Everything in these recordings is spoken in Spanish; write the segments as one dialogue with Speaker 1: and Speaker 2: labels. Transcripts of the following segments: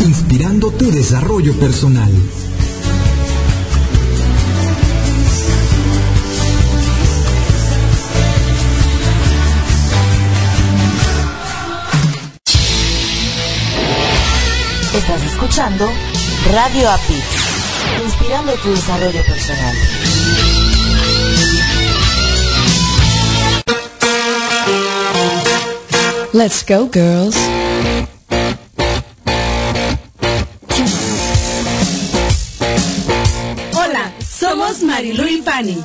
Speaker 1: inspirando tu desarrollo personal.
Speaker 2: Estás escuchando Radio APID, inspirando tu desarrollo personal.
Speaker 3: Let's go, girls.
Speaker 4: Y Fanny.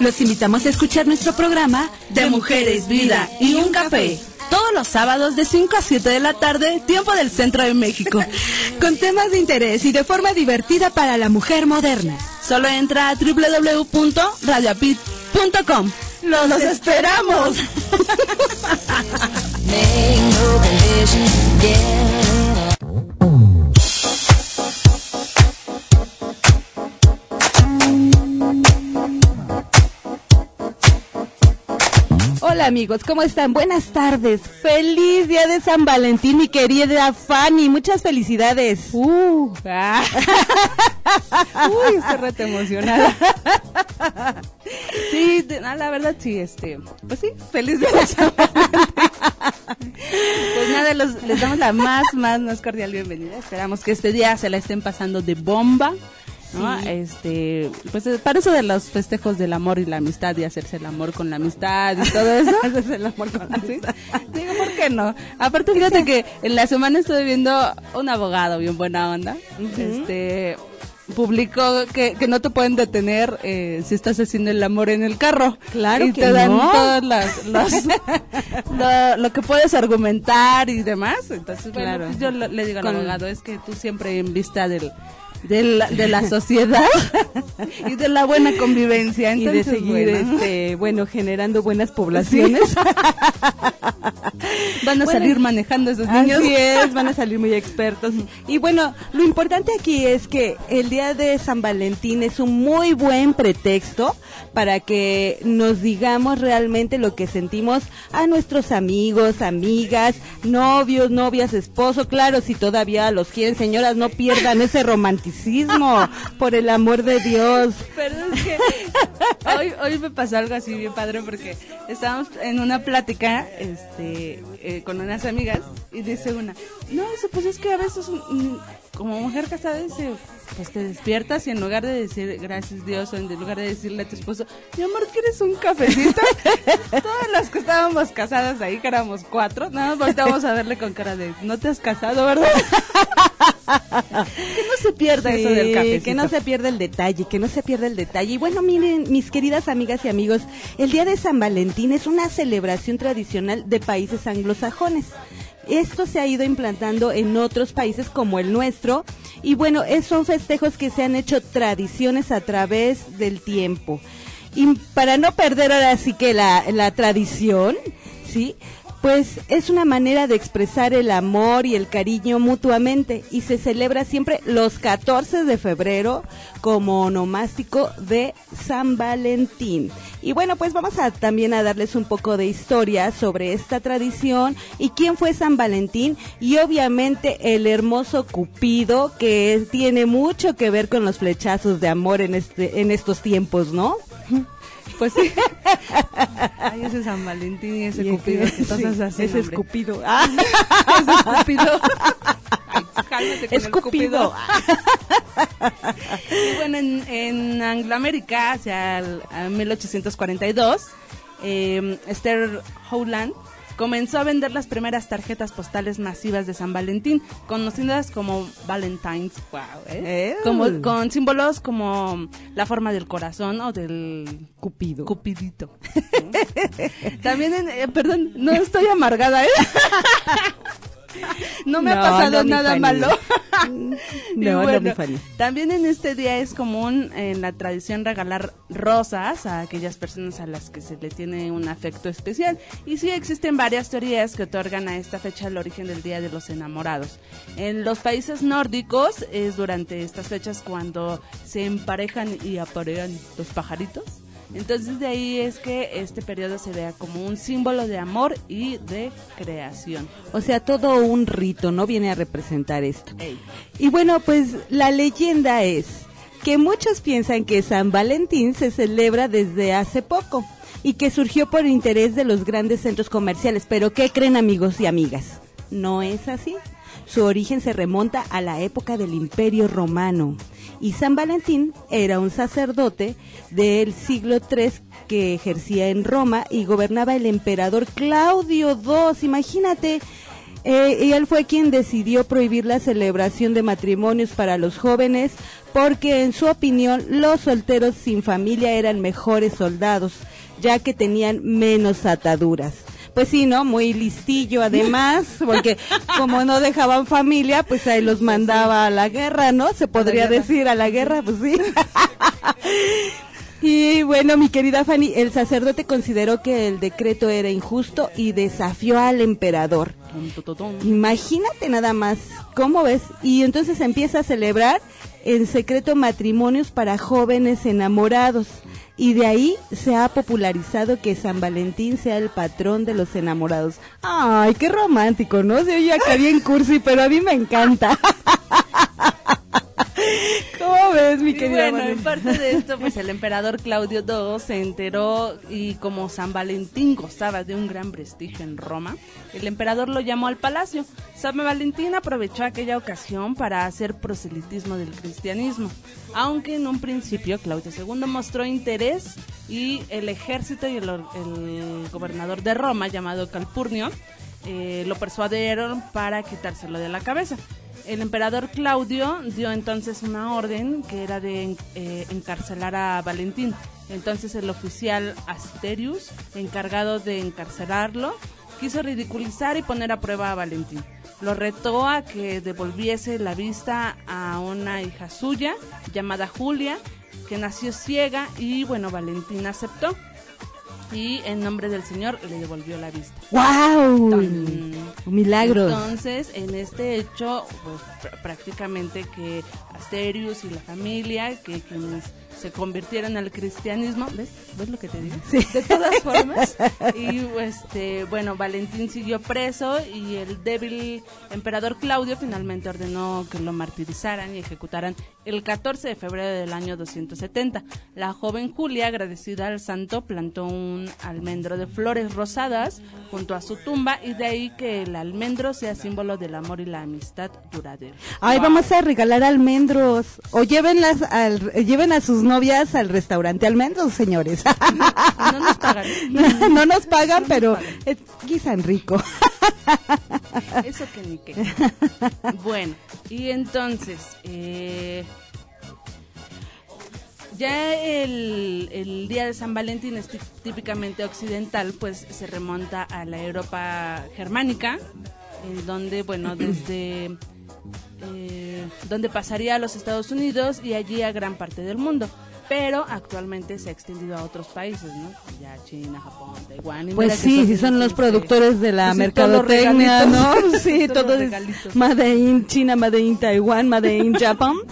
Speaker 4: Los invitamos a escuchar nuestro programa de Mujeres, Vida y un Café. Todos los sábados de 5 a 7 de la tarde, tiempo del centro de México. Con temas de interés y de forma divertida para la mujer moderna. Solo entra a www.radioapit.com. ¡Los, esperamos! Hola amigos, ¿cómo están? Buenas tardes. Feliz día de San Valentín, mi querida Fanny. Muchas felicidades. Uh, ah. Uy, estoy rete emocionada. Sí, la verdad sí, este, pues sí, feliz día de San Valentín. Pues nada, les damos la más, más, más cordial bienvenida. Esperamos que este día se la estén pasando de bomba. ¿No? Este, pues eh, para eso de los festejos del amor y la amistad y hacerse el amor con la amistad y todo eso. hacerse el amor con la amistad. Digo, ¿por qué no? Aparte, fíjate que en la semana estuve viendo un abogado bien buena onda. Este publicó que, que no te pueden detener eh, si estás haciendo el amor en el carro.
Speaker 3: Claro
Speaker 4: y
Speaker 3: que
Speaker 4: te dan
Speaker 3: no.
Speaker 4: todas las, las- lo, lo que puedes argumentar y demás. Entonces, bueno,
Speaker 3: Claro.
Speaker 4: pues yo lo- le digo al
Speaker 3: Con-
Speaker 4: abogado, es que tú siempre en vista del, del- de la sociedad y de la buena convivencia.
Speaker 3: y de seguir
Speaker 4: bueno,
Speaker 3: este bueno generando buenas poblaciones
Speaker 4: van a
Speaker 3: Bueno,
Speaker 4: salir manejando esos niños.
Speaker 3: Así es, van a salir muy expertos. Y bueno, lo importante aquí es que el día de San Valentín es un muy buen pretexto para que nos digamos realmente lo que sentimos a nuestros amigos, amigas, novios, novias, esposo. Claro, si todavía los quieren, señoras, no pierdan ese romanticismo, por el amor de Dios.
Speaker 4: Pero es que hoy, hoy me pasó algo así bien padre porque estábamos en una plática este, eh, con unas amigas y dice una, no, pues es que a veces como mujer casada dice, pues te despiertas y en lugar de decir gracias Dios o en lugar de decirle a tu esposo, mi amor, ¿quieres un cafecito? Todas las que estábamos casadas ahí, que éramos cuatro, nada más volteamos a verle con cara de, no te has casado, ¿verdad? que no se pierda eso del cafecito.
Speaker 3: que no se pierda el detalle, que no se pierda el detalle. Y bueno, miren, mis queridas amigas y amigos, el Día de San Valentín es una celebración tradicional de países anglosajones. Esto se ha ido implantando en otros países como el nuestro y bueno, son festejos que se han hecho tradiciones a través del tiempo. Y para no perder ahora sí que la, la tradición, ¿sí? Pues es una manera de expresar el amor y el cariño mutuamente y se celebra siempre los 14 de febrero como onomástico de San Valentín. Y bueno, pues vamos a también a darles un poco de historia sobre esta tradición y quién fue San Valentín y obviamente el hermoso Cupido que tiene mucho que ver con los flechazos de amor en este en estos tiempos, ¿no?
Speaker 4: Pues sí. Ay, ese San Valentín y ese
Speaker 3: Y
Speaker 4: Cupido. cosas
Speaker 3: sí,
Speaker 4: así,
Speaker 3: ese escupido. Ah,
Speaker 4: Ese escupido. Ay, cálmate con el
Speaker 3: escupido.
Speaker 4: Y bueno, en, en Angloamérica, hacia el a 1842, eh, Esther Howland comenzó a vender las primeras tarjetas postales masivas de San Valentín, conocidas como Valentine's, wow, ¿eh? Como, con símbolos como la forma del corazón o del
Speaker 3: Cupido.
Speaker 4: Cupidito. También, en- eh, perdón, no estoy amargada, ¿eh? no me ha
Speaker 3: No,
Speaker 4: pasado
Speaker 3: no, mi
Speaker 4: nada malo.
Speaker 3: No, no,
Speaker 4: bueno,
Speaker 3: mi Fanny.
Speaker 4: también en este día es común en la tradición regalar rosas a aquellas personas a las que se le tiene un afecto especial. Y sí existen varias teorías que otorgan a esta fecha el origen del Día de los Enamorados. En los países nórdicos es durante estas fechas cuando se emparejan y aparean los pajaritos. Entonces de ahí es que este periodo se vea como un símbolo de amor y de creación.
Speaker 3: O sea, todo un rito, ¿no? Viene a representar esto.
Speaker 4: Ey.
Speaker 3: Y bueno, pues la leyenda es que muchos piensan que San Valentín se celebra desde hace poco y que surgió por interés de los grandes centros comerciales. Pero ¿qué creen amigos y amigas? No es así. Su origen se remonta a la época del Imperio Romano. Y San Valentín era un sacerdote del siglo III que ejercía en Roma y gobernaba el emperador Claudio II. Imagínate, eh, él fue quien decidió prohibir la celebración de matrimonios para los jóvenes porque en su opinión los solteros sin familia eran mejores soldados, ya que tenían menos ataduras. Pues sí, ¿no? Muy listillo además, porque como no dejaban familia, pues ahí los mandaba a la guerra, ¿no? Se podría decir a la guerra, pues sí. Y bueno, mi querida Fanny, el sacerdote consideró que el decreto era injusto y desafió al emperador. Imagínate nada más, ¿cómo ves? Y entonces empieza a celebrar en secreto matrimonios para jóvenes enamorados. Y de ahí se ha popularizado que San Valentín sea el patrón de los enamorados. Ay, qué romántico, ¿no? Se oye acá bien cursi, pero a mí me encanta. ¿Cómo ves, mi
Speaker 4: Y
Speaker 3: querida
Speaker 4: bueno, en parte de esto, pues el emperador Claudio II se enteró y como San Valentín gozaba de un gran prestigio en Roma, el emperador lo llamó al palacio. San Valentín aprovechó aquella ocasión para hacer proselitismo del cristianismo, aunque en un principio Claudio II mostró interés y el ejército y el gobernador de Roma, llamado Calpurnio, eh, lo persuadieron para quitárselo de la cabeza. El emperador Claudio dio entonces una orden que era de eh, encarcelar a Valentín. Entonces el oficial Asterius, encargado de encarcelarlo, quiso ridiculizar y poner a prueba a Valentín. Lo retó a que devolviese la vista a una hija suya llamada Julia, que nació ciega y bueno, Valentín aceptó. Y en nombre del Señor le devolvió la vista.
Speaker 3: ¡Wow!
Speaker 4: Tan.
Speaker 3: Milagros.
Speaker 4: Entonces, en este hecho, pues pr- prácticamente que Asterius y la familia, que quienes se convirtieron al cristianismo, ¿ves? ¿Ves lo que te digo?
Speaker 3: Sí.
Speaker 4: De todas formas. Y este, bueno, Valentín siguió preso y el débil emperador Claudio finalmente ordenó que lo martirizaran y ejecutaran el 14 de febrero del año 270. La joven Julia, agradecida al santo, plantó un almendro de flores rosadas junto a su tumba y de ahí que el almendro sea símbolo del amor y la amistad duradera.
Speaker 3: Ay,
Speaker 4: Wow.
Speaker 3: vamos a regalar almendros. O llévenlas al, eh, lleven a sus novias al restaurante almendros, señores.
Speaker 4: No nos pagan.
Speaker 3: no, no nos pagan, pero guisan rico.
Speaker 4: Eso que ni qué. Bueno, y entonces, eh, ya el, el día de San Valentín es tí- típicamente occidental, pues se remonta a la Europa germánica, en donde, bueno, desde eh, donde pasaría a los Estados Unidos y allí a gran parte del mundo. Pero actualmente se ha extendido a otros países, ¿no? Ya China, Japón, Taiwán. y
Speaker 3: Pues sí,
Speaker 4: son-
Speaker 3: sí son los productores de la
Speaker 4: pues
Speaker 3: mercadotecnia, ¿no? Sí, todo es. Made in China, Made in Taiwán, Made in Japan.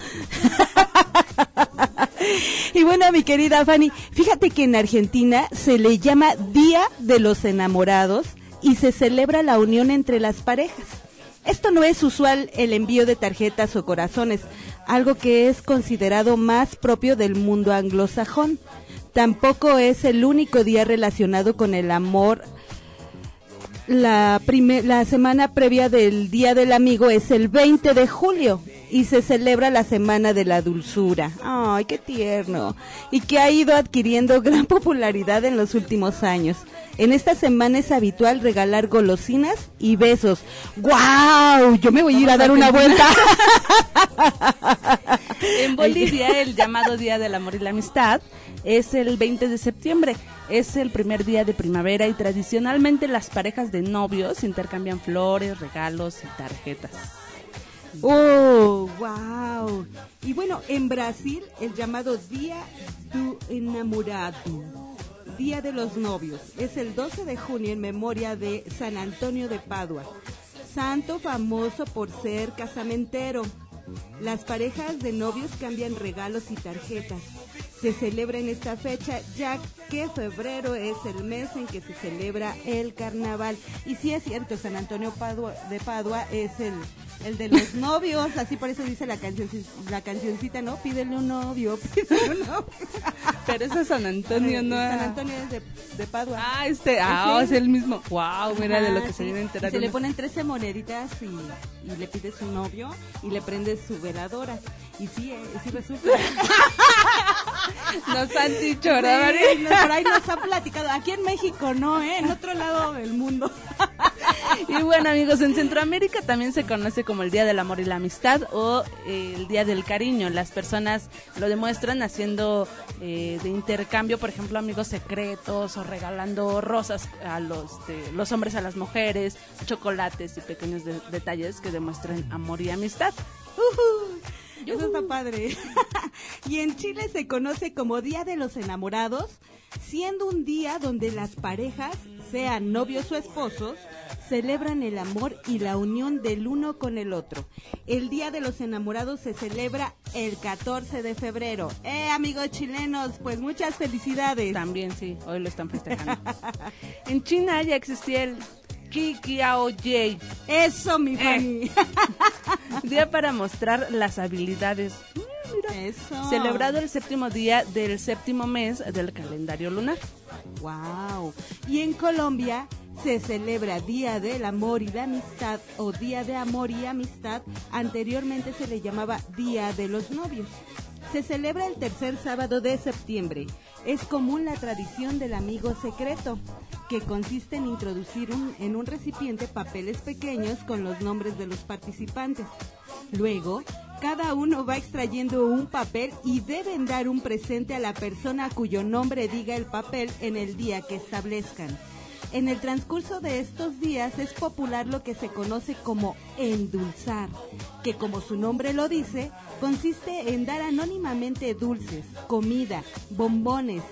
Speaker 3: Y bueno, mi querida Fanny, fíjate que en Argentina se le llama Día de los Enamorados y se celebra la unión entre las parejas. Esto no es usual el envío de tarjetas o corazones, algo que es considerado más propio del mundo anglosajón. Tampoco es el único día relacionado con el amor la, prime- la semana previa del Día del Amigo es el 20 de julio y se celebra la Semana de la Dulzura. ¡Ay, qué tierno! Y que ha ido adquiriendo gran popularidad en los últimos años. En esta semana es habitual regalar golosinas y besos. ¡Guau! Yo me voy a ir a dar una vuelta.
Speaker 4: En Bolivia, el llamado Día del Amor y la Amistad es el 20 de septiembre. Es el primer día de primavera y tradicionalmente las parejas de novios intercambian flores, regalos y tarjetas.
Speaker 3: ¡Oh, wow! Y bueno, en Brasil, el llamado Día do Enamorado, Día de los Novios, es el 12 de junio en memoria de San Antonio de Padua, santo famoso por ser casamentero. Las parejas de novios cambian regalos y tarjetas. Se celebra en esta fecha ya que febrero es el mes en que se celebra el carnaval. Y sí es cierto, San Antonio Padua- de Padua es el, el de los novios, así por eso dice la, canción, la cancioncita, ¿no? Pídele un novio, pídele un novio.
Speaker 4: Pero ese es San Antonio, ¿no?
Speaker 3: San Antonio es de, de Padua.
Speaker 4: Ah, este, ah,
Speaker 3: Sí.
Speaker 4: es el mismo. Wow, mira de lo que se
Speaker 3: sí.
Speaker 4: viene a enterar.
Speaker 3: Se le ponen 13 moneditas y, y le pides su novio y le prendes su veladora. Y sí, eh, sí resulta.
Speaker 4: Nos han dicho, ¿verdad, María?
Speaker 3: Sí, por ahí nos han platicado. Aquí en México no, ¿eh? En otro lado del mundo.
Speaker 4: Y bueno amigos, en Centroamérica también se conoce como el Día del Amor y la Amistad o eh, el Día del Cariño. Las personas lo demuestran haciendo eh, de intercambio, por ejemplo, amigos secretos o regalando rosas a los, de- los hombres a las mujeres, chocolates y pequeños de- detalles que demuestran amor y amistad.
Speaker 3: Ujú, Eso está padre. y en Chile se conoce como Día de los Enamorados, siendo un día donde las parejas, sean novios o esposos, celebran el amor y la unión del uno con el otro. El Día de los Enamorados se celebra el 14 de febrero. Eh, amigos chilenos, pues muchas felicidades.
Speaker 4: También sí, hoy lo están festejando. en China ya existía el Kikiaoyei,
Speaker 3: Eso, mi Fanny.
Speaker 4: día para mostrar las habilidades.
Speaker 3: Eso.
Speaker 4: Celebrado el séptimo día del séptimo mes del calendario lunar.
Speaker 3: Wow. Y en Colombia se celebra Día del Amor y la Amistad o Día de Amor y Amistad. Anteriormente se le llamaba Día de los Novios. Se celebra el tercer sábado de septiembre. Es común la tradición del amigo secreto, que consiste en introducir en un recipiente papeles pequeños con los nombres de los participantes. Luego, cada uno va extrayendo un papel y deben dar un presente a la persona cuyo nombre diga el papel en el día que establezcan. En el transcurso de estos días es popular lo que se conoce como endulzar, que como su nombre lo dice, consiste en dar anónimamente dulces, comida, bombones,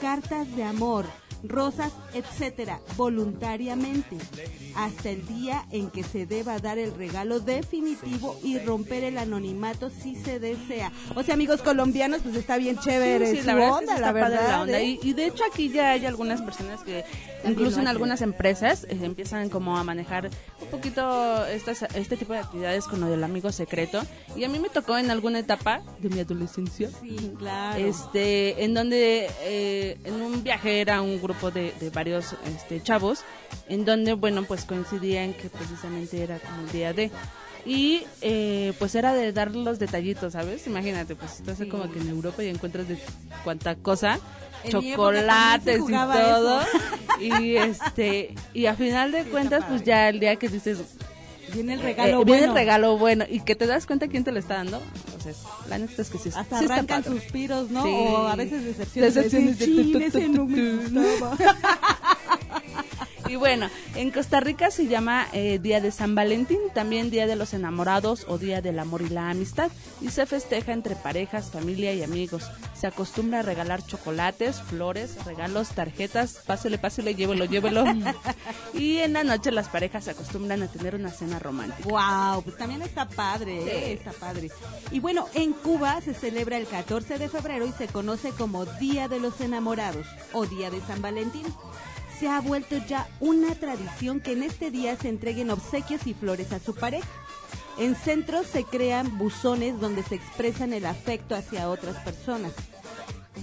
Speaker 3: cartas de amor, rosas, etcétera, voluntariamente, hasta el día en que se deba dar el regalo definitivo y romper el anonimato si se desea. O sea, amigos colombianos, pues está bien chévere
Speaker 4: Sí, sí,
Speaker 3: su
Speaker 4: la verdad es que
Speaker 3: onda, la verdad.
Speaker 4: la onda.
Speaker 3: ¿eh?
Speaker 4: Y, y de hecho aquí ya hay algunas personas que incluso en algunas empresas eh, empiezan como a manejar un poquito estas, este tipo de actividades con lo del amigo secreto. Y a mí me tocó en alguna etapa de mi adolescencia.
Speaker 3: Sí, claro.
Speaker 4: Este, en donde eh, en un viaje era un grupo de, de varios este, chavos, en donde, bueno, pues coincidían que precisamente era como el día de. Y eh, pues era de dar los detallitos, ¿sabes? Imagínate, pues estás
Speaker 3: Sí.
Speaker 4: como que en Europa y encuentras de cuánta cosa,
Speaker 3: En
Speaker 4: chocolates y todo.
Speaker 3: eso.
Speaker 4: Y este, y a final de cuentas, pues ya el día que dices,
Speaker 3: Viene el
Speaker 4: eh,
Speaker 3: regalo
Speaker 4: viene
Speaker 3: bueno.
Speaker 4: el regalo bueno y que te das cuenta quién te lo está dando, pues es, la neta es que sí,
Speaker 3: Hasta
Speaker 4: sí
Speaker 3: arrancan suspiros, ¿no?
Speaker 4: Sí.
Speaker 3: O a veces decepciones.
Speaker 4: Decepciones de
Speaker 3: de
Speaker 4: tu, tu,
Speaker 3: "Chin, ese
Speaker 4: tu,
Speaker 3: no
Speaker 4: tu,
Speaker 3: me
Speaker 4: tu".
Speaker 3: gustaba".
Speaker 4: Y bueno, en Costa Rica se llama eh, Día de San Valentín, también Día de los Enamorados o Día del Amor y la Amistad, y se festeja entre parejas, familia y amigos. Se acostumbra a regalar chocolates, flores, regalos, tarjetas, pásele, pásele, llévelo, llévelo. y en la noche las parejas se acostumbran a tener una cena romántica.
Speaker 3: Wow, pues también está padre, ¿eh? está padre. Y bueno, en Cuba se celebra el 14 de febrero y se conoce como Día de los Enamorados o Día de San Valentín. Se ha vuelto ya una tradición que en este día se entreguen obsequios y flores a su pareja. En centros se crean buzones donde se expresan el afecto hacia otras personas,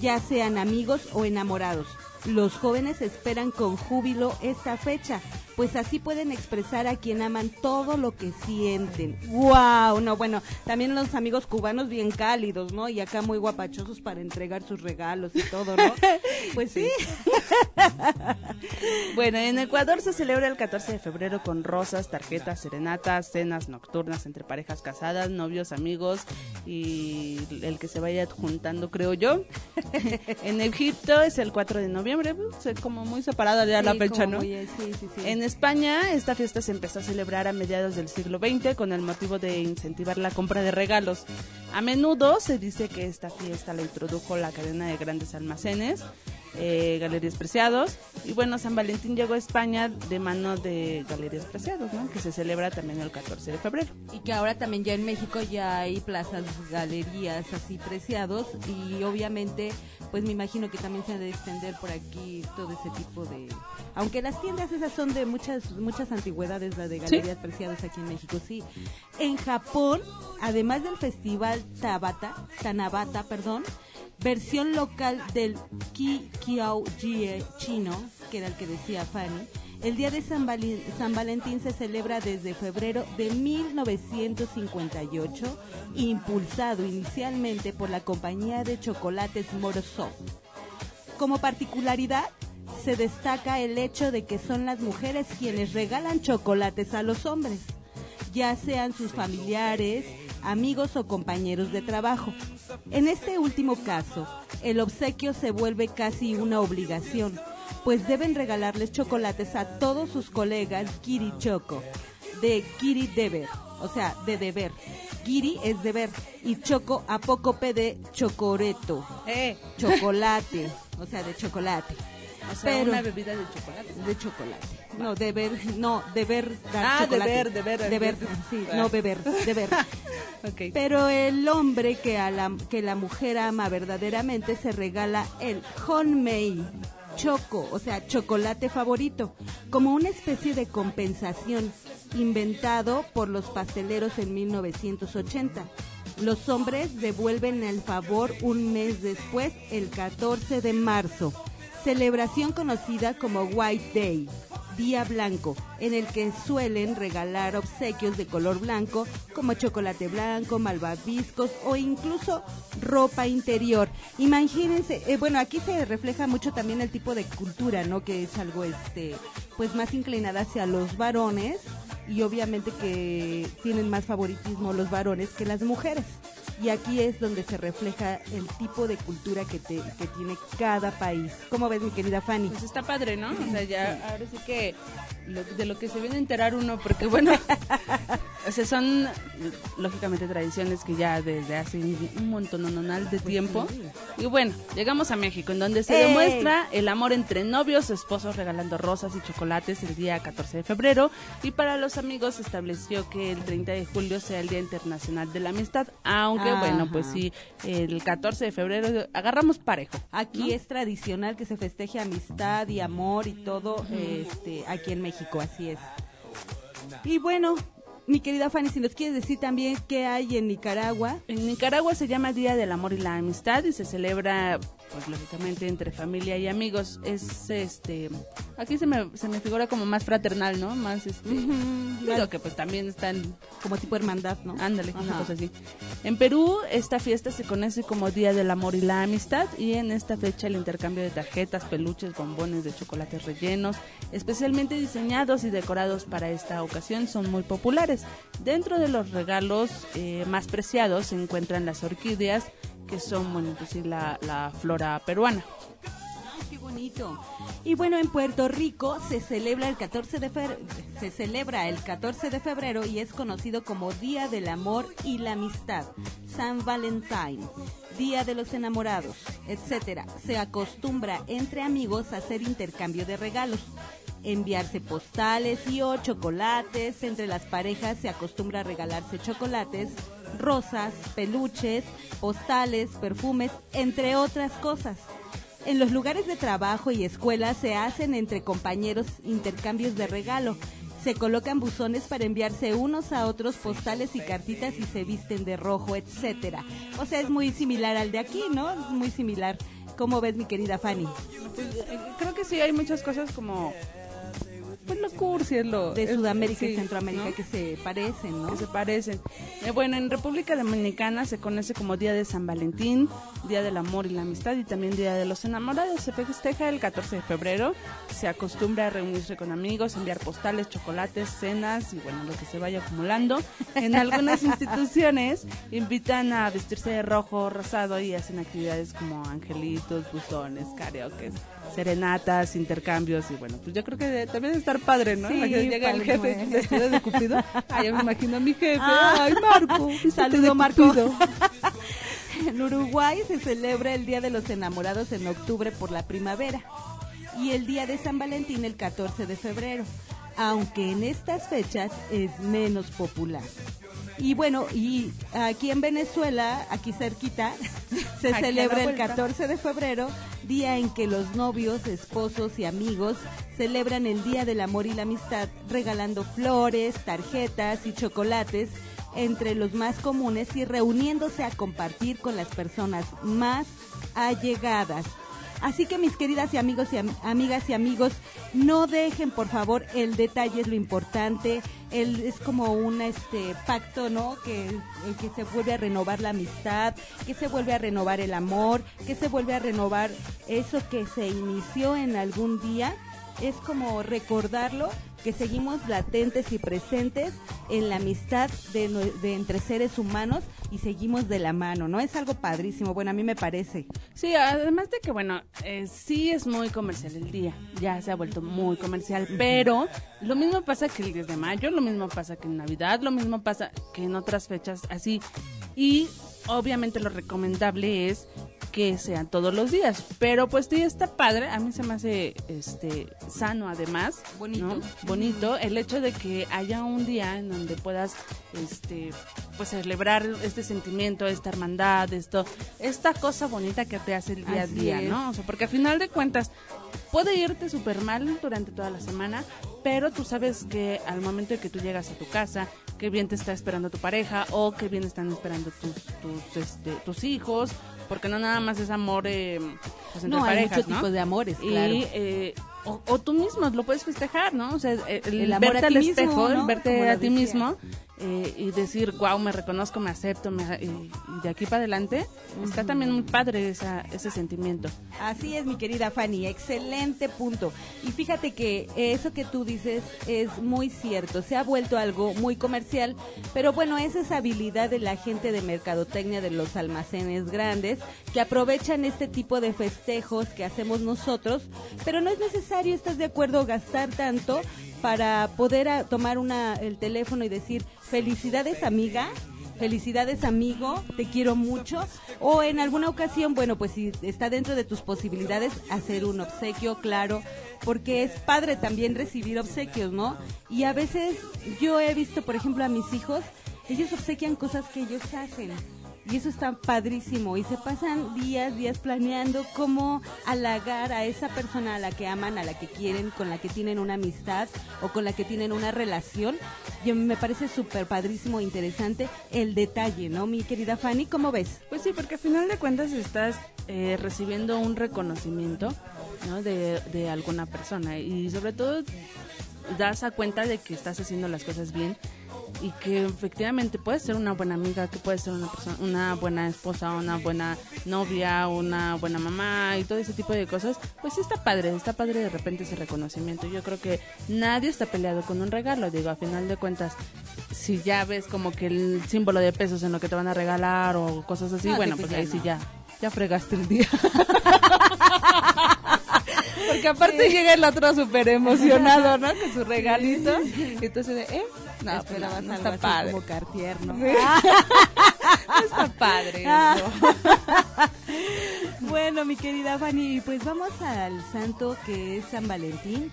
Speaker 3: ya sean amigos o enamorados. Los jóvenes esperan con júbilo esta fecha, pues así pueden expresar a quien aman todo lo que sienten. ¡Wow! No, bueno, también los amigos cubanos bien cálidos, ¿no? Y acá muy guapachosos para entregar sus regalos y todo, ¿no? Pues sí.
Speaker 4: Bueno, en Ecuador se celebra el 14 de febrero con rosas, tarjetas, serenatas, cenas nocturnas entre parejas casadas, novios, amigos y el que se vaya juntando, creo yo. en Egipto es el 4 de noviembre, pues, como muy separada ya la fecha, ¿no?
Speaker 3: muy, eh, sí, sí, sí.
Speaker 4: En España, esta fiesta se empezó a celebrar a mediados del siglo XX con el motivo de incentivar la compra de regalos. A menudo se dice que esta fiesta la introdujo la cadena de grandes almacenes, eh, Galerías Preciados. Y bueno, San Valentín llegó a España de mano de Galerías Preciados, ¿no? Que se celebra también el 14 de febrero.
Speaker 3: Y que ahora también ya en México ya hay plazas, galerías así preciados y obviamente pues me imagino que también se ha de extender por aquí todo ese tipo de... Aunque las tiendas esas son de muchas muchas antigüedades, la de galerías preciados aquí en México, sí. En Japón, además del festival Tabata, Tanabata, perdón, versión local del Ki Kiao Jie chino, que era el que decía Fanny, el Día de San, Vali- San Valentín se celebra desde febrero de 1958, impulsado inicialmente por la compañía de chocolates Morozov. Como particularidad, se destaca el hecho de que son las mujeres quienes regalan chocolates a los hombres, ya sean sus familiares, amigos o compañeros de trabajo. En este último caso, el obsequio se vuelve casi una obligación, pues deben regalarles chocolates a todos sus colegas Kiri Choco, de Kiri Deber, o sea, de deber. Kiri es deber y Choco apócope de chocoreto,
Speaker 4: ¡Eh!
Speaker 3: chocolate, o sea, de chocolate.
Speaker 4: O sea,
Speaker 3: Pero-
Speaker 4: una bebida de chocolate.
Speaker 3: De chocolate. No, deber, no, deber dar
Speaker 4: Ah,
Speaker 3: chocolate.
Speaker 4: deber, deber.
Speaker 3: Deber, sí, no beber, deber.
Speaker 4: Ok.
Speaker 3: Pero el hombre que a la que la mujer ama verdaderamente se regala el honmei choco, o sea, chocolate favorito, como una especie de compensación inventado por los pasteleros en 1980. Los hombres devuelven el favor un mes después, el 14 de marzo, celebración conocida como White Day. Día Blanco, en el que suelen regalar obsequios de color blanco como chocolate blanco, malvaviscos o incluso ropa interior. Imagínense, eh, bueno, aquí se refleja mucho también el tipo de cultura, ¿no? Que es algo, este, pues más inclinada hacia los varones y obviamente que tienen más favoritismo los varones que las mujeres. Y aquí es donde se refleja el tipo de cultura que, te- que tiene cada país. ¿Cómo ves, mi querida Fanny?
Speaker 4: Pues está padre, ¿no? O sea, ya ahora sí que lo- de lo que se viene a enterar uno, porque bueno, o sea, son lógicamente tradiciones que ya desde hace un montón de tiempo.
Speaker 3: sí.
Speaker 4: Y bueno, llegamos a México, en donde se
Speaker 3: ¡Ey!
Speaker 4: demuestra el amor entre novios, esposos regalando rosas y chocolates el día 14 de febrero. Y para los amigos se estableció que el 30 de julio sea el Día Internacional de la Amistad, aunque
Speaker 3: Ajá.
Speaker 4: bueno, pues sí, el 14 de febrero agarramos parejo.
Speaker 3: Aquí es tradicional que se festeje amistad y amor y todo este, aquí en México, así es. Y bueno, mi querida Fanny, si nos quieres decir también qué hay en Nicaragua.
Speaker 4: En Nicaragua se llama Día del Amor y la Amistad y se celebra, pues lógicamente entre familia y amigos. Es este, aquí se me, se me figura como más fraternal, ¿no? Más este, digo que pues también están,
Speaker 3: Como tipo hermandad, ¿no?
Speaker 4: ándale, una
Speaker 3: Ajá.
Speaker 4: cosa así. En Perú esta fiesta se conoce como Día del Amor y la Amistad y en esta fecha el intercambio de tarjetas, peluches, bombones de chocolates rellenos, especialmente diseñados y decorados para esta ocasión, son muy populares. Dentro de los regalos eh, más preciados se encuentran las orquídeas, que son, bueno, pues la, la flora peruana.
Speaker 3: Bonito. Y bueno, en Puerto Rico se celebra el 14 de febrero, se celebra el 14 de febrero y es conocido como Día del Amor y la Amistad, San Valentine, Día de los Enamorados, etcétera. Se acostumbra entre amigos a hacer intercambio de regalos. Enviarse postales y o chocolates. Entre las parejas se acostumbra a regalarse chocolates, rosas, peluches, postales, perfumes, entre otras cosas. En los lugares de trabajo y escuelas se hacen entre compañeros intercambios de regalo. Se colocan buzones para enviarse unos a otros postales y cartitas y se visten de rojo, etcétera. O sea, es muy similar al de aquí, ¿no? Es muy similar. ¿Cómo ves, mi querida Fanny?
Speaker 4: Pues, eh, creo que sí hay muchas cosas como pues lo cursi, es lo...
Speaker 3: de
Speaker 4: es-
Speaker 3: Sudamérica y
Speaker 4: sí,
Speaker 3: Centroamérica
Speaker 4: ¿no?
Speaker 3: que se parecen, ¿no?
Speaker 4: que se parecen. Eh, bueno, en República Dominicana se conoce como Día de San Valentín, Día del Amor y la Amistad y también Día de los Enamorados. Se festeja el 14 de febrero. Se acostumbra a reunirse con amigos, enviar postales, chocolates, cenas y bueno, lo que se vaya acumulando. En algunas instituciones invitan a vestirse de rojo, rosado y hacen actividades como angelitos, buzones, karaoke, serenatas, intercambios y bueno, pues yo creo que también debe estar padre, ¿no?
Speaker 3: Sí,
Speaker 4: llega el jefe
Speaker 3: bueno.
Speaker 4: vestido de Cupido. Ah, ya me imagino a mi jefe.
Speaker 3: Ah.
Speaker 4: Ay, Marco.
Speaker 3: Saludo, Marco. En Uruguay se celebra el Día de los Enamorados en octubre por la primavera y el Día de San Valentín el 14 de febrero, aunque en estas fechas es menos popular. Y bueno, y aquí en Venezuela, aquí cerquita, se
Speaker 4: Aquí
Speaker 3: celebra el
Speaker 4: vuelta.
Speaker 3: 14 de febrero, día en que los novios, esposos y amigos celebran el Día del Amor y la Amistad regalando flores, tarjetas y chocolates entre los más comunes y reuniéndose a compartir con las personas más allegadas. Así que mis queridas y amigos y am- amigas y amigos, no dejen por favor el detalle es lo importante, el, es como un este pacto, ¿no? Que, que se vuelve a renovar la amistad, que se vuelve a renovar el amor, que se vuelve a renovar eso que se inició en algún día. Es como recordarlo que seguimos latentes y presentes en la amistad de, de entre seres humanos y seguimos de la mano, ¿no? Es algo padrísimo, bueno, a mí me parece.
Speaker 4: Sí, además de que, bueno, eh, sí es muy comercial el día, ya se ha vuelto muy comercial, pero lo mismo pasa que el 10 de mayo, lo mismo pasa que en Navidad, lo mismo pasa que en otras fechas así. Y obviamente lo recomendable es que sean todos los días, pero pues sí está padre, a mí se me hace este sano además,
Speaker 3: Bonito.
Speaker 4: ¿no? bonito el hecho de que haya un día en donde puedas este pues celebrar este sentimiento, esta hermandad, esto, esta cosa bonita que te hace el día a día,
Speaker 3: es.
Speaker 4: ¿no? O sea, porque al final de cuentas puede irte súper mal durante toda la semana, pero tú sabes que al momento de que tú llegas a tu casa, que bien te está esperando tu pareja o que bien están esperando tus tus este, tus hijos, porque no nada más es amor eh, pues entre
Speaker 3: No, hay
Speaker 4: parejas,
Speaker 3: muchos
Speaker 4: ¿no?
Speaker 3: tipos de amores, claro.
Speaker 4: Y, eh, o, o tú mismo lo puedes festejar, ¿no? O sea, el,
Speaker 3: El amor
Speaker 4: verte
Speaker 3: a ti
Speaker 4: al
Speaker 3: mismo,
Speaker 4: espejo, el
Speaker 3: ¿no?
Speaker 4: verte
Speaker 3: Como
Speaker 4: a ti mismo eh, y decir, wow, me reconozco, me acepto, me, y, y de aquí para adelante, está también muy padre esa, ese sentimiento.
Speaker 3: Así es, mi querida Fanny, excelente punto. Y fíjate que eso que tú dices es muy cierto, se ha vuelto algo muy comercial, pero bueno, es esa habilidad de la gente de mercadotecnia de los almacenes grandes que aprovechan este tipo de festejos que hacemos nosotros, pero no es necesario, ¿estás de acuerdo, gastar tanto para poder ah, tomar una, el teléfono y decir, felicidades amiga, Felicidades amigo, te quiero mucho. O en alguna ocasión, bueno, pues si está dentro de tus posibilidades, hacer un obsequio, claro, porque es padre también recibir obsequios, ¿no? Y a veces yo he visto, por ejemplo, a mis hijos, ellos obsequian cosas que ellos hacen. Y eso está padrísimo. Y se pasan días, días planeando cómo halagar a esa persona a la que aman, a la que quieren, con la que tienen una amistad o con la que tienen una relación. Y me parece súper padrísimo, interesante el detalle, ¿no? Mi querida Fanny, ¿cómo ves?
Speaker 4: Pues sí, porque al final de cuentas estás eh, recibiendo un reconocimiento ¿no? de, de alguna persona y sobre todo das a cuenta de que estás haciendo las cosas bien y que efectivamente puedes ser una buena amiga, que puedes ser una persona, una buena esposa, una buena novia, una buena mamá y todo ese tipo de cosas, pues está padre, está padre de repente ese reconocimiento. Yo creo que nadie está peleado con un regalo, digo, a final de cuentas, si ya ves como que el símbolo de pesos en lo que te van a regalar o cosas así,
Speaker 3: No,
Speaker 4: bueno, pues ahí
Speaker 3: ya
Speaker 4: sí
Speaker 3: no.
Speaker 4: ya, ya fregaste el día. Porque aparte llega el otro súper emocionado, ¿no? Con su regalito. Y entonces, ¿eh? No, pues no,
Speaker 3: Esperabas
Speaker 4: no
Speaker 3: algo
Speaker 4: está
Speaker 3: así
Speaker 4: padre.
Speaker 3: como Cartier, ¿no?
Speaker 4: No está padre. Eso.
Speaker 3: Bueno, mi querida Fanny, pues vamos al santo que es San Valentín.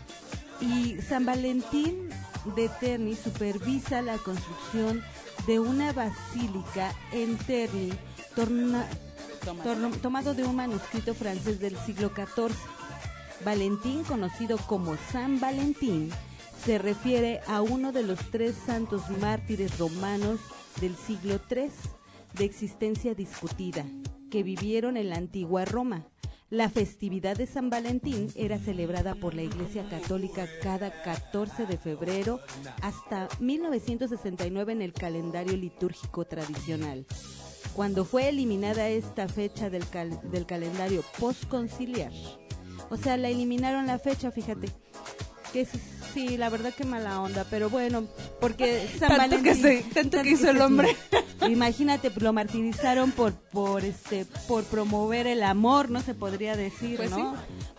Speaker 3: Y San Valentín de Terni supervisa la construcción de una basílica en Terni, torna- torno- tomado de un manuscrito francés del siglo XIV. Valentín, conocido como San Valentín, se refiere a uno de los tres santos mártires romanos del siglo III, de existencia discutida, que vivieron en la antigua Roma. La festividad de San Valentín era celebrada por la Iglesia Católica cada 14 de febrero hasta 1969 en el calendario litúrgico tradicional. Cuando fue eliminada esta fecha del, del calendario postconciliar, o sea, la eliminaron la fecha, fíjate, que sí, la verdad que mala onda, pero bueno, porque
Speaker 4: San tanto Valentín, que tanto, que hizo el hombre.
Speaker 3: Imagínate, lo martirizaron por por este por promover el amor, no se podría decir, pues ¿no?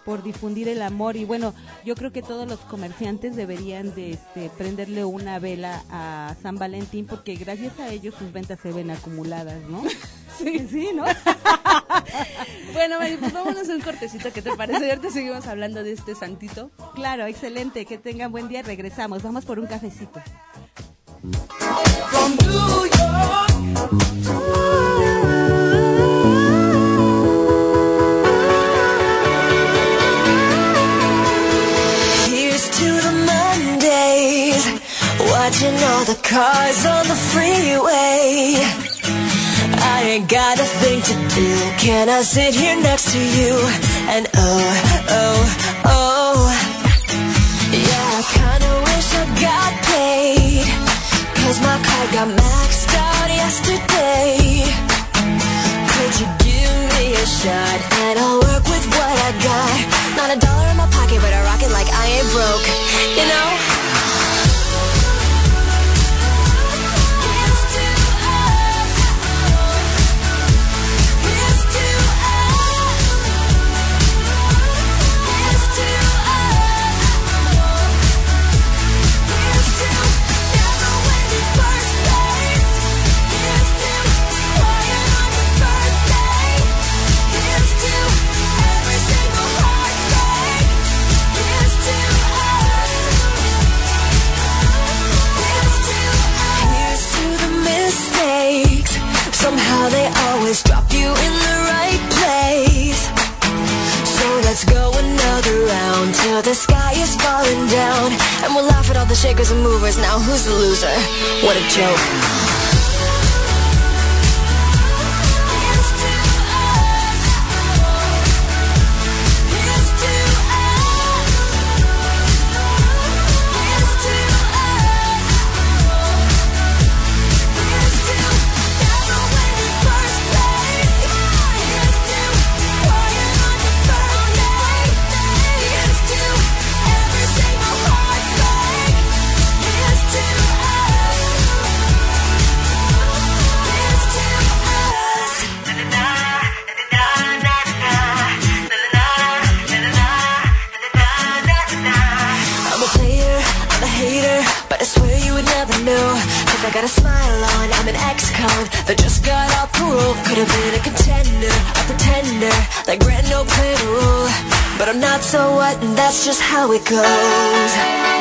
Speaker 3: Por difundir el amor y bueno, yo creo que todos los comerciantes deberían de este prenderle una vela a San Valentín porque gracias a ellos sus ventas se ven acumuladas, ¿no?
Speaker 4: Sí, sí, ¿no? bueno, pues vámonos un cortecito, ¿qué te parece? Ahorita seguimos hablando de este santito.
Speaker 3: Claro, excelente, que tengan buen día, regresamos, vamos por un cafecito.
Speaker 5: Here's Mondays, watching all the cars on the freeway. I ain't got a thing to do. Can I sit here next to you? And oh, oh, oh. Yeah, I kinda wish I got paid. Cause my card got maxed out yesterday. Could you give me a shot? And I'll work with what I got. Not a dollar in my pocket, but I rock it like I ain't broke. You know? they always drop you in the right place. So let's go another round till the sky is falling down. And we'll laugh at all the shakers and movers. Now who's the loser? What a joke. That's just how it goes.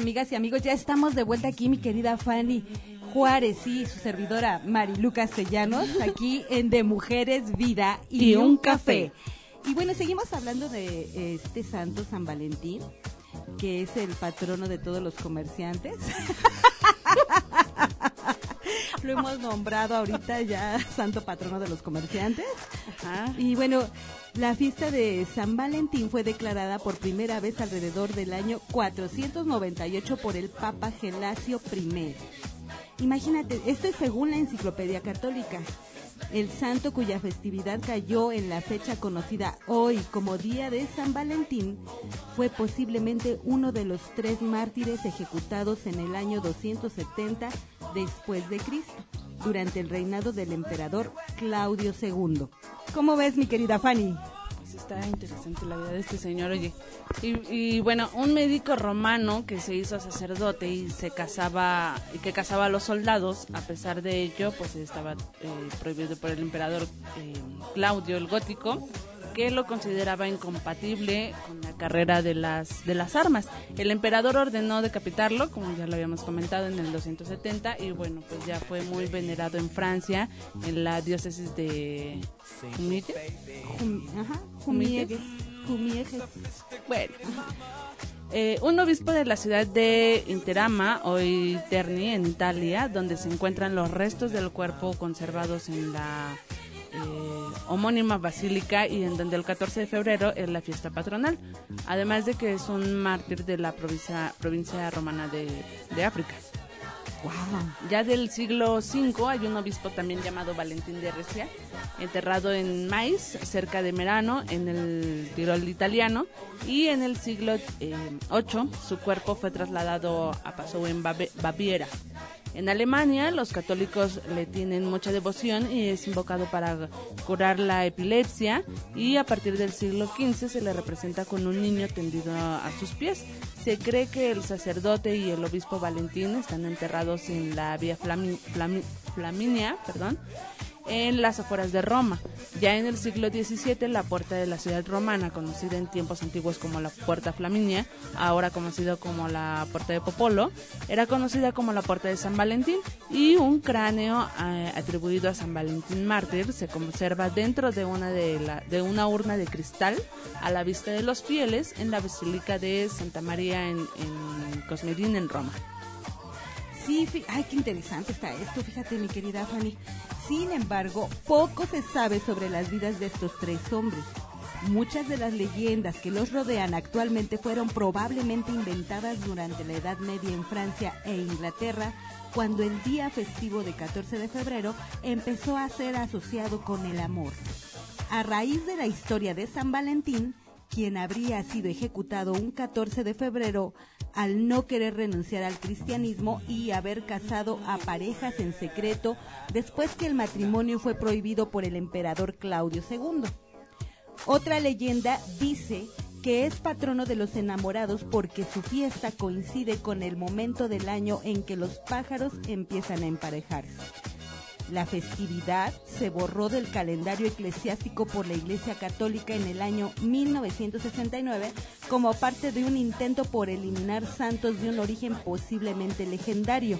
Speaker 3: Amigas y amigos, ya estamos de vuelta aquí, mi querida Fanny Juárez y su servidora Marilu Castellanos, aquí en De Mujeres, Vida y,
Speaker 4: Y
Speaker 3: un café. Y bueno, seguimos hablando de eh, este santo San Valentín, que es el patrono de todos los comerciantes. Lo hemos nombrado ahorita ya santo patrono de los comerciantes.
Speaker 4: Ajá.
Speaker 3: Y bueno, la fiesta de San Valentín fue declarada por primera vez alrededor del año 498 por el Papa Gelasio I. Imagínate, esto es según la Enciclopedia Católica. El santo cuya festividad cayó en la fecha conocida hoy como Día de San Valentín fue posiblemente uno de los tres mártires ejecutados en el año 270 después de Cristo, durante el reinado del emperador Claudio II. ¿Cómo ves, mi querida Fanny?
Speaker 4: Pues está interesante la vida de este señor, oye. Y, y bueno, un médico romano que se hizo sacerdote y se casaba, y que casaba a los soldados, a pesar de ello, pues estaba eh, prohibido por el emperador eh, Claudio el Gótico, que lo consideraba incompatible con la carrera de las, de las armas. El emperador ordenó decapitarlo, como ya lo habíamos comentado, en el 270, y bueno, pues ya fue muy venerado en Francia, en la diócesis de Jumite.
Speaker 3: Jum-. Jumiegues.
Speaker 4: Bueno, eh, un obispo de la ciudad de Interama, hoy Terni, en Italia, donde se encuentran los restos del cuerpo conservados en la homónima basílica y en donde el 14 de febrero es la fiesta patronal, además de que es un mártir de la provincia, provincia romana de, de África. Ya del siglo V hay un obispo también llamado Valentín de Recia, enterrado en Mais, cerca de Merano, en el Tirol italiano, y en el siglo eh, VIII su cuerpo fue trasladado a Passau en Baviera. En Alemania los católicos le tienen mucha devoción y es invocado para curar la epilepsia y a partir del siglo XV se le representa con un niño tendido a sus pies. Se cree que el sacerdote y el obispo Valentín están enterrados en la Vía Flami- Flami- Flaminia, perdón, en las afueras de Roma. Ya en el siglo XVII, la puerta de la ciudad romana, conocida en tiempos antiguos como la Puerta Flaminia, ahora conocido como la Puerta de Popolo, era conocida como la Puerta de San Valentín y un cráneo eh, atribuido a San Valentín mártir se conserva dentro de una, de, la, una urna de cristal a la vista de los fieles en la Basílica de Santa María en, en Cosmedín, en Roma.
Speaker 3: Sí, ay, qué interesante está esto, fíjate mi querida Fanny. Sin embargo, poco se sabe sobre las vidas de estos tres hombres. Muchas de las leyendas que los rodean actualmente fueron probablemente inventadas durante la Edad Media en Francia e Inglaterra, cuando el día festivo de 14 de febrero empezó a ser asociado con el amor. A raíz de la historia de San Valentín, quien habría sido ejecutado un 14 de febrero al no querer renunciar al cristianismo y haber casado a parejas en secreto después que el matrimonio fue prohibido por el emperador Claudio II. Otra leyenda dice que es patrono de los enamorados porque su fiesta coincide con el momento del año en que los pájaros empiezan a emparejarse. La festividad se borró del calendario eclesiástico por la Iglesia Católica en el año 1969 como parte de un intento por eliminar santos de un origen posiblemente legendario,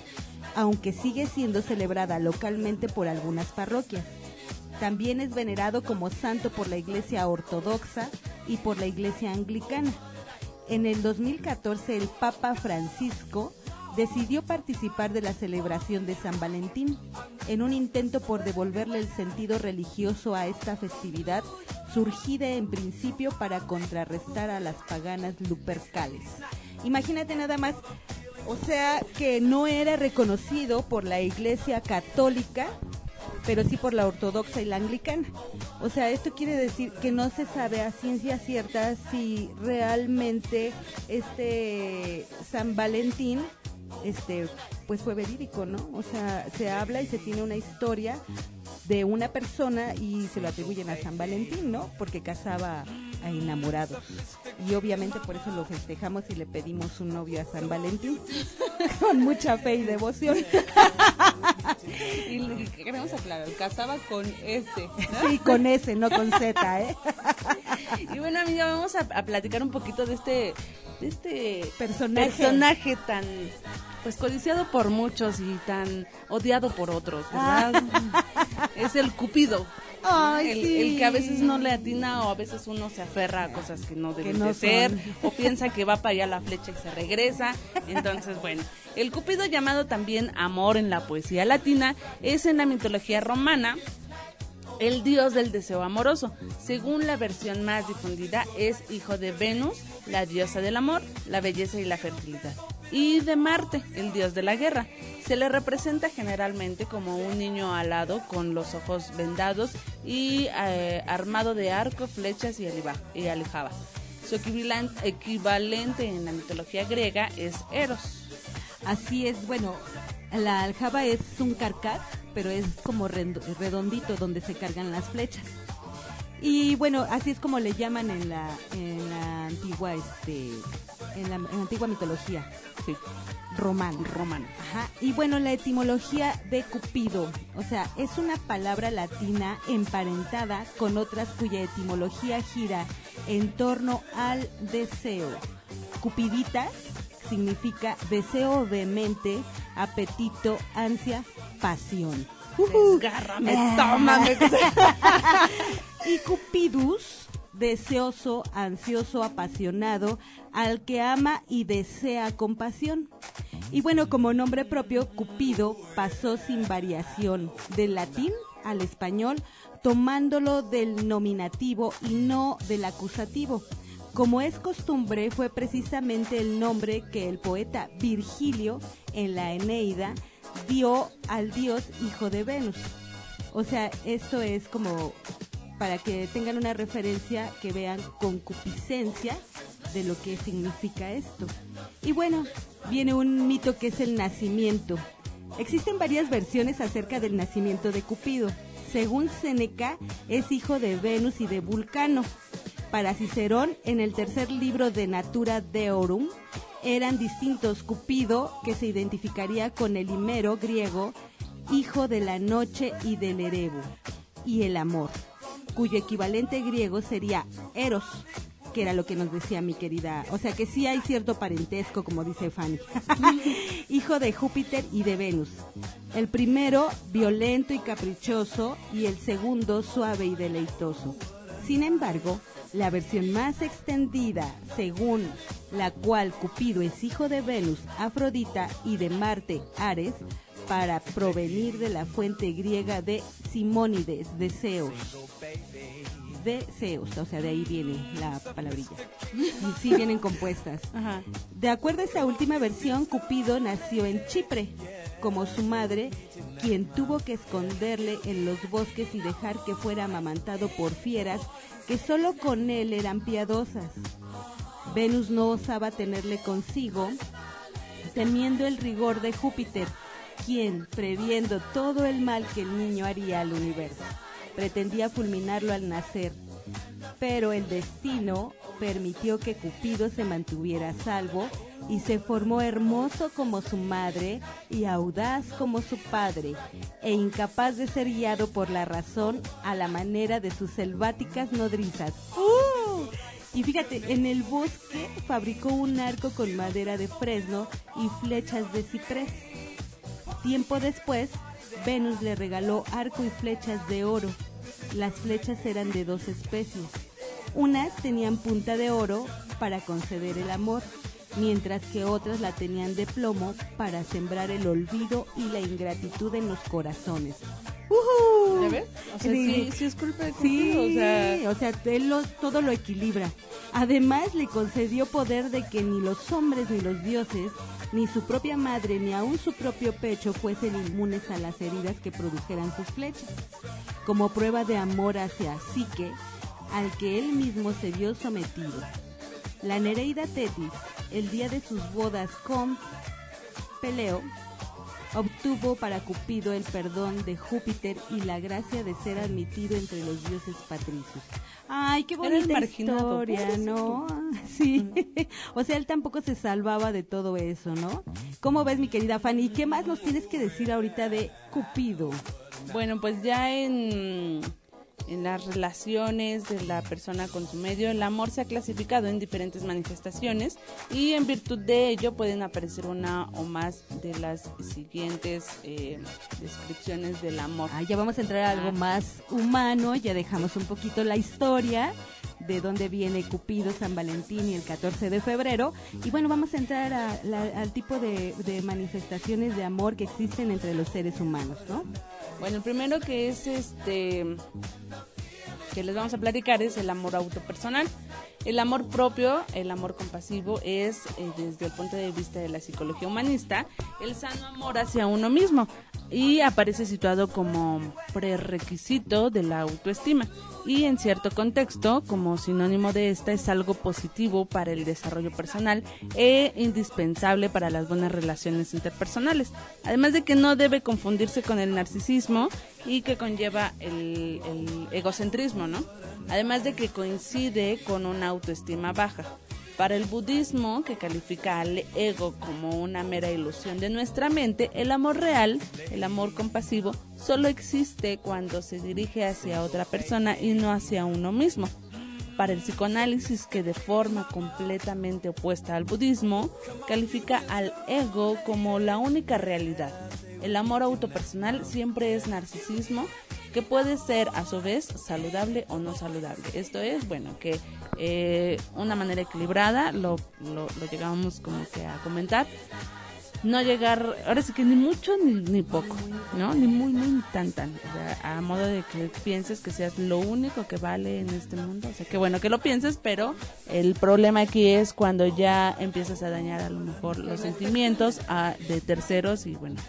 Speaker 3: aunque sigue siendo celebrada localmente por algunas parroquias. También es venerado como santo por la Iglesia Ortodoxa y por la Iglesia Anglicana. En el 2014 el Papa Francisco decidió participar de la celebración de San Valentín en un intento por devolverle el sentido religioso a esta festividad surgida en principio para contrarrestar a las paganas lupercales. Imagínate nada más, o sea que no era reconocido por la Iglesia Católica pero sí por la ortodoxa y la anglicana. O sea, esto quiere decir que no se sabe a ciencia cierta si realmente este San Valentín este pues fue verídico, ¿no? O sea, se habla y se tiene una historia de una persona y se lo atribuyen a San Valentín, ¿no? Porque casaba a enamorados. y obviamente por eso lo festejamos y le pedimos un novio a San Valentín con mucha fe y devoción.
Speaker 4: y queremos aclarar, casaba con S.
Speaker 3: Sí, con S, no con Z, ¿eh?
Speaker 4: Y bueno, amiga, vamos a, a platicar un poquito de este, este
Speaker 3: Personaje.
Speaker 4: personaje tan pues codiciado por muchos y tan odiado por otros, ¿verdad? es el Cupido.
Speaker 3: Ay,
Speaker 4: el,
Speaker 3: sí.
Speaker 4: el que a veces no le atina o a veces uno se aferra a cosas que no deben
Speaker 3: no
Speaker 4: de ser
Speaker 3: son.
Speaker 4: o piensa que va para allá la flecha y se regresa. Entonces, bueno, el Cupido llamado también amor en la poesía latina es en la mitología romana el dios del deseo amoroso. Según la versión más difundida, es hijo de Venus, la diosa del amor, la belleza y la fertilidad, y de Marte, el dios de la guerra. Se le representa generalmente como un niño alado con los ojos vendados y eh, armado de arco, flechas y, y aljaba. Su equivalen- equivalente en la mitología griega es Eros.
Speaker 3: Así es, bueno, la aljaba es un carcaj, pero es como redondito donde se cargan las flechas. Y bueno, así es como le llaman en la, en la antigua, este, en la, en la antigua mitología
Speaker 4: Sí,
Speaker 3: romana.
Speaker 4: romano.
Speaker 3: Ajá. Y bueno, la etimología de Cupido, o sea, es una palabra latina emparentada con otras cuya etimología gira en torno al deseo. Cupidita significa deseo vehemente, apetito, ansia, pasión.
Speaker 4: Desgárrame, tómame.
Speaker 3: Y Cupidus, deseoso, ansioso, apasionado, al que ama y desea compasión. Y bueno, como nombre propio, Cupido pasó sin variación del latín al español, tomándolo del nominativo y no del acusativo. Como es costumbre, fue precisamente el nombre que el poeta Virgilio en la Eneida dio al dios hijo de Venus. O sea, esto es como para que tengan una referencia, que vean concupiscencia de lo que significa esto. Y bueno, viene un mito que es el nacimiento. Existen varias versiones acerca del nacimiento de Cupido. Según Séneca, es hijo de Venus y de Vulcano. Para Cicerón, en el tercer libro de Natura Deorum, eran distintos Cupido, que se identificaría con el Himero griego, hijo de la noche y del Erebo, y el amor, cuyo equivalente griego sería Eros, que era lo que nos decía mi querida, o sea que sí hay cierto parentesco, como dice Fanny, hijo de Júpiter y de Venus. El primero violento y caprichoso y el segundo suave y deleitoso. Sin embargo, la versión más extendida, según la cual Cupido es hijo de Venus, Afrodita y de Marte, Ares, para provenir de la fuente griega de Simónides, de Zeus. De Zeus, o sea, de ahí viene la palabrilla. Y sí vienen compuestas.
Speaker 4: Ajá.
Speaker 3: De acuerdo a esta última versión, Cupido nació en Chipre, como su madre, quien tuvo que esconderle en los bosques y dejar que fuera amamantado por fieras que solo con él eran piadosas. Venus no osaba tenerle consigo, temiendo el rigor de Júpiter, quien, previendo todo el mal que el niño haría al universo, pretendía fulminarlo al nacer. Pero el destino permitió que Cupido se mantuviera a salvo y se formó hermoso como su madre y audaz como su padre, e incapaz de ser guiado por la razón a la manera de sus selváticas nodrizas. ¡Uh! Y fíjate, en el bosque fabricó un arco con madera de fresno y flechas de ciprés. Tiempo después, Venus le regaló arco y flechas de oro. Las flechas eran de dos especies. Unas tenían punta de oro para conceder el amor, mientras que otras la tenían de plomo para sembrar el olvido y la ingratitud en los corazones. ¡Uhú!
Speaker 4: ¿Ya ves? O sea,
Speaker 3: Sí.
Speaker 4: sí, sí es culpa de
Speaker 3: Sí,
Speaker 4: o sea,
Speaker 3: o sea, él lo- todo lo equilibra. Además, le concedió poder de que ni los hombres ni los dioses, ni su propia madre, ni aun su propio pecho fuesen inmunes a las heridas que produjeran sus flechas. Como prueba de amor hacia Psique, al que él mismo se vio sometido. La Nereida Tetis, el día de sus bodas con Peleo, obtuvo para Cupido el perdón de Júpiter y la gracia de ser admitido entre los dioses patricios. Ay, qué bonita historia, ¿no? Sí. o sea, él tampoco se salvaba de todo eso, ¿no? ¿Cómo ves, mi querida Fanny? ¿Qué más nos tienes que decir ahorita de Cupido?
Speaker 4: Bueno, pues ya en, en las relaciones de la persona con su medio, el amor se ha clasificado en diferentes manifestaciones y en virtud de ello pueden aparecer una o más de las siguientes eh, descripciones del amor.
Speaker 3: Ah, ya vamos a entrar a algo
Speaker 4: Ah.
Speaker 3: más humano, ya dejamos un poquito la historia de dónde viene Cupido, San Valentín y el 14 de febrero. Y bueno, vamos a entrar a la- al tipo de, de manifestaciones de amor que existen entre los seres humanos, ¿no?
Speaker 4: Bueno, el primero que es este que les vamos a platicar es el amor autopersonal. El amor propio, el amor compasivo es eh, desde el punto de vista de la psicología humanista el sano amor hacia uno mismo y aparece situado como prerequisito de la autoestima y en cierto contexto como sinónimo de esta es algo positivo para el desarrollo personal e indispensable para las buenas relaciones interpersonales. Además de que no debe confundirse con el narcisismo y que conlleva el, egocentrismo, ¿no? Además de que coincide con una autoestima baja. Para el budismo, que califica al ego como una mera ilusión de nuestra mente, el amor real, el amor compasivo, solo existe cuando se dirige hacia otra persona y no hacia uno mismo. Para el psicoanálisis, que de forma completamente opuesta al budismo, califica al ego como la única realidad. El amor autopersonal siempre es narcisismo que puede ser a su vez saludable o no saludable. Esto es, bueno, que eh, una manera equilibrada, lo, lo, lo llegamos como que a comentar, no llegar, ahora sí que ni mucho ni, ni poco, ¿no? Ni muy, muy, ni tan, tan. O sea, a modo de que pienses que seas lo único que vale en este mundo. O sea, que bueno que lo pienses, pero el problema aquí es cuando ya empiezas a dañar a lo mejor los sentimientos de terceros y bueno,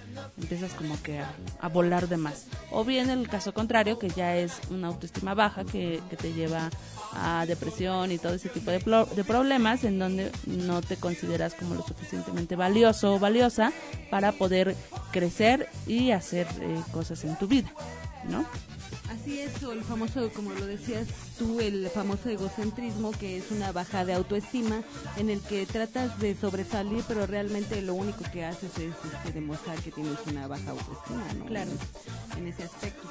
Speaker 4: empiezas como que a, a volar de más. O bien el caso contrario, que ya es una autoestima baja que, que te lleva a depresión y todo ese tipo de, de problemas en donde no te consideras como lo suficientemente valioso o valiosa para poder crecer y hacer eh, cosas en tu vida, ¿no?
Speaker 3: Así es, o el famoso, como lo decías tú, el famoso egocentrismo, que es una baja de autoestima, en el que tratas de sobresalir, pero realmente lo único que haces es este, demostrar que tienes una baja autoestima, ¿no?
Speaker 4: Claro.
Speaker 3: En, en ese aspecto.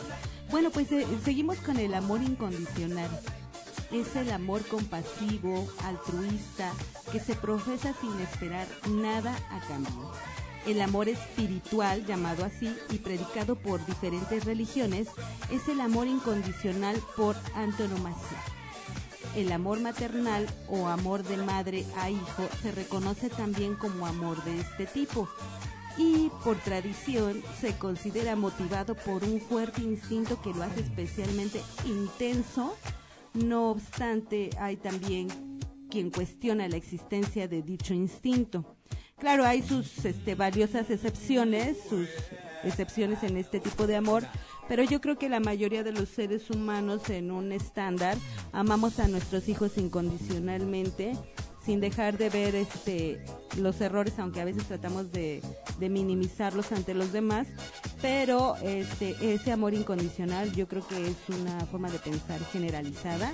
Speaker 3: Bueno, pues eh, seguimos con el amor incondicional. Es el amor compasivo, altruista, que se profesa sin esperar nada a cambio. El amor espiritual, llamado así y predicado por diferentes religiones, es el amor incondicional por antonomasia. El amor maternal o amor de madre a hijo se reconoce también como amor de este tipo y por tradición se considera motivado por un fuerte instinto que lo hace especialmente intenso. No obstante, hay también quien cuestiona la existencia de dicho instinto. Claro, hay sus este, valiosas excepciones, sus excepciones en este tipo de amor, pero yo creo que la mayoría de los seres humanos en un estándar amamos a nuestros hijos incondicionalmente, sin dejar de ver este los errores, aunque a veces tratamos de, minimizarlos ante los demás, pero este ese amor incondicional yo creo que es una forma de pensar generalizada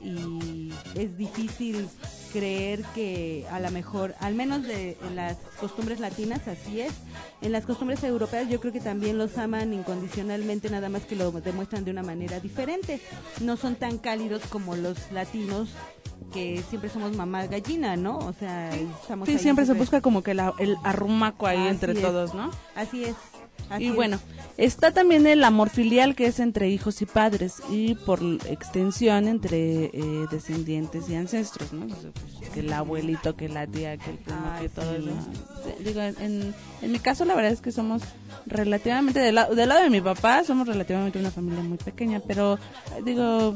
Speaker 3: y es difícil creer que a lo mejor, al menos de en las costumbres latinas, así es. En las costumbres europeas yo creo que también los aman incondicionalmente, nada más que lo demuestran de una manera diferente. No son tan cálidos como los latinos, que siempre somos mamá gallina, ¿no? O sea, estamos
Speaker 4: Sí,
Speaker 3: ahí
Speaker 4: siempre se busca como que la- el arrumaco ahí
Speaker 3: Así
Speaker 4: entre
Speaker 3: es.
Speaker 4: todos, ¿no?
Speaker 3: Así es. así
Speaker 4: y
Speaker 3: es.
Speaker 4: bueno, está también el amor filial que es entre hijos y padres y por extensión entre eh, descendientes y ancestros, ¿no? Pues, que el abuelito, que la tía, que el primo, que todo
Speaker 3: sí.
Speaker 4: eso. Digo, en, en mi caso la verdad es que somos relativamente, del, la- del lado de mi papá, somos relativamente una familia muy pequeña, pero digo,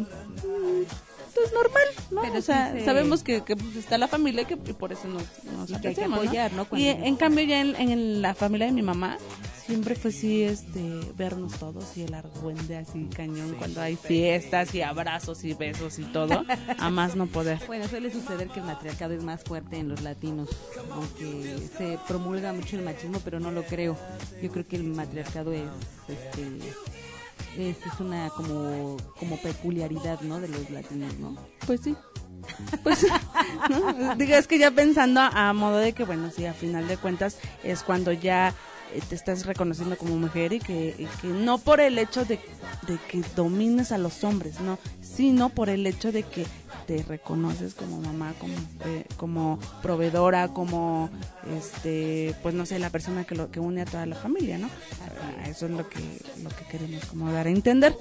Speaker 4: es normal, ¿no?
Speaker 3: Pero
Speaker 4: o sea,
Speaker 3: sí se-
Speaker 4: sabemos que, que, pues, está la familia y que y por eso nos, nos
Speaker 3: Y que hay que apoyar, ¿no?
Speaker 4: Y en cambio ya en, en la familia de mi mamá siempre fue sí este vernos todos y el argüende así cañón cuando hay fiestas y abrazos y besos y todo, a más no poder.
Speaker 3: Bueno, suele suceder que el matriarcado es más fuerte en los latinos, aunque se promulga mucho el machismo, pero no lo creo. Yo creo que el matriarcado es, este, es, es una como, como peculiaridad, ¿no? De los latinos, ¿no?
Speaker 4: Pues sí. Pues, ¿no? Digo, es que ya pensando a modo de que, bueno, sí, a final de cuentas es cuando ya eh, te estás reconociendo como mujer y que, y que no por el hecho de, de que domines a los hombres, no, sino por el hecho de que te reconoces como mamá, como, eh, como proveedora, como, este, pues no sé, la persona que, lo, que une a toda la familia, ¿no? Eso es lo que, lo que queremos como dar a entender.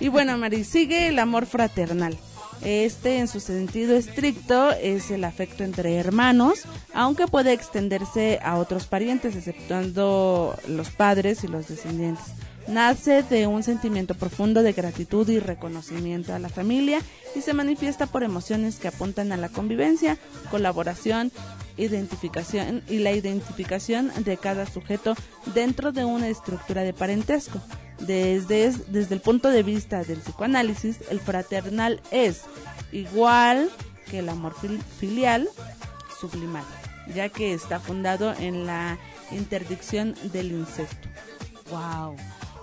Speaker 4: Y bueno, Mari, sigue el amor fraternal. Este, en su sentido estricto, es el afecto entre hermanos, aunque puede extenderse a otros parientes, exceptuando los padres y los descendientes. Nace de un sentimiento profundo de gratitud y reconocimiento a la familia y se manifiesta por emociones que apuntan a la convivencia, colaboración, identificación y la identificación de cada sujeto dentro de una estructura de parentesco. Desde, el punto de vista del psicoanálisis, el fraternal es igual que el amor fil- filial sublimal, ya que está fundado en la interdicción del incesto.
Speaker 3: Wow.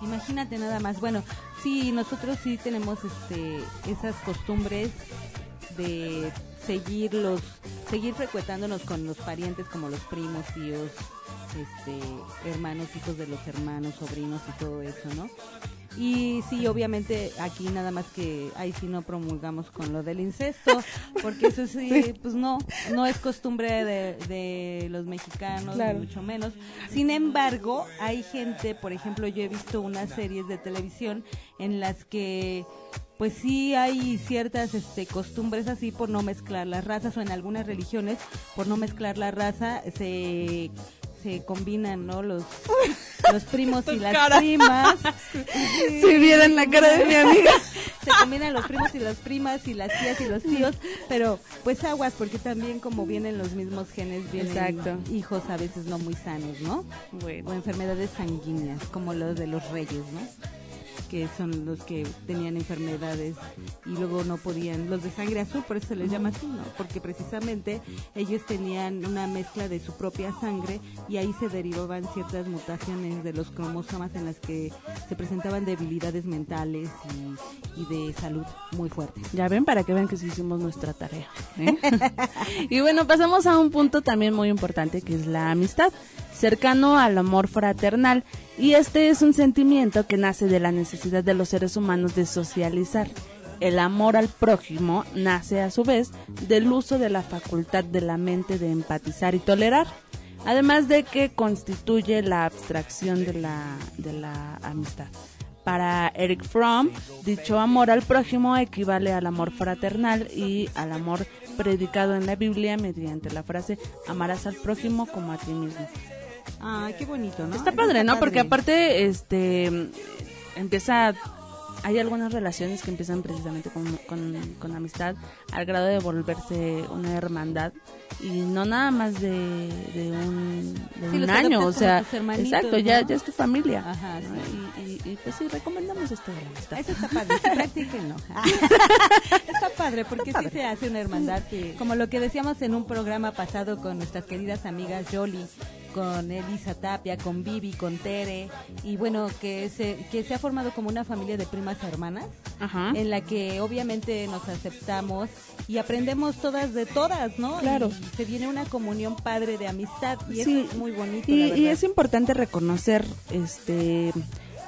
Speaker 3: Imagínate nada más. Bueno, sí, nosotros sí tenemos este esas costumbres de seguir los seguir frecuentándonos con los parientes como los primos, tíos, este, hermanos, hijos de los hermanos, sobrinos y todo eso, ¿no? Y sí, obviamente aquí nada más que ahí sí no promulgamos con lo del incesto, porque eso sí, pues no, no es costumbre de, de los mexicanos,
Speaker 4: Claro.
Speaker 3: ni mucho menos. Sin embargo, hay gente, por ejemplo, yo he visto unas series de televisión en las que pues sí hay ciertas este, costumbres así por no mezclar las razas o en algunas religiones por no mezclar la raza se se combinan no los los primos y las
Speaker 4: cara.
Speaker 3: primas
Speaker 4: Si vieran la cara de mi amiga.
Speaker 3: se combinan los primos y las primas y las tías y los tíos, pero pues aguas porque también como vienen los mismos genes vienen
Speaker 4: Exacto.
Speaker 3: hijos a veces no muy sanos, ¿no?
Speaker 4: Bueno.
Speaker 3: O enfermedades sanguíneas como los de los reyes, ¿no? Que son los que tenían enfermedades y luego no podían, los de sangre azul, por eso se les llama así, ¿no? Porque precisamente ellos tenían una mezcla de su propia sangre y ahí se derivaban ciertas mutaciones de los cromosomas en las que se presentaban debilidades mentales y, de salud muy fuertes.
Speaker 4: Ya ven, para que vean que sí hicimos nuestra tarea. ¿eh? y bueno, pasamos a un punto también muy importante que es la amistad, cercano al amor fraternal. Y este es un sentimiento que nace de la necesidad de los seres humanos de socializar. El amor al prójimo nace a su vez del uso de la facultad de la mente de empatizar y tolerar. Además de que constituye la abstracción de la, amistad. Para Eric Fromm, dicho amor al prójimo equivale al amor fraternal y al amor predicado en la Biblia mediante la frase amarás al prójimo como a ti mismo.
Speaker 3: Ay, qué bonito, ¿no?
Speaker 4: Está padre, ¿no?
Speaker 3: padre.
Speaker 4: Porque aparte, este, empieza, hay algunas relaciones que empiezan precisamente con, con, con amistad al grado de volverse una hermandad y no nada más de, de un, de
Speaker 3: Sí,
Speaker 4: un
Speaker 3: los
Speaker 4: año, o sea, exacto, ya,
Speaker 3: ¿no?
Speaker 4: ya es tu familia.
Speaker 3: Ajá,
Speaker 4: ¿no? Y, y, y, pues sí, recomendamos la amistad.
Speaker 3: Eso está padre, practíquenlo. está padre, porque sí se hace una hermandad. Como lo que decíamos en un programa pasado con nuestras queridas amigas Jolie, con Elisa Tapia, con Vivi, con Tere, y bueno, que se, que se ha formado como una familia de primas hermanas,
Speaker 4: Ajá.
Speaker 3: en la que obviamente nos aceptamos y aprendemos todas de todas, ¿no?
Speaker 4: Claro.
Speaker 3: Y se viene una comunión padre de amistad, y
Speaker 4: Sí.
Speaker 3: eso es muy bonito.
Speaker 4: Y,
Speaker 3: la
Speaker 4: y es importante reconocer este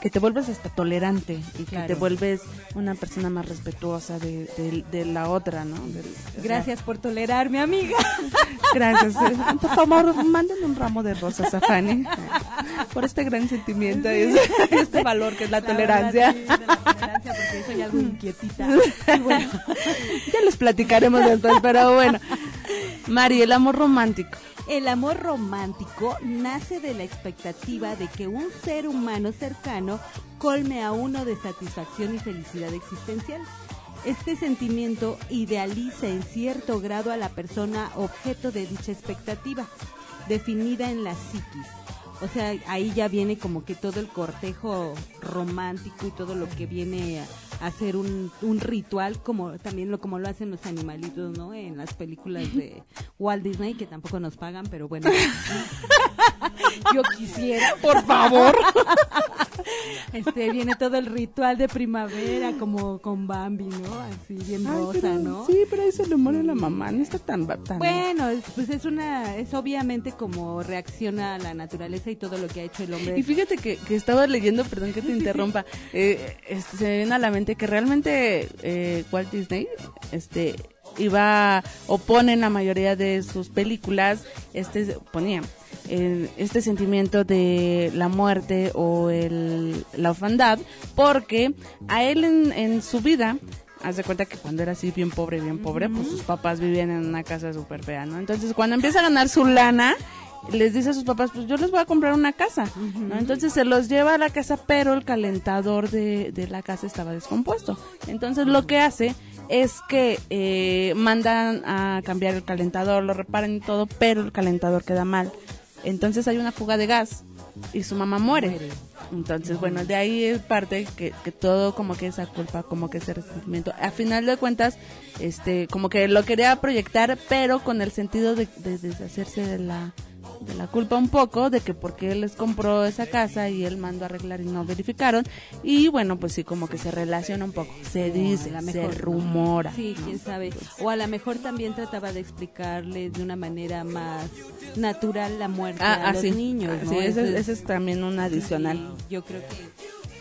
Speaker 4: que te vuelves hasta tolerante y que te vuelves una persona más respetuosa de, de- de la otra, ¿no? O sea,
Speaker 3: Gracias por tolerarme, amiga.
Speaker 4: gracias. Por favor, manden un ramo de rosas a Fanny por este gran sentimiento y ese- este valor que es la,
Speaker 3: La
Speaker 4: tolerancia.
Speaker 3: sí, de la tolerancia, porque soy algo inquietita. Y bueno,
Speaker 4: ya les platicaremos después, pero bueno. Mari, el amor romántico.
Speaker 3: El amor romántico nace de la expectativa de que un ser humano cercano colme a uno de satisfacción y felicidad existencial. Este sentimiento idealiza en cierto grado a la persona objeto de dicha expectativa, definida en la psiquis. O sea, ahí ya viene como que todo el cortejo romántico y todo lo que viene hacer un, un ritual, como también lo como lo hacen los animalitos, ¿no? En las películas de Walt Disney, que tampoco nos pagan, pero bueno. Yo quisiera, por favor. Este, viene todo el ritual de primavera, como con Bambi, ¿no? Así bien
Speaker 4: Ay,
Speaker 3: rosa,
Speaker 4: pero-
Speaker 3: ¿no?
Speaker 4: Sí, pero ahí se le muere la mamá, no está tan... tan
Speaker 3: Bueno, es- pues es una, es obviamente como reacciona a la naturaleza y todo lo que ha hecho el hombre.
Speaker 4: Y fíjate que, que estaba leyendo, perdón que te interrumpa, eh, este, se viene a la mente que realmente eh, Walt Disney este, iba o pone en la mayoría de sus películas, este ponía eh, este sentimiento de la muerte o el, la orfandad, porque a él en, en su vida Haz de cuenta que cuando era así bien pobre, bien pobre, pues sus papás vivían en una casa súper fea, ¿no? Entonces cuando empieza a ganar su lana, les dice a sus papás, pues yo les voy a comprar una casa, ¿no? Entonces se los lleva a la casa, pero el calentador de, de la casa estaba descompuesto. Entonces lo que hace es que eh, mandan a cambiar el calentador, lo reparan y todo, pero el calentador queda mal. Entonces hay una fuga de gas y su mamá muere. Entonces, bueno, de ahí es parte que, que todo como que esa culpa, como que ese resentimiento. A final de cuentas, este, como que lo quería proyectar, pero con el sentido de, de deshacerse de la, de la culpa un poco, de que porque él les compró esa casa y él mandó a arreglar y no verificaron. Y bueno, pues sí, como que se relaciona un poco. Se dice,
Speaker 3: la
Speaker 4: se
Speaker 3: mejor, ¿no?
Speaker 4: rumora.
Speaker 3: Sí,
Speaker 4: ¿no?
Speaker 3: quién sabe. O a lo mejor también trataba de explicarles de una manera más natural la muerte
Speaker 4: Ah,
Speaker 3: a
Speaker 4: ah,
Speaker 3: los
Speaker 4: sí.
Speaker 3: niños.
Speaker 4: Ah,
Speaker 3: ¿no?
Speaker 4: sí, ese,
Speaker 3: es-
Speaker 4: ese es también un adicional.
Speaker 3: Sí, yo creo que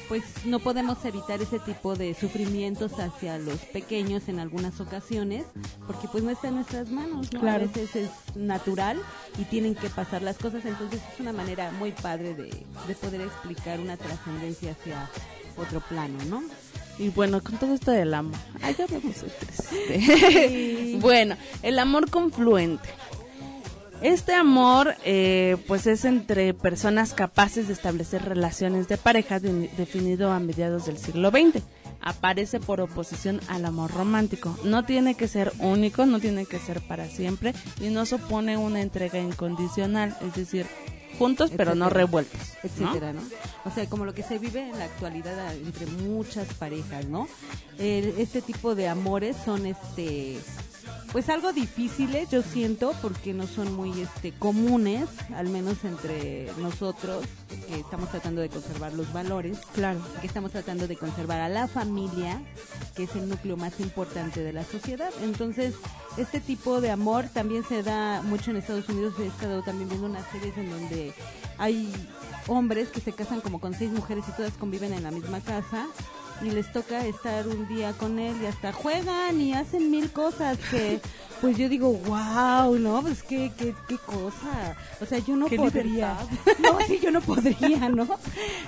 Speaker 3: pues no podemos evitar ese tipo de sufrimientos hacia los pequeños en algunas ocasiones, porque pues no está en nuestras manos, ¿no?
Speaker 4: Claro.
Speaker 3: A veces es natural y tienen que pasar las cosas, entonces es una manera muy padre de, de poder explicar una trascendencia hacia otro plano, ¿no?
Speaker 4: Y bueno, con todo esto del amor. Ay, ya puse triste. bueno, el amor confluente. Este amor, eh, pues es entre personas capaces de establecer relaciones de pareja de- definido a mediados del siglo XX. Aparece por oposición al amor romántico. No tiene que ser único, no tiene que ser para siempre y no supone una entrega incondicional, es decir, juntos pero no revueltos.
Speaker 3: etcétera, ¿no? O sea, como lo que se vive en la actualidad a- entre muchas parejas, ¿no? El- este tipo de amores son, este, pues algo difíciles, yo siento, porque no son muy, este, comunes, al menos entre nosotros, que estamos tratando de conservar los valores,
Speaker 4: Claro.
Speaker 3: que estamos tratando de conservar a la familia, que es el núcleo más importante de la sociedad. Entonces, este tipo de amor también se da mucho en Estados Unidos. He estado también viendo unas series en donde hay hombres que se casan como con seis mujeres y todas conviven en la misma casa y les toca estar un día con él y hasta juegan y hacen mil cosas que pues yo digo wow no pues qué qué, qué cosa. O sea yo no podría. no sí yo no podría no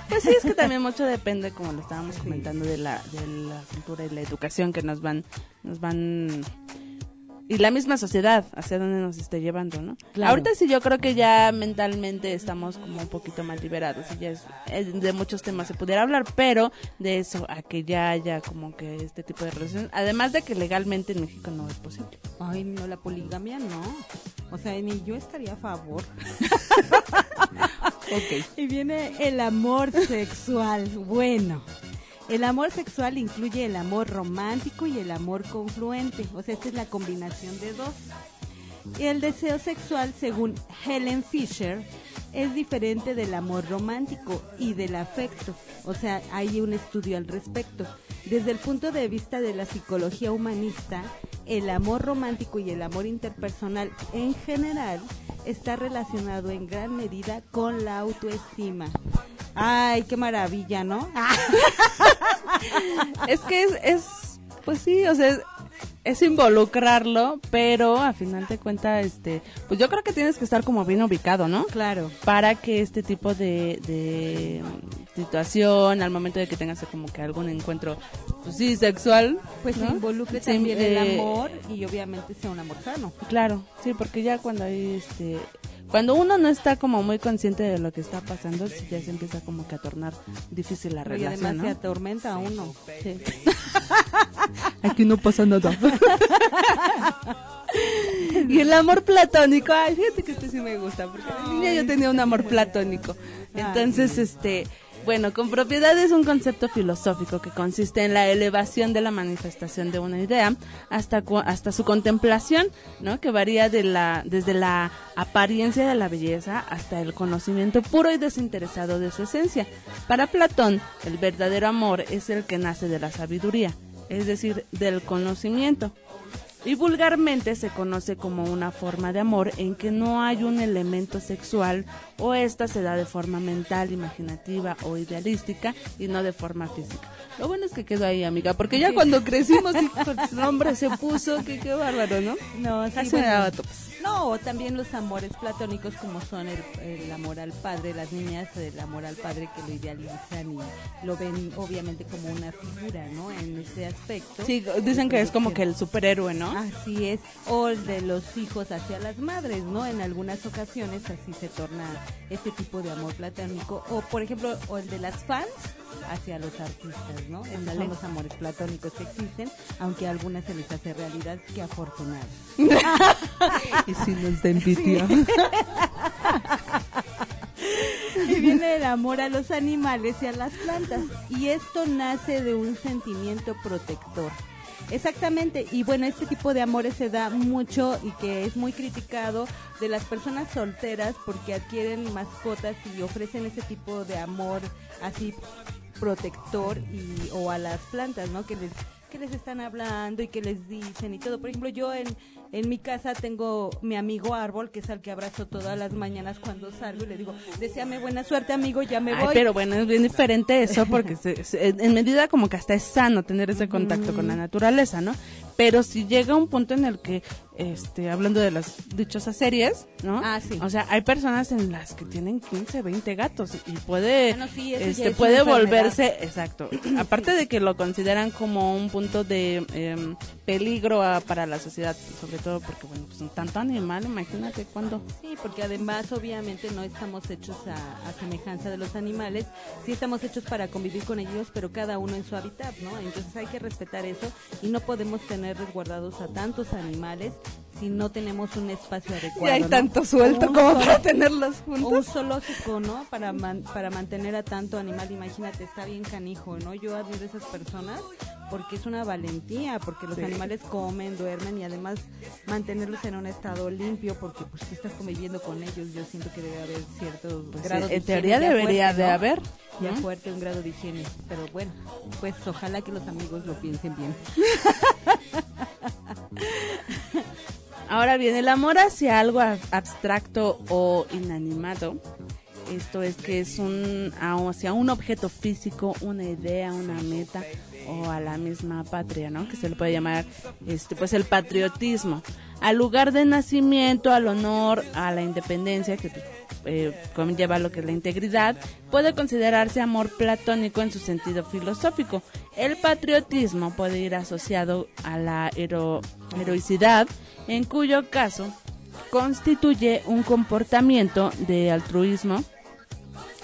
Speaker 4: Pues sí, es que también mucho depende, como lo estábamos comentando, de la, de la cultura y la educación que nos van, nos van y la misma sociedad hacia dónde nos esté llevando, ¿no?
Speaker 3: Claro.
Speaker 4: Ahorita sí yo creo que ya mentalmente estamos como un poquito más liberados y ya es, es- de muchos temas se pudiera hablar, pero de eso a que ya haya como que este tipo de relaciones, además de que legalmente en México no es posible.
Speaker 3: Ay, no, la poligamia no. O sea, ni yo estaría a favor.
Speaker 4: Ok.
Speaker 3: Y viene el amor sexual. Bueno, el amor sexual incluye el amor romántico y el amor confluente. O sea, esta es la combinación de dos. Y el deseo sexual, según Helen Fisher, es diferente del amor romántico y del afecto. O sea, hay un estudio al respecto. Desde el punto de vista de la psicología humanista, el amor romántico y el amor interpersonal en general está relacionado en gran medida con la autoestima. Ay, qué maravilla, ¿no?
Speaker 4: es que es, es, pues sí, o sea, es, involucrarlo, pero a final de cuentas, este, pues yo creo que tienes que estar como bien ubicado, ¿no?
Speaker 3: Claro.
Speaker 4: Para que este tipo de, de situación, al momento de que tengas como que algún encuentro, pues sí, sexual,
Speaker 3: Pues
Speaker 4: ¿no?
Speaker 3: se involucre
Speaker 4: Sí,
Speaker 3: también
Speaker 4: eh,
Speaker 3: el amor y obviamente sea un amor sano.
Speaker 4: Claro, sí, porque ya cuando hay este Cuando uno no está como muy consciente de lo que está pasando, sí ya se empieza como que a tornar difícil la
Speaker 3: Y
Speaker 4: relación,
Speaker 3: además se
Speaker 4: ¿no?
Speaker 3: atormenta a uno.
Speaker 4: Aquí no pasa nada. y el amor platónico, ay, fíjate que este sí me gusta, porque de niña yo tenía un amor platónico. Entonces, este, bueno, con propiedad es un concepto filosófico que consiste en la elevación de la manifestación de una idea hasta hasta su contemplación, ¿no? Que varía de la desde la apariencia de la belleza hasta el conocimiento puro y desinteresado de su esencia. Para Platón, el verdadero amor es el que nace de la sabiduría, es decir, del conocimiento. Y vulgarmente se conoce como una forma de amor en que no hay un elemento sexual o esta se da de forma mental, imaginativa o idealística y no de forma física. Lo bueno es que quedó ahí, amiga, porque ya cuando crecimos y el nombre se puso, que qué bárbaro, ¿no?
Speaker 3: No, sí,
Speaker 4: Casi
Speaker 3: bueno.
Speaker 4: me daba topes.
Speaker 3: No, o también los amores platónicos como son el, el amor al padre, las niñas el amor al padre que lo idealizan y lo ven obviamente como una figura, ¿no? En ese aspecto.
Speaker 4: Sí, dicen que es como que el superhéroe, ¿no?
Speaker 3: Así es, o el de los hijos hacia las madres, ¿no? En algunas ocasiones así se torna este tipo de amor platónico, o por ejemplo, o el de las fans hacia los artistas, ¿no? Esos
Speaker 4: Ándale.
Speaker 3: son los amores platónicos que existen, aunque a algunas se les hace realidad, que afortunado.
Speaker 4: Y si nos da envidia.
Speaker 3: Y viene el amor a los animales y a las plantas. Y esto nace de un sentimiento protector. Exactamente, y bueno, este tipo de amores se da mucho y que es muy criticado de las personas solteras porque adquieren mascotas y ofrecen ese tipo de amor así protector y o a las plantas, ¿no? Que les que les están hablando y que les dicen y todo. Por ejemplo, yo en, en mi casa tengo mi amigo árbol, que es al que abrazo todas las mañanas cuando salgo y le digo, deseame buena suerte, amigo, ya me
Speaker 4: Ay,
Speaker 3: voy.
Speaker 4: pero bueno, es bien diferente eso porque se- se- en medida como que hasta es sano tener ese contacto con la naturaleza, ¿no? Pero si llega un punto en el que, este, hablando de las dichosas series, ¿no?
Speaker 3: Ah, sí.
Speaker 4: O sea, hay personas en las que tienen 15, 20 gatos y, puede,
Speaker 3: Ah, sí,
Speaker 4: este,
Speaker 3: es
Speaker 4: puede volverse, exacto. Aparte de que lo consideran como un punto de em, peligro a- para la sociedad, sobre todo porque, bueno, pues un tanto animal, imagínate cuando.
Speaker 3: Sí, porque además obviamente no estamos hechos a, a semejanza de los animales, sí estamos hechos para convivir con ellos, pero cada uno en su hábitat, ¿no? Entonces hay que respetar eso y no podemos tener resguardados a tantos animales si no tenemos un espacio adecuado.
Speaker 4: Y hay
Speaker 3: ¿no?
Speaker 4: tanto suelto como para tenerlos
Speaker 3: o un
Speaker 4: juntos.
Speaker 3: zoológico, ¿no? Para man- para mantener a tanto animal, imagínate, está bien canijo, ¿no? Yo admiro a esas personas porque es una valentía, porque los animales comen, duermen y además mantenerlos en un estado limpio porque pues tú estás conviviendo con ellos, yo siento que debe haber cierto grado de
Speaker 4: en teoría
Speaker 3: ya
Speaker 4: debería
Speaker 3: fuerte,
Speaker 4: de
Speaker 3: ¿no?
Speaker 4: haber.
Speaker 3: ya
Speaker 4: ¿no?
Speaker 3: fuerte un grado de higiene, pero bueno, pues ojalá que los amigos lo piensen bien.
Speaker 4: Ahora bien, el amor hacia algo ab- abstracto o inanimado, esto es que es un hacia un objeto físico, una idea, una meta o a la misma patria, ¿no? Que se le puede llamar este pues el patriotismo, al lugar de nacimiento, al honor, a la independencia que eh, conlleva lo que es la integridad, puede considerarse amor platónico en su sentido filosófico. El patriotismo puede ir asociado a la hero- heroicidad, en cuyo caso constituye un comportamiento de altruismo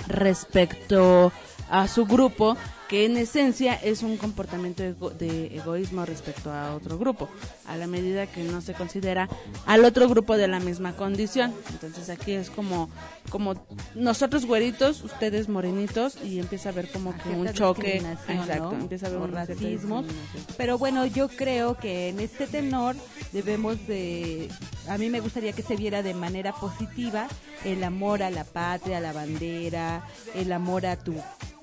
Speaker 4: respecto a su grupo que en esencia es un comportamiento ego- de egoísmo respecto a otro grupo, a la medida que no se considera al otro grupo de la misma condición. Entonces aquí es como como nosotros güeritos, ustedes morenitos y empieza a haber como que un choque, exacto,
Speaker 3: ¿no?
Speaker 4: empieza a haber
Speaker 3: O
Speaker 4: un
Speaker 3: racismo. Pero bueno, yo creo que en este tenor debemos de, a mí me gustaría que se viera de manera positiva el amor a la patria, a la bandera, el amor a tu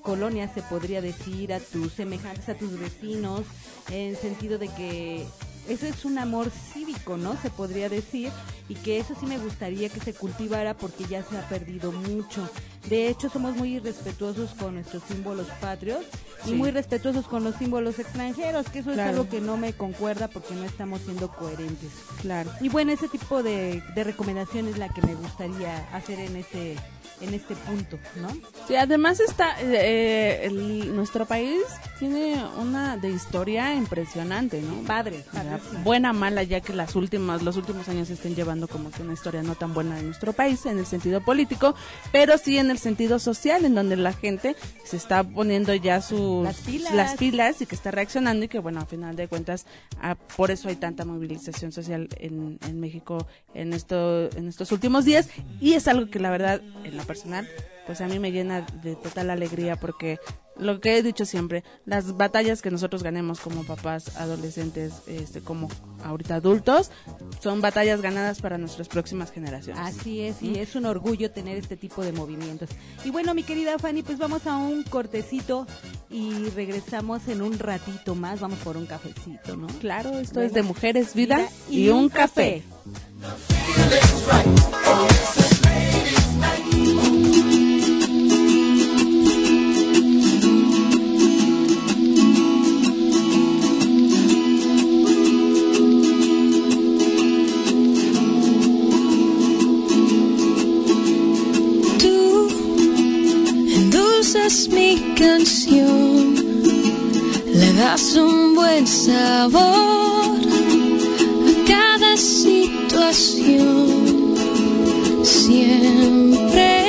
Speaker 3: colonia, se podría decir, a tus semejantes, a tus vecinos, en sentido de que eso es un amor cívico, ¿no? Se podría decir, y que eso sí me gustaría que se cultivara porque ya se ha perdido mucho. De hecho, somos muy irrespetuosos con nuestros símbolos patrios y
Speaker 4: Sí.
Speaker 3: muy respetuosos con los símbolos extranjeros, que eso
Speaker 4: Claro.
Speaker 3: es algo que no me concuerda porque no estamos siendo coherentes.
Speaker 4: Claro.
Speaker 3: Y bueno, ese tipo de, de recomendación es la que me gustaría hacer en este en este punto, ¿no?
Speaker 4: Sí, además está eh, el- nuestro país tiene una de historia impresionante, ¿no?
Speaker 3: Padre.
Speaker 4: Buena, mala, ya que las últimas, los últimos años se estén llevando como que una historia no tan buena en nuestro país en el sentido político, pero sí en el sentido social, en donde la gente se está poniendo ya sus
Speaker 3: Las pilas.
Speaker 4: las pilas y que está reaccionando y que bueno, a final de cuentas, ah, por eso hay tanta movilización social en, en México en esto, en estos últimos días y es algo que la verdad, en lo personal, pues a mí me llena de total alegría porque lo que he dicho siempre, las batallas que nosotros ganemos como papás, adolescentes, este, como ahorita adultos, son batallas ganadas para nuestras próximas generaciones.
Speaker 3: Así es, y es un orgullo tener este tipo de movimientos. Y bueno, mi querida Fanny, pues vamos a un cortecito y regresamos en un ratito más. Vamos por un cafecito, ¿no?
Speaker 4: Claro, esto es de mujeres, vida y, un café.
Speaker 6: Tú endulzas mi canción, le das un buen sabor a cada situación. Siempre.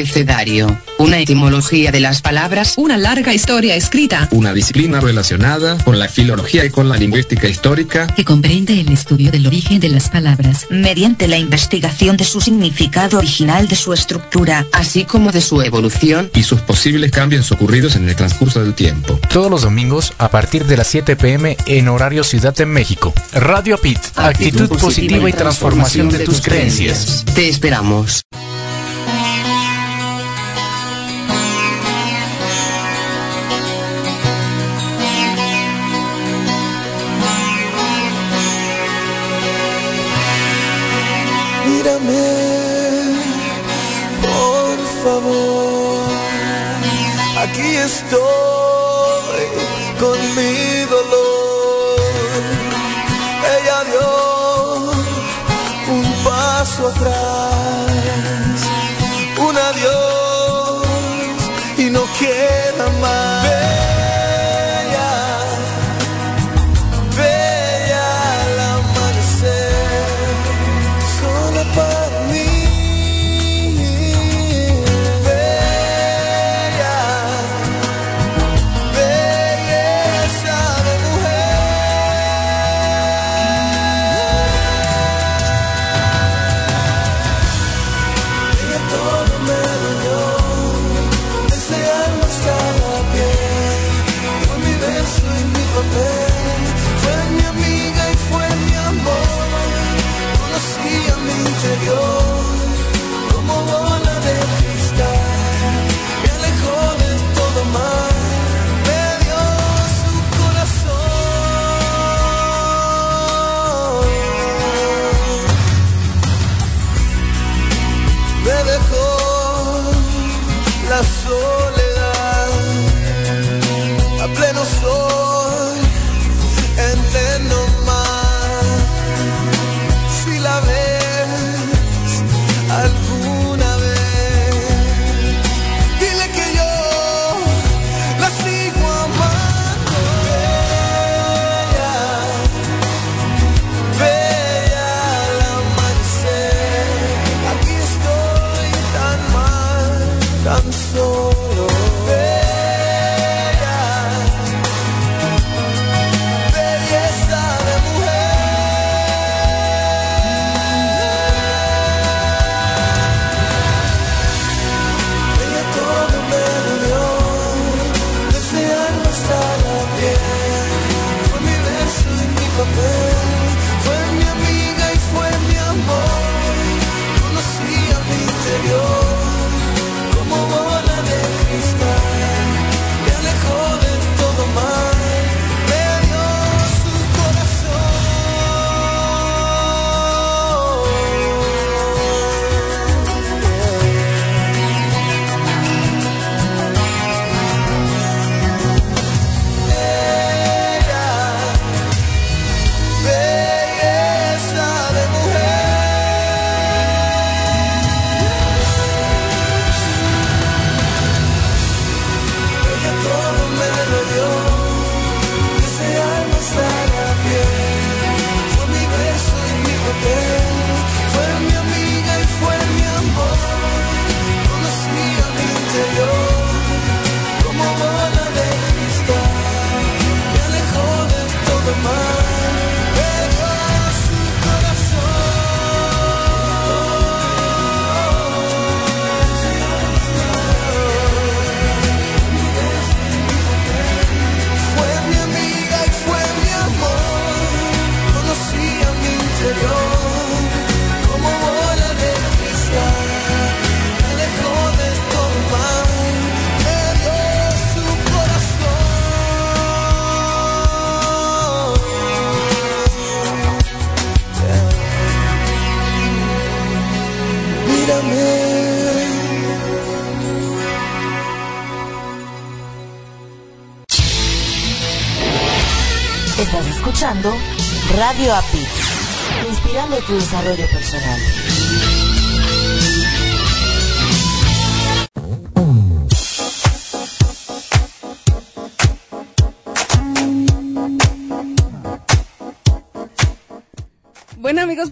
Speaker 7: abecedario, una etimología de las palabras,
Speaker 8: una larga historia escrita,
Speaker 9: una disciplina relacionada con la filología y con la lingüística histórica,
Speaker 10: que comprende el estudio del origen de las palabras,
Speaker 11: mediante la investigación de su significado original, de su estructura,
Speaker 7: así como de su evolución
Speaker 9: y sus posibles cambios ocurridos en el transcurso del tiempo.
Speaker 12: Todos los domingos a partir de las 7 pm en horario Ciudad de México. Radio Pit, actitud, positiva, y transformación, de, tus creencias.
Speaker 7: Te esperamos.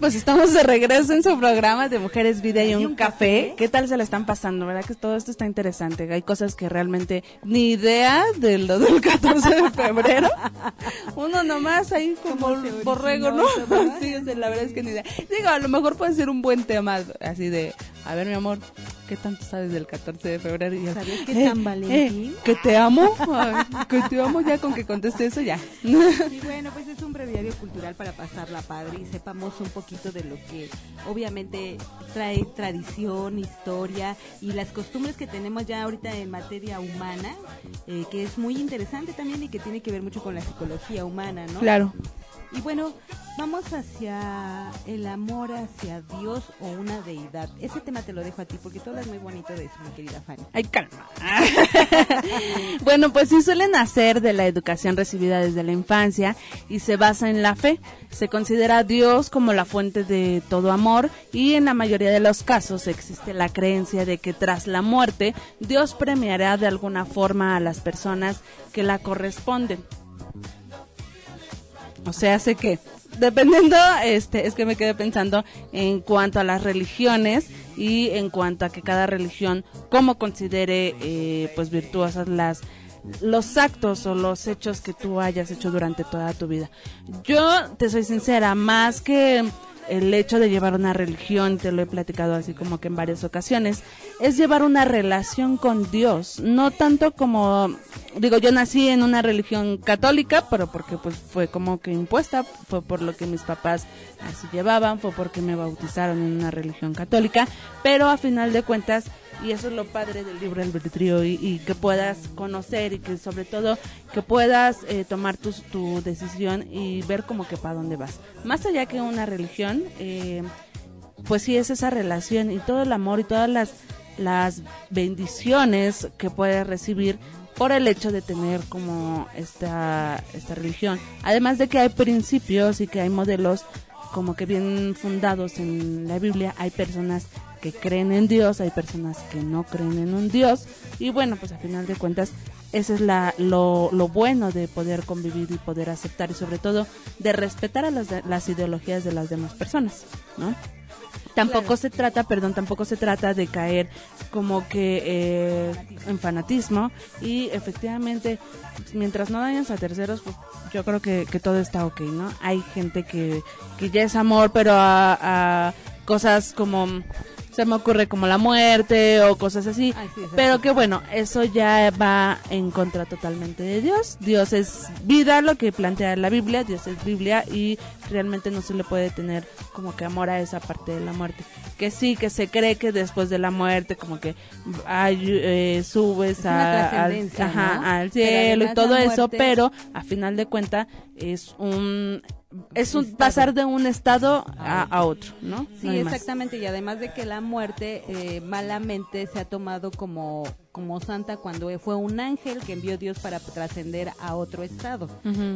Speaker 4: Pues estamos de regreso en su programa de Mujeres, Vida y un, café. ¿Qué tal se la están pasando? ¿Verdad que todo esto está interesante? Hay cosas que realmente ni idea de lo del 14 de febrero. Uno nomás ahí como borrego, ¿no? sí, o sea, la verdad es que ni idea. Digo, a lo mejor puede ser un buen tema así de, a ver mi amor, ¿qué tanto sabes del 14 de febrero? Y yo,
Speaker 3: ¿Sabes que San Valentín?
Speaker 4: que te amo, ay, que te amo ya con que conteste eso ya.
Speaker 3: Y bueno, pues es un breviario cultural para pasarla padre y sepamos un poquito de lo que obviamente trae tradición, historia y las costumbres que tenemos ya ahorita en materia humana, eh, que es muy interesante también y que tiene que ver mucho con la psicología humana, ¿no?
Speaker 4: Claro.
Speaker 3: Y bueno, vamos hacia el amor hacia Dios o una deidad. Ese tema te lo dejo a ti porque tú hablas muy bonito de eso, mi querida Fanny.
Speaker 4: Ay, calma. bueno, pues sí suelen nacer de la educación recibida desde la infancia y se basa en la fe. Se considera a Dios como la fuente de todo amor y en la mayoría de los casos existe la creencia de que tras la muerte Dios premiará de alguna forma a las personas que la corresponden. O sea, sé que dependiendo, este, es que me quedé pensando en cuanto a las religiones y en cuanto a que cada religión, como considere, eh, pues virtuosas las los actos o los hechos que tú hayas hecho durante toda tu vida. Yo te soy sincera, más que el hecho de llevar una religión, te lo he platicado así como que en varias ocasiones, es llevar una relación con Dios, no tanto como, digo, yo nací en una religión católica, pero porque pues fue como que impuesta, fue por lo que mis papás así llevaban, fue porque me bautizaron en una religión católica, pero a final de cuentas, y eso es lo padre del libro albedrío y, y que puedas conocer y que sobre todo que puedas eh, tomar tu, tu decisión y ver como que para dónde vas. Más allá que una religión, eh, pues sí es esa relación y todo el amor y todas las, las bendiciones que puedes recibir por el hecho de tener como esta, esta religión. Además de que hay principios y que hay modelos como que bien fundados en la Biblia, hay personas que creen en Dios, hay personas que no creen en un Dios y bueno, pues a final de cuentas ese es la, lo, lo bueno de poder convivir y poder aceptar y sobre todo de respetar a las, las ideologías de las demás personas, ¿no? Tampoco se trata, perdón, tampoco se trata de caer como que eh, en fanatismo y efectivamente mientras no dañas a terceros, pues yo creo que, que todo está ok, ¿no? Hay gente que, que ya es amor, pero a, a cosas como se me ocurre como la muerte o cosas así,
Speaker 3: Ay,
Speaker 4: pero que bueno, eso ya va en contra totalmente de Dios. Dios es vida, lo que plantea la Biblia, Dios es Biblia y realmente no se le puede tener como que amor a esa parte de la muerte. Que sí, que se cree que después de la muerte como que hay, eh, subes a- al,
Speaker 3: trascendencia,
Speaker 4: ajá,
Speaker 3: ¿no?
Speaker 4: al
Speaker 3: Pero
Speaker 4: cielo y todo eso, pero a final de cuenta es un es un pasar de un estado a, a otro, ¿no?
Speaker 3: Sí,
Speaker 4: No
Speaker 3: exactamente. Y además de que la muerte eh, malamente se ha tomado como, como santa cuando fue un ángel que envió Dios para trascender a otro estado.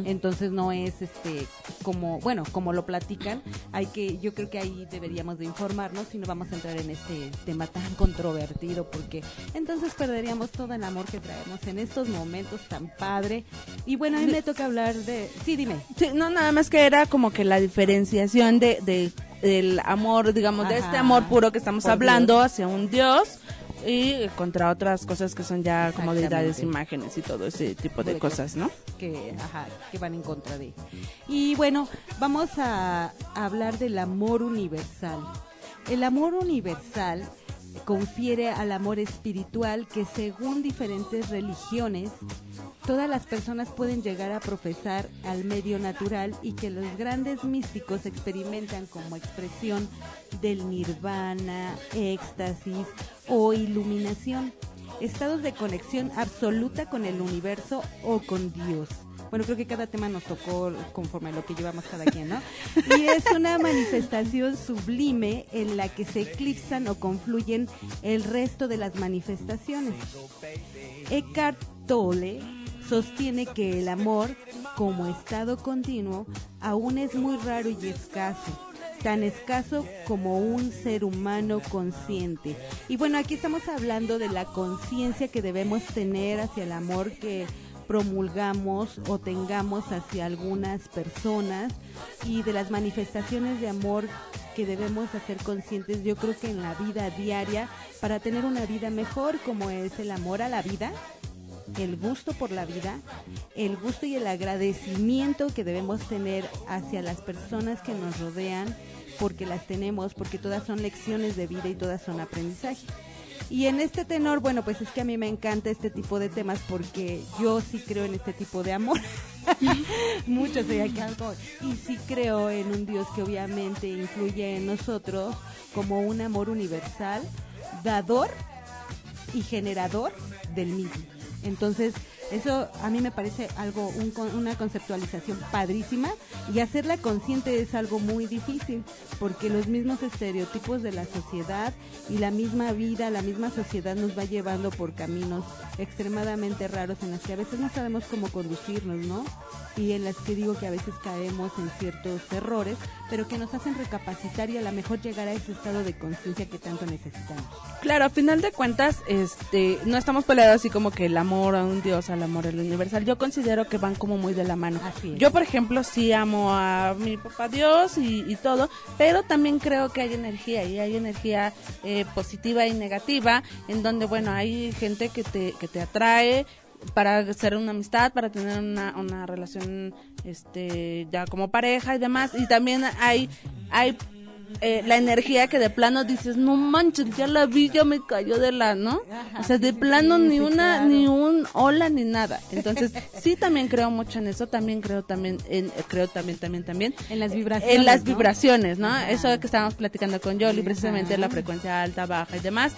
Speaker 3: Entonces no es este como, bueno, como lo platican, hay que, yo creo que ahí deberíamos de informarnos y no vamos a entrar en este tema tan controvertido porque entonces perderíamos todo el amor que traemos en estos momentos tan padre. Y bueno, a mí me toca hablar de, sí, dime.
Speaker 4: Sí, no, nada más que era como que la diferenciación de, de del amor, digamos, de este amor puro que estamos hablando
Speaker 3: Dios.
Speaker 4: hacia un Dios y contra otras cosas que son ya como deidades,
Speaker 3: Exactamente.
Speaker 4: imágenes y todo ese tipo de
Speaker 3: de
Speaker 4: cosas, ¿no?
Speaker 3: que, ajá, que van en contra de. Y bueno, vamos a hablar del amor universal. El amor universal confiere al amor espiritual que según diferentes religiones, todas las personas pueden llegar a profesar al medio natural y que los grandes místicos experimentan como expresión del nirvana, éxtasis o iluminación estados de conexión absoluta con el universo o con Dios. Bueno, creo que cada tema nos tocó conforme a lo que llevamos cada quien, ¿no? Y es una manifestación sublime en la que se eclipsan o confluyen el resto de las manifestaciones. Eckhart Tolle sostiene que el amor, como estado continuo, aún es muy raro y escaso tan escaso como un ser humano consciente. Y bueno, aquí estamos hablando de la conciencia que debemos tener hacia el amor que promulgamos o tengamos hacia algunas personas y de las manifestaciones de amor que debemos hacer conscientes, yo creo que en la vida diaria, para tener una vida mejor, como es el amor a la vida, el gusto por la vida, el gusto y el agradecimiento que debemos tener hacia las personas que nos rodean, porque las tenemos, porque todas son lecciones de vida y todas son aprendizaje. Y en este tenor, bueno, pues es que a mí me encanta este tipo de temas porque yo sí creo en este tipo de amor. Muchos se que algo. Y sí creo en un Dios que obviamente influye en nosotros como un amor universal, dador y generador del mismo. Entonces, eso a mí me parece algo, una conceptualización padrísima y hacerla consciente es algo muy difícil porque los mismos estereotipos de la sociedad y la misma vida, la misma sociedad nos va llevando por caminos extremadamente raros en los que a veces no sabemos cómo conducirnos, ¿no? Y en las que digo que a veces caemos en ciertos errores, pero que nos hacen recapacitar y a lo mejor llegar a ese estado de conciencia que tanto necesitamos.
Speaker 4: Claro, a final de cuentas, este, no estamos peleados así como que el amor a un Dios, al amor al universal. Yo considero que van como muy de la mano. Yo, por ejemplo, sí amo a mi papá Dios y, y todo, pero también creo que hay energía y hay energía eh, positiva y negativa, en donde, bueno, hay gente que te, que te atrae para hacer una amistad, para tener una, una relación este ya como pareja y demás y también hay hay eh, la energía que de plano dices, no manches, ya la vi, ya me cayó de la, ¿no? o sea, de plano ni
Speaker 3: sí,
Speaker 4: una,
Speaker 3: claro.
Speaker 4: ni un hola, ni nada. Entonces, sí también creo mucho en eso, también creo también, en, creo también, también, también.
Speaker 3: En las vibraciones.
Speaker 4: En las
Speaker 3: ¿no?
Speaker 4: vibraciones, ¿no? Eso que estábamos platicando con Yoli, precisamente la frecuencia alta, baja y demás.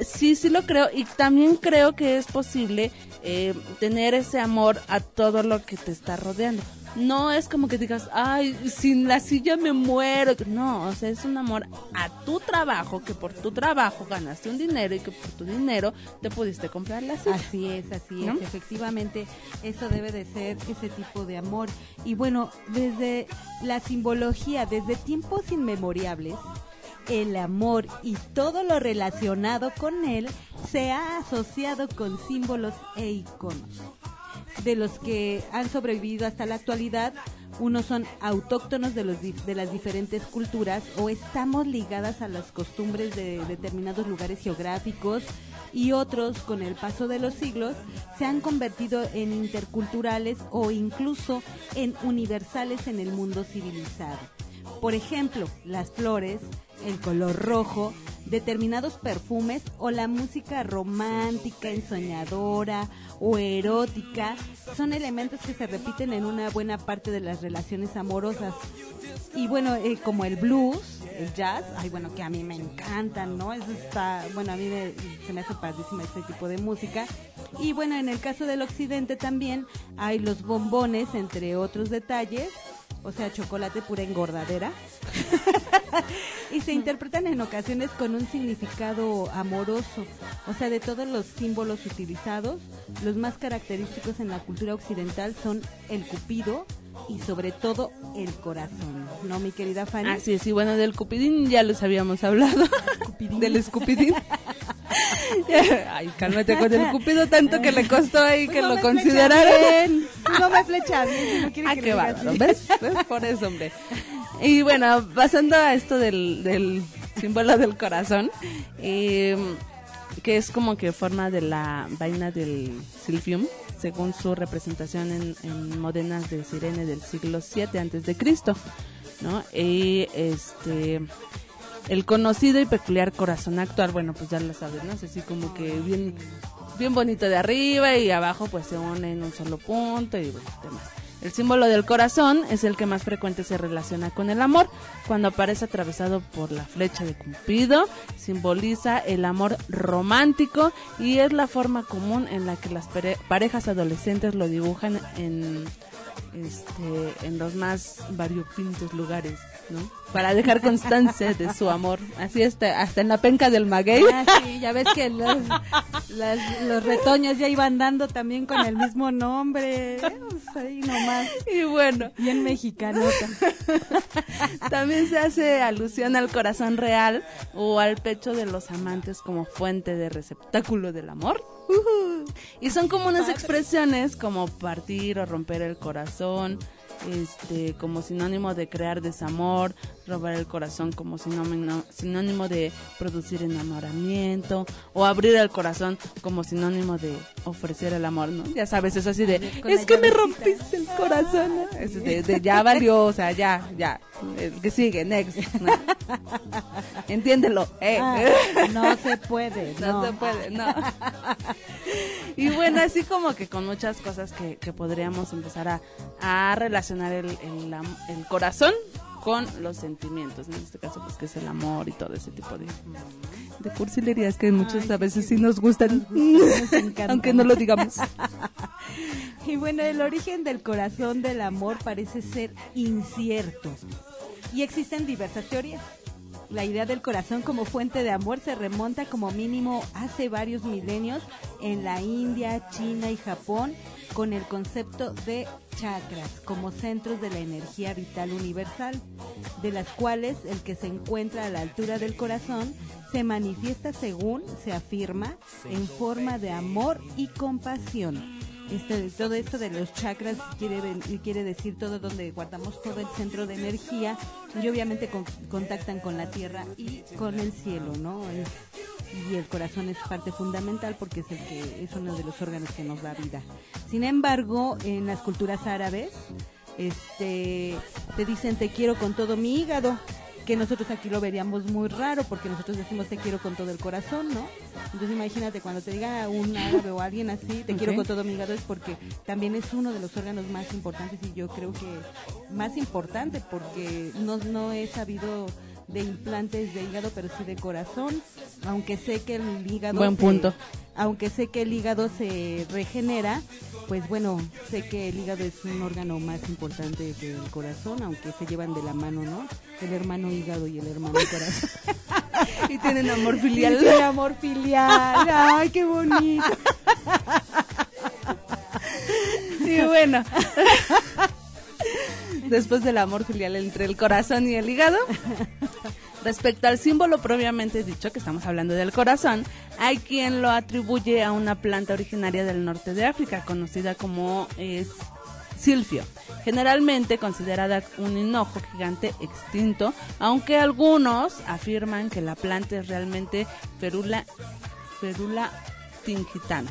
Speaker 4: Sí, sí lo creo y también creo que es posible eh, tener ese amor a todo lo que te está rodeando. No es como que digas, ay, sin la silla me muero. No, o sea, es un amor a tu trabajo, que por tu trabajo ganaste un dinero y que por tu dinero te pudiste comprar la silla.
Speaker 3: Así es, así
Speaker 4: ¿No?
Speaker 3: es. Efectivamente, eso debe de ser ese tipo de amor. Y bueno, desde la simbología, desde tiempos inmemoriales, el amor y todo lo relacionado con él se ha asociado con símbolos e iconos. De los que han sobrevivido hasta la actualidad, unos son autóctonos de, los, de las diferentes culturas o estamos ligadas a las costumbres de determinados lugares geográficos y otros, con el paso de los siglos, se han convertido en interculturales o incluso en universales en el mundo civilizado. Por ejemplo, las flores, el color rojo, determinados perfumes o la música romántica, ensoñadora o erótica son elementos que se repiten en una buena parte de las relaciones amorosas. Y bueno, eh, como el blues, el jazz, ay bueno, que a mí me encantan, ¿no? Eso está, bueno, a mí se me hace padrísima este tipo de música. Y bueno, en el caso del occidente también hay los bombones, entre otros detalles, o sea, chocolate pura engordadera. y se interpretan en ocasiones con un significado amoroso. O sea, de todos los símbolos utilizados, los más característicos en la cultura occidental son el cupido y sobre todo el corazón. ¿No, mi querida Fanny?
Speaker 4: Así es, y bueno, del cupidín ya les habíamos hablado. del escupidín. Ay, cálmate con el cupido tanto que le costó ahí
Speaker 3: Pues
Speaker 4: que
Speaker 3: no
Speaker 4: lo consideraran.
Speaker 3: No me flecha bien, si no quiere
Speaker 4: Ah,
Speaker 3: que
Speaker 4: qué bárbaro. ¿ves? ¿Ves? Por eso, hombre. Y bueno, pasando a esto del, del símbolo del corazón, eh, que es como que forma de la vaina del silfium, según su representación en, en modenas de Sirene del siglo VII antes de Cristo, ¿no? Y este el conocido y peculiar corazón actual, bueno, pues ya lo sabes, ¿no? Es así como que bien bien bonito de arriba y abajo pues se une en un solo punto y demás. El símbolo del corazón es el que más frecuente se relaciona con el amor. Cuando aparece atravesado por la flecha de Cupido, simboliza el amor romántico y es la forma común en la que las pare- parejas adolescentes lo dibujan en este, en los más variopintos lugares, ¿no? Para dejar constancia de su amor. Así está, hasta en la penca del maguey.
Speaker 3: Ah, sí, ya ves que los, las- los retoños ya iban dando también con el mismo nombre. Ahí nomás.
Speaker 4: Y bueno,
Speaker 3: Bien mexicanota.
Speaker 4: También se hace alusión al corazón real o al pecho de los amantes como fuente de receptáculo del amor. Y son como unas expresiones como partir o romper el corazón, este, como sinónimo de crear desamor, robar el corazón como sinónimo, sinónimo de producir enamoramiento, o abrir el corazón como sinónimo de ofrecer el amor, ¿no? Ya sabes, eso así de, es que me rompiste el corazón. ¿no? Es de, de ya valió, o sea, ya, ya, el que sigue, next. ¿no? Entiéndelo, eh.
Speaker 3: Ah, no se puede,
Speaker 4: No
Speaker 3: no.
Speaker 4: se puede, no. Y bueno, así como que con muchas cosas que, que podríamos empezar a, a relacionar el, el corazón con los sentimientos, en este caso pues que es el amor y todo ese tipo de, de cursilerías que muchas a veces sí nos gustan,
Speaker 3: nos
Speaker 4: aunque no lo digamos.
Speaker 3: Y bueno, el origen del corazón del amor parece ser incierto. Y existen diversas teorías. La idea del corazón como fuente de amor se remonta como mínimo hace varios milenios en la India, China y Japón con el concepto de chakras como centros de la energía vital universal, de las cuales el que se encuentra a la altura del corazón se manifiesta según se afirma en forma de amor y compasión. Este, todo esto de los chakras quiere, quiere decir todo donde guardamos todo el centro de energía y obviamente con- contactan con la tierra y con el cielo, ¿no? Y el corazón es parte fundamental porque es el que es uno de los órganos que nos da vida. Sin embargo, en las culturas árabes, este, te dicen te quiero con todo mi hígado, que nosotros aquí lo veríamos muy raro porque nosotros decimos te quiero con todo el corazón, ¿no? Entonces imagínate cuando te diga un árabe o alguien así, te quiero con todo mi hígado es porque también es uno de los órganos más importantes y yo creo que más importante porque no, no he sabido de implantes de hígado, pero sí de corazón, aunque sé que el hígado
Speaker 4: Buen
Speaker 3: se-
Speaker 4: punto.
Speaker 3: aunque sé que el hígado se regenera, pues bueno, sé que el hígado es un órgano más importante que el corazón, aunque se llevan de la mano, ¿no? El hermano hígado y el hermano corazón.
Speaker 4: Y tienen amor
Speaker 3: Y
Speaker 4: filial.
Speaker 3: tiene amor filial. Ay, qué bonito.
Speaker 4: Y bueno, después del amor filial entre el corazón y el hígado, respecto al símbolo propiamente dicho, que estamos hablando del corazón, hay quien lo atribuye a una planta originaria del norte de África, conocida como es silfio, generalmente considerada un hinojo gigante extinto, aunque algunos afirman que la planta es realmente Ferula, Ferula tingitana.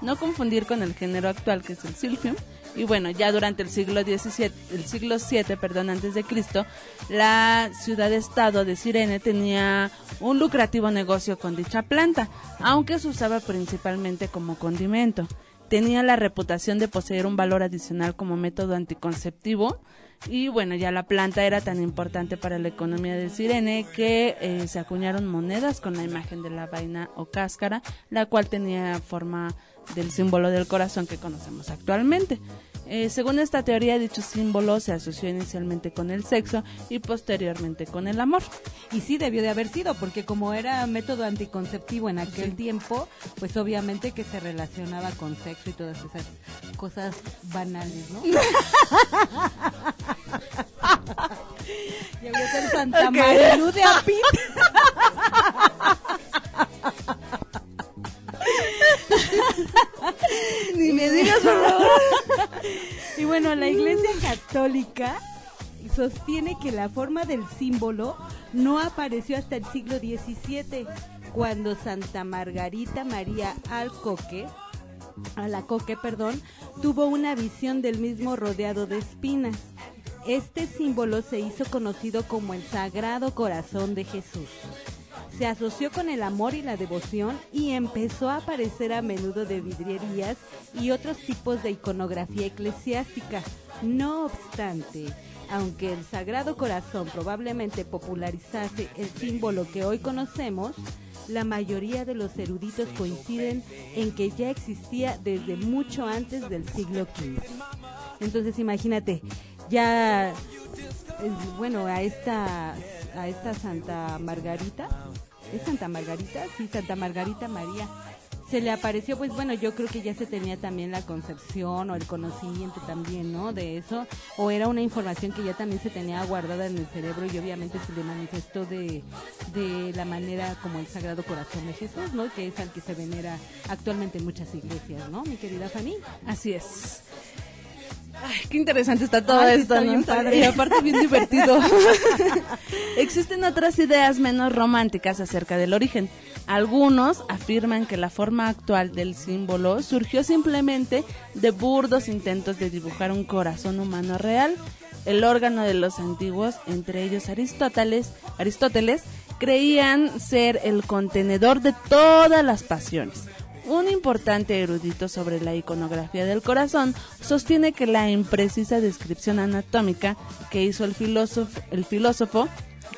Speaker 4: No confundir con el género actual que es el silfium. Y bueno, ya durante el siglo XVII, el siglo VII, perdón, antes de Cristo, la ciudad-estado de Cirene tenía un lucrativo negocio con dicha planta, aunque se usaba principalmente como condimento. Tenía la reputación de poseer un valor adicional como método anticonceptivo y bueno, ya la planta era tan importante para la economía de Sirene que eh, se acuñaron monedas con la imagen de la vaina o cáscara, la cual tenía forma del símbolo del corazón que conocemos actualmente. Eh, según esta teoría, dicho símbolo se asoció inicialmente con el sexo y posteriormente con el amor.
Speaker 3: Y sí debió de haber sido, porque como era método anticonceptivo en aquel tiempo, pues obviamente que se relacionaba con sexo y todas esas cosas banales, ¿no? Voy a ser Santa
Speaker 4: Ok.
Speaker 3: Marilu de Apit.
Speaker 4: Ni me digas, por favor.
Speaker 3: Y bueno, la Iglesia Católica sostiene que la forma del símbolo no apareció hasta el siglo XVII, cuando Santa Margarita María Alcoque, Alacoque, perdón, tuvo una visión del mismo rodeado de espinas. Este símbolo se hizo conocido como el Sagrado Corazón de Jesús. Se asoció con el amor y la devoción y empezó a aparecer a menudo de vidrierías y otros tipos de iconografía eclesiástica. No obstante, aunque el Sagrado Corazón probablemente popularizase el símbolo que hoy conocemos, la mayoría de los eruditos coinciden en que ya existía desde mucho antes del siglo XV. Entonces imagínate, ya, bueno, a esta, a esta Santa Margarita, ¿es Santa Margarita? Sí, Santa Margarita María. Se le apareció, pues bueno, yo creo que ya se tenía también la concepción o el conocimiento también, ¿no? De eso, o era una información que ya también se tenía guardada en el cerebro y obviamente se le manifestó de, de la manera como el Sagrado Corazón de Jesús, ¿no? Que es al que se venera actualmente en muchas iglesias, ¿no? Mi querida Fanny.
Speaker 4: Así es. Ay, qué interesante está todo
Speaker 3: Ay,
Speaker 4: esto,
Speaker 3: está
Speaker 4: ¿no?
Speaker 3: bien padre.
Speaker 4: Y aparte bien divertido. Existen otras ideas menos románticas acerca del origen. Algunos afirman que la forma actual del símbolo surgió simplemente de burdos intentos de dibujar un corazón humano real. El órgano de los antiguos, entre ellos Aristóteles, Aristóteles, creían ser el contenedor de todas las pasiones. Un importante erudito sobre la iconografía del corazón sostiene que la imprecisa descripción anatómica que hizo el filósofo, el filósofo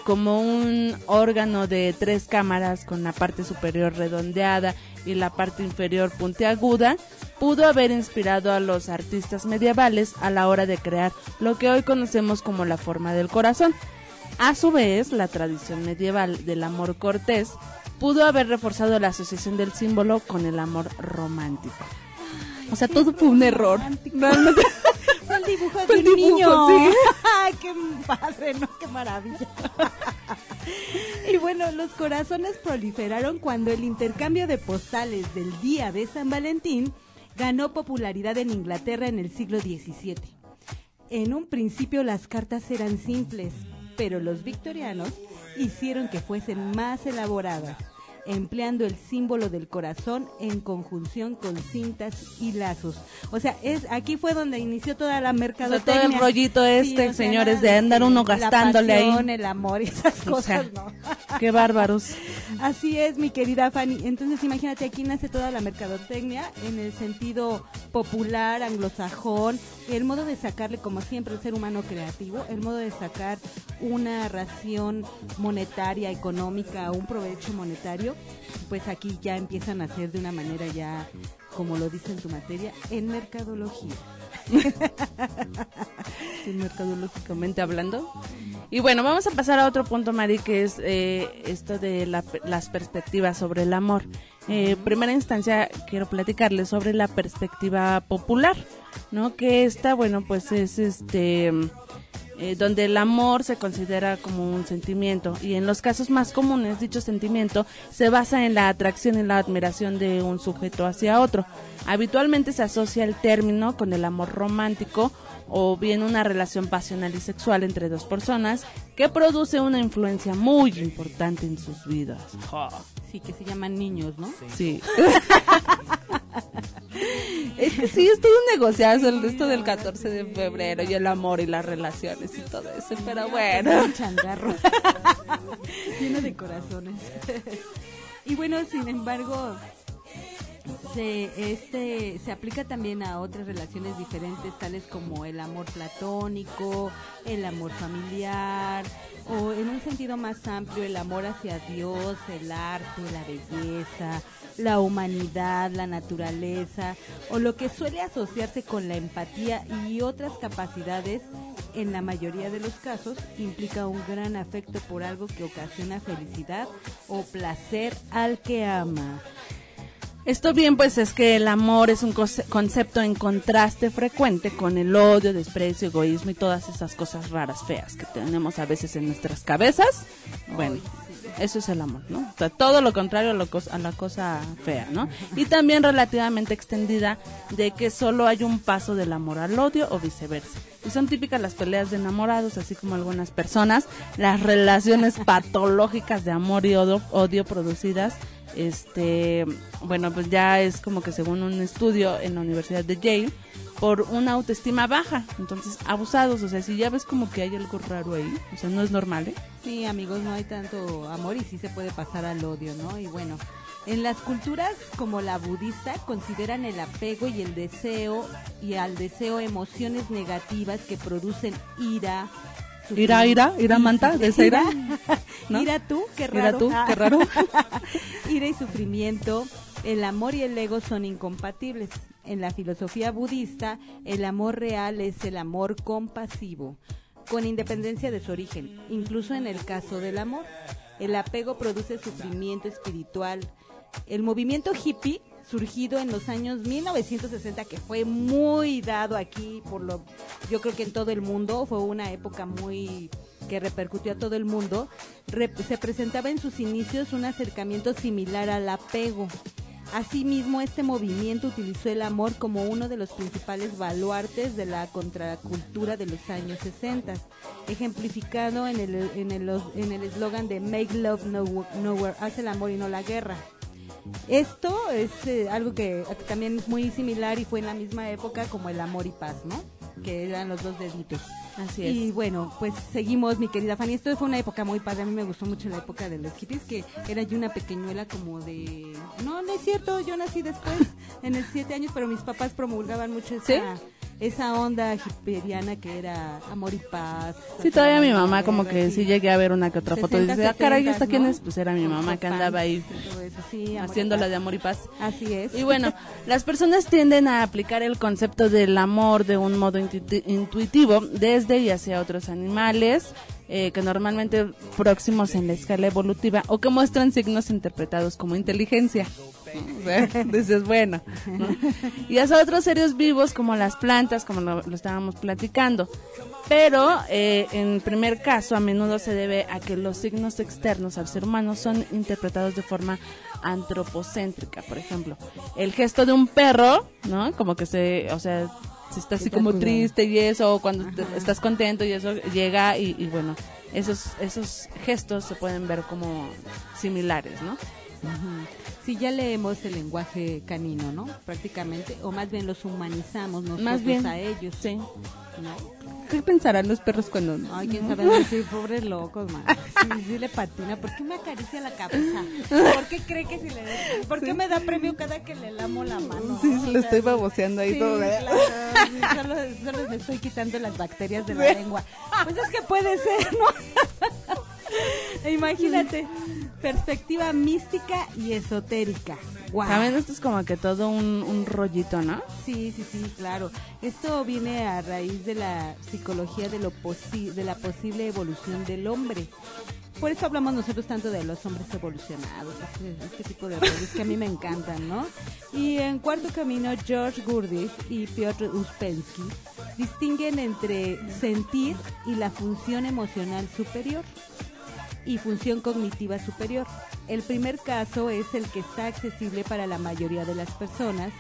Speaker 4: como un órgano de tres cámaras con la parte superior redondeada y la parte inferior puntiaguda, pudo haber inspirado a los artistas medievales a la hora de crear lo que hoy conocemos como la forma del corazón. A su vez, la tradición medieval del amor cortés pudo haber reforzado la asociación del símbolo con el amor romántico. O sea, todo fue un error. Realmente.
Speaker 3: Fue el dibujo de un niño.
Speaker 4: sí.
Speaker 3: Ay, qué padre, ¿no? Qué maravilla. y bueno, los corazones proliferaron cuando el intercambio de postales del día de San Valentín ganó popularidad en Inglaterra en el siglo XVII. En un principio las cartas eran simples, pero los victorianos hicieron que fuesen más elaboradas, empleando el símbolo del corazón en conjunción con cintas y lazos. O sea, es aquí fue donde inició toda la
Speaker 4: O sea,
Speaker 3: mercadotecnia.
Speaker 4: todo el rollito este,
Speaker 3: o sea,
Speaker 4: señores, de andar uno gastándole
Speaker 3: la
Speaker 4: ahí.
Speaker 3: pasión, el amor y esas
Speaker 4: O
Speaker 3: cosas,
Speaker 4: sea,
Speaker 3: ¿no?
Speaker 4: Qué bárbaros.
Speaker 3: Así es, mi querida Fanny. Entonces, imagínate, aquí nace toda la mercadotecnia en el sentido popular, anglosajón, el modo de sacarle, como siempre, el ser humano creativo, el modo de sacar una ración monetaria, económica, un provecho monetario, pues aquí ya empiezan a hacer de una manera ya, como lo dice en tu materia, en mercadología.
Speaker 4: Sí, mercadológicamente hablando. Y bueno, vamos a pasar a otro punto, Mari, que es eh, esto de la- las perspectivas sobre el amor. Eh, primera instancia, quiero platicarles sobre la perspectiva popular, ¿no? Que esta, bueno, pues es este eh, donde el amor se considera como un sentimiento y en los casos más comunes dicho sentimiento se basa en la atracción y la admiración de un sujeto hacia otro. Habitualmente se asocia el término con el amor romántico o bien una relación pasional y sexual entre dos personas que produce una influencia muy importante en sus vidas.
Speaker 3: Sí, que se llaman niños, ¿no?
Speaker 4: Sí. Es que sí, es todo un negociazo el resto del 14 de febrero y el amor y las relaciones y todo eso, pero bueno.
Speaker 3: Un changarro. Lleno de corazones. y bueno, sin embargo, se, este, se aplica también a otras relaciones diferentes, tales como el amor platónico, el amor familiar, o en un sentido más amplio, el amor hacia Dios, el arte, la belleza, la humanidad, la naturaleza, o lo que suele asociarse con la empatía y otras capacidades, en la mayoría de los casos, implica un gran afecto por algo que ocasiona felicidad o placer al que ama.
Speaker 4: Esto bien, pues es que el amor es un conce- concepto en contraste frecuente con el odio, desprecio, egoísmo y todas esas cosas raras, feas que tenemos a veces en nuestras cabezas. Bueno, eso es el amor, ¿no? O sea, todo lo contrario a, lo a la cosa fea, ¿no? Y también relativamente extendida de que solo hay un paso del amor al odio o viceversa. Y son típicas las peleas de enamorados, así como algunas personas, las relaciones patológicas de amor y odio, odio producidas este bueno pues ya es como que según un estudio en la Universidad de Yale por una autoestima baja entonces abusados o sea si ya ves como que hay algo raro ahí o sea no es normal ¿eh?
Speaker 3: Sí, amigos, no hay tanto amor y sí se puede pasar al odio, ¿no? Y bueno, en las culturas como la budista consideran el apego y el deseo y al deseo emociones negativas que producen ira.
Speaker 4: Ira, ira, ira, manta, de esa ira, ¿no?
Speaker 3: Ira tú, qué
Speaker 4: Ira
Speaker 3: raro.
Speaker 4: tú, qué raro.
Speaker 3: ira y sufrimiento, el amor y el ego son incompatibles. En la filosofía budista, el amor real es el amor compasivo, con independencia de su origen, incluso en el caso del amor. El apego produce sufrimiento espiritual. El movimiento hippie surgido en los años 1960 que fue muy dado aquí por lo yo creo que en todo el mundo fue una época muy que repercutió a todo el mundo Re- se presentaba en sus inicios un acercamiento similar al apego Asimismo, este movimiento utilizó el amor como uno de los principales baluartes de la contracultura de los años 60, ejemplificado en el en el en el eslogan de Make Love No- Nowhere, haz el amor y no la guerra. Esto es eh, algo que también es muy similar y fue en la misma época como el amor y paz, ¿no? Que eran los dos deditos.
Speaker 4: Así es.
Speaker 3: Y bueno, pues seguimos, mi querida Fanny. Esto fue una época muy padre. A mí me gustó mucho la época de los hippies, que era yo una pequeñuela como de... No, no es cierto, yo nací después, en el siete años, pero mis papás promulgaban mucho esa, esa onda hipperiana que era amor y paz.
Speaker 4: Sí, todavía mi mamá como que sí llegué a ver una que otra foto y
Speaker 3: 60,
Speaker 4: dice, ah, caray, ¿esta
Speaker 3: 70s,
Speaker 4: quién
Speaker 3: ¿no?
Speaker 4: es? Pues era mi mamá que andaba ahí
Speaker 3: sí,
Speaker 4: haciéndola de amor y paz.
Speaker 3: Así es.
Speaker 4: Y bueno, las personas tienden a aplicar el concepto del amor de un modo intuiti- intuitivo desde y hacia otros animales, eh, que normalmente próximos en la escala evolutiva o que muestran signos interpretados como inteligencia. Dices, bueno. ¿no? Y hacia otros seres vivos como las plantas, como lo, lo estábamos platicando. Pero eh, en primer caso, a menudo se debe a que los signos externos al ser humano son interpretados de forma antropocéntrica. Por ejemplo, el gesto de un perro, ¿no? Como que se, o sea, se está así como triste y eso, o cuando te- estás contento y eso llega y, y bueno, esos, esos gestos se pueden ver como similares, ¿no?
Speaker 3: Ujú. Sí, ya leemos el lenguaje canino, ¿no? Prácticamente, o más bien los humanizamos nosotros
Speaker 4: Más bien,
Speaker 3: a ellos.
Speaker 4: sí.
Speaker 3: ¿no?
Speaker 4: ¿Qué pensarán los perros cuando
Speaker 3: Ay, quién sabe, sí, pobres locos, man. Sí, sí le patina. ¿Por qué me acaricia la cabeza? ¿Por qué cree que si le... ¿Por qué me da premio cada que le lamo la mano?
Speaker 4: Sí,
Speaker 3: no?
Speaker 4: lo estoy baboseando ahí
Speaker 3: sí,
Speaker 4: todo. ¿eh?
Speaker 3: claro, solo, solo me estoy quitando las bacterias de la lengua. Pues es que puede ser, ¿no? Imagínate, perspectiva mística y esotérica. Guau.
Speaker 4: También esto es como que todo un, un rollito, ¿no?
Speaker 3: Sí, sí, sí, claro. Esto viene a raíz de la psicología de, lo posi de la posible evolución del hombre. Por eso hablamos nosotros tanto de los hombres evolucionados, este, este tipo de roles que a mí me encantan, ¿no? Y en Cuarto Camino, George Gurdjieff y Piotr Uspensky distinguen entre sentir y la función emocional superior y función cognitiva superior. El primer caso es el que está accesible para la mayoría de las personas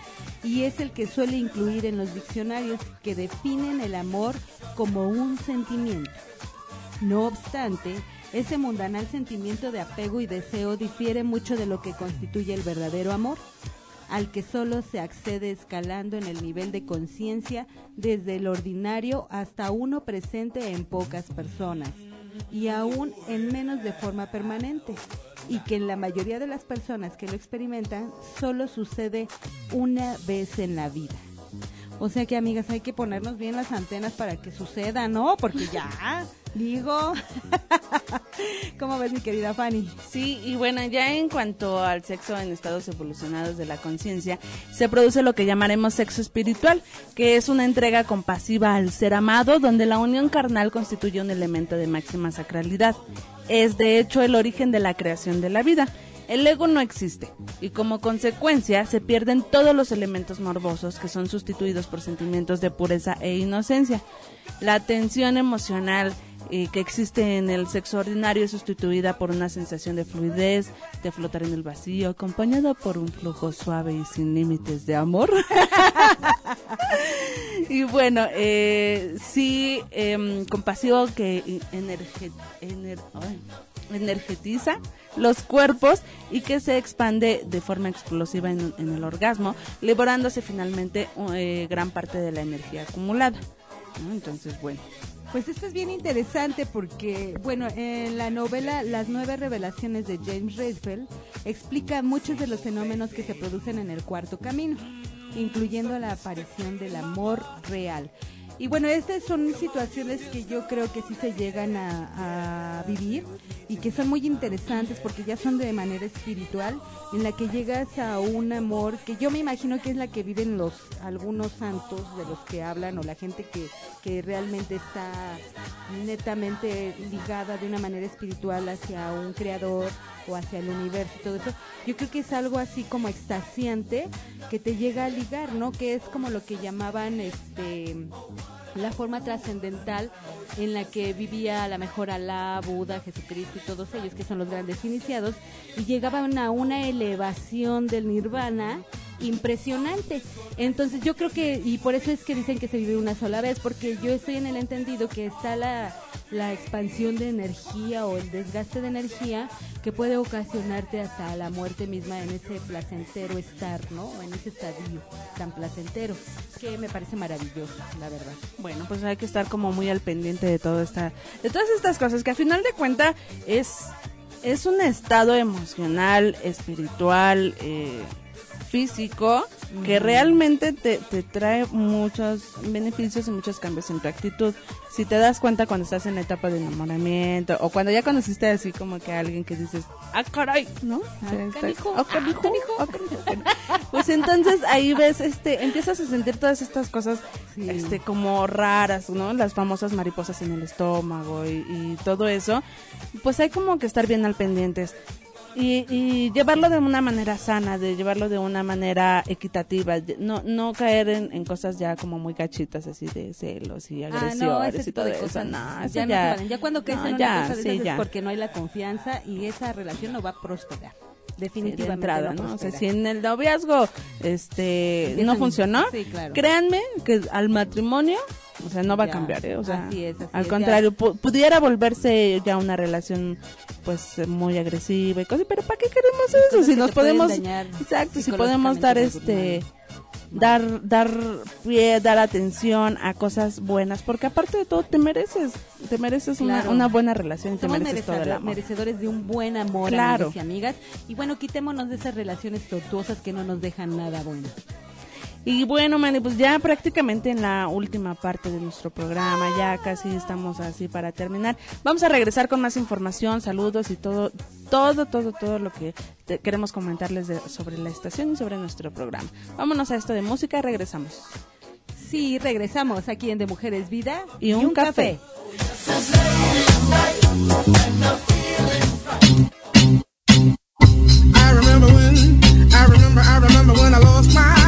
Speaker 3: y es el que suele incluir en los diccionarios que definen el amor como un sentimiento. No obstante, ese mundanal sentimiento de apego y deseo difiere mucho de lo que constituye el verdadero amor, al que solo se accede escalando en el nivel de conciencia desde el ordinario hasta uno presente en pocas personas y aún en menos de forma permanente y que en la mayoría de las personas que lo experimentan solo sucede una vez en la vida. O sea que amigas hay que ponernos bien las antenas para que suceda, ¿no? Porque ya, digo, ¿cómo ves mi querida Fanny?
Speaker 4: Sí, y bueno, ya en cuanto al sexo en estados evolucionados de la conciencia, se produce lo que llamaremos sexo espiritual, que es una entrega compasiva al ser amado, donde la unión carnal constituye un elemento de máxima sacralidad. Es de hecho el origen de la creación de la vida. El ego no existe y como consecuencia se pierden todos los elementos morbosos que son sustituidos por sentimientos de pureza e inocencia. La tensión emocional que existe en el sexo ordinario es sustituida por una sensación de fluidez, de flotar en el vacío, acompañada por un flujo suave y sin límites de amor. y bueno, eh, sí, em, compasivo que energetiza los cuerpos y que se expande de forma explosiva en, en el orgasmo, liberándose finalmente eh, gran parte de la energía acumulada. Entonces, bueno.
Speaker 3: Pues esto es bien interesante porque, bueno, en la novela Las nueve revelaciones de James Redfield explica muchos de los fenómenos que se producen en el cuarto camino, incluyendo la aparición del amor real. Y bueno, estas son situaciones que yo creo que sí se llegan a, vivir y que son muy interesantes porque ya son de manera espiritual, en la que llegas a un amor que yo me imagino que es la que viven los algunos santos de los que hablan o la gente que, que realmente está netamente ligada de una manera espiritual hacia un creador o hacia el universo y todo eso. Yo creo que es algo así como extasiante que te llega a ligar, ¿no? Que es como lo que llamaban este la forma trascendental en la que vivía a la mejor Alá, Buda, Jesucristo y todos ellos que son los grandes iniciados y llegaban a una elevación del nirvana impresionante. Entonces yo creo que, y por eso es que dicen que se vive una sola vez, porque yo estoy en el entendido que está la, la expansión de energía o el desgaste de energía que puede ocasionarte hasta la muerte misma en ese placentero estar, ¿no? En ese estadio tan placentero, que me parece maravilloso, la verdad.
Speaker 4: Bueno, pues hay que estar como muy al pendiente de todo esta, de todas estas cosas que al final de cuenta es, es un estado emocional, espiritual, eh, físico que realmente te, te trae muchos beneficios y muchos cambios en tu actitud. Si te das cuenta cuando estás en la etapa de enamoramiento o cuando ya conociste así como que a alguien que dices, ah, caray, ¿no?
Speaker 3: Ah,
Speaker 4: ah, canijo. Bueno, Pues entonces ahí ves, este, empiezas a sentir todas estas cosas,
Speaker 3: Sí.
Speaker 4: este, como raras, ¿no? Las famosas mariposas en el estómago y, y todo eso. Pues hay como que estar bien al pendientes. Y, y llevarlo de una manera sana, de llevarlo de una manera equitativa, no, no caer en, en cosas ya como muy cachitas así de celos y
Speaker 3: Ah,
Speaker 4: agresiones
Speaker 3: no, ese
Speaker 4: y todo
Speaker 3: de
Speaker 4: eso. No,
Speaker 3: ya, no
Speaker 4: ya.
Speaker 3: Ya cuando caes
Speaker 4: no,
Speaker 3: en una
Speaker 4: ya,
Speaker 3: cosa de
Speaker 4: sí,
Speaker 3: esas es porque no hay la confianza y esa relación no va a prosperar.
Speaker 4: Sí,
Speaker 3: Definitivamente
Speaker 4: de entrada,
Speaker 3: no.
Speaker 4: O sea, si en el noviazgo este no funcionó,
Speaker 3: Sí, claro.
Speaker 4: créanme que al matrimonio, o sea, no va
Speaker 3: Ya,
Speaker 4: a cambiar, ¿eh? O sea,
Speaker 3: así es, así
Speaker 4: al
Speaker 3: es,
Speaker 4: contrario, pu- pudiera volverse ya una relación pues muy agresiva y cosas, pero ¿para qué queremos eso?
Speaker 3: cosas
Speaker 4: Si nos podemos Exacto, si podemos dar este dar dar pie, dar atención a cosas buenas, porque aparte de todo te mereces, te mereces una,
Speaker 3: Claro.
Speaker 4: una buena relación y te
Speaker 3: Somos
Speaker 4: mereces todo el amor.
Speaker 3: merecedores de un buen amor,
Speaker 4: Claro.
Speaker 3: amigos y amigas. Y bueno, quitémonos de esas relaciones tortuosas que no nos dejan nada bueno.
Speaker 4: Y bueno, Manny, pues ya prácticamente en la última parte de nuestro programa, ya casi estamos así para terminar. Vamos a regresar con más información, saludos y todo, todo, todo, todo lo que te- queremos comentarles de- sobre la estación y sobre nuestro programa. Vámonos a esto de música regresamos.
Speaker 3: Sí, regresamos aquí en De Mujeres Vida
Speaker 4: Y un café.
Speaker 13: I remember when, I remember, I remember when I lost my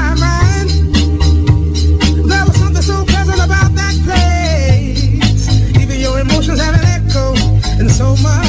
Speaker 13: so much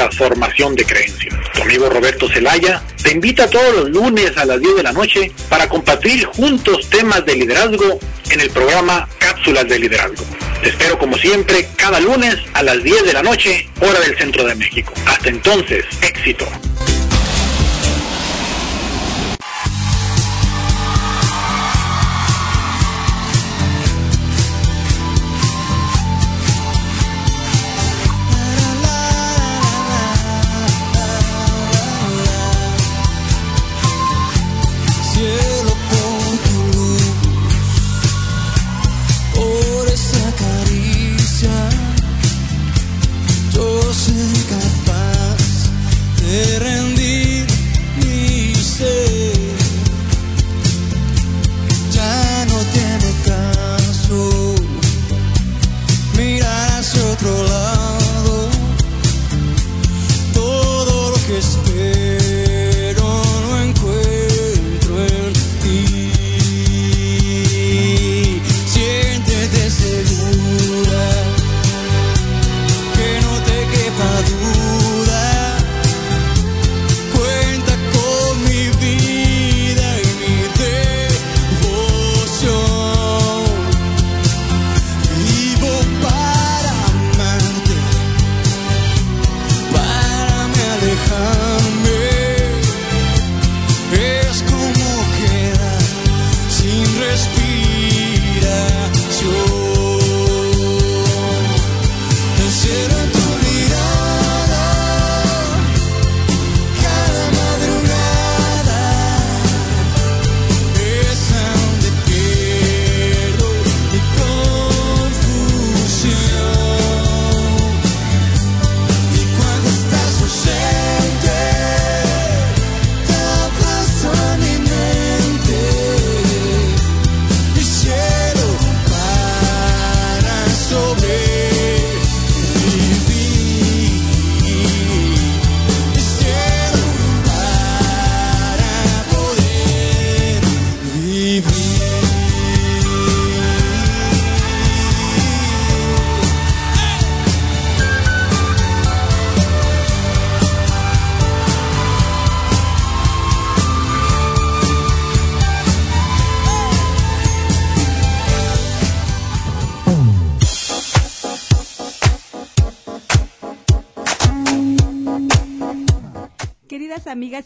Speaker 14: Transformación de Creencias. Tu amigo Roberto Zelaya te invita todos los lunes a las 10 de la noche para compartir juntos temas de liderazgo en el programa Cápsulas de Liderazgo. Te espero como siempre cada lunes a las 10 de la noche, hora del centro de México. Hasta entonces, éxito.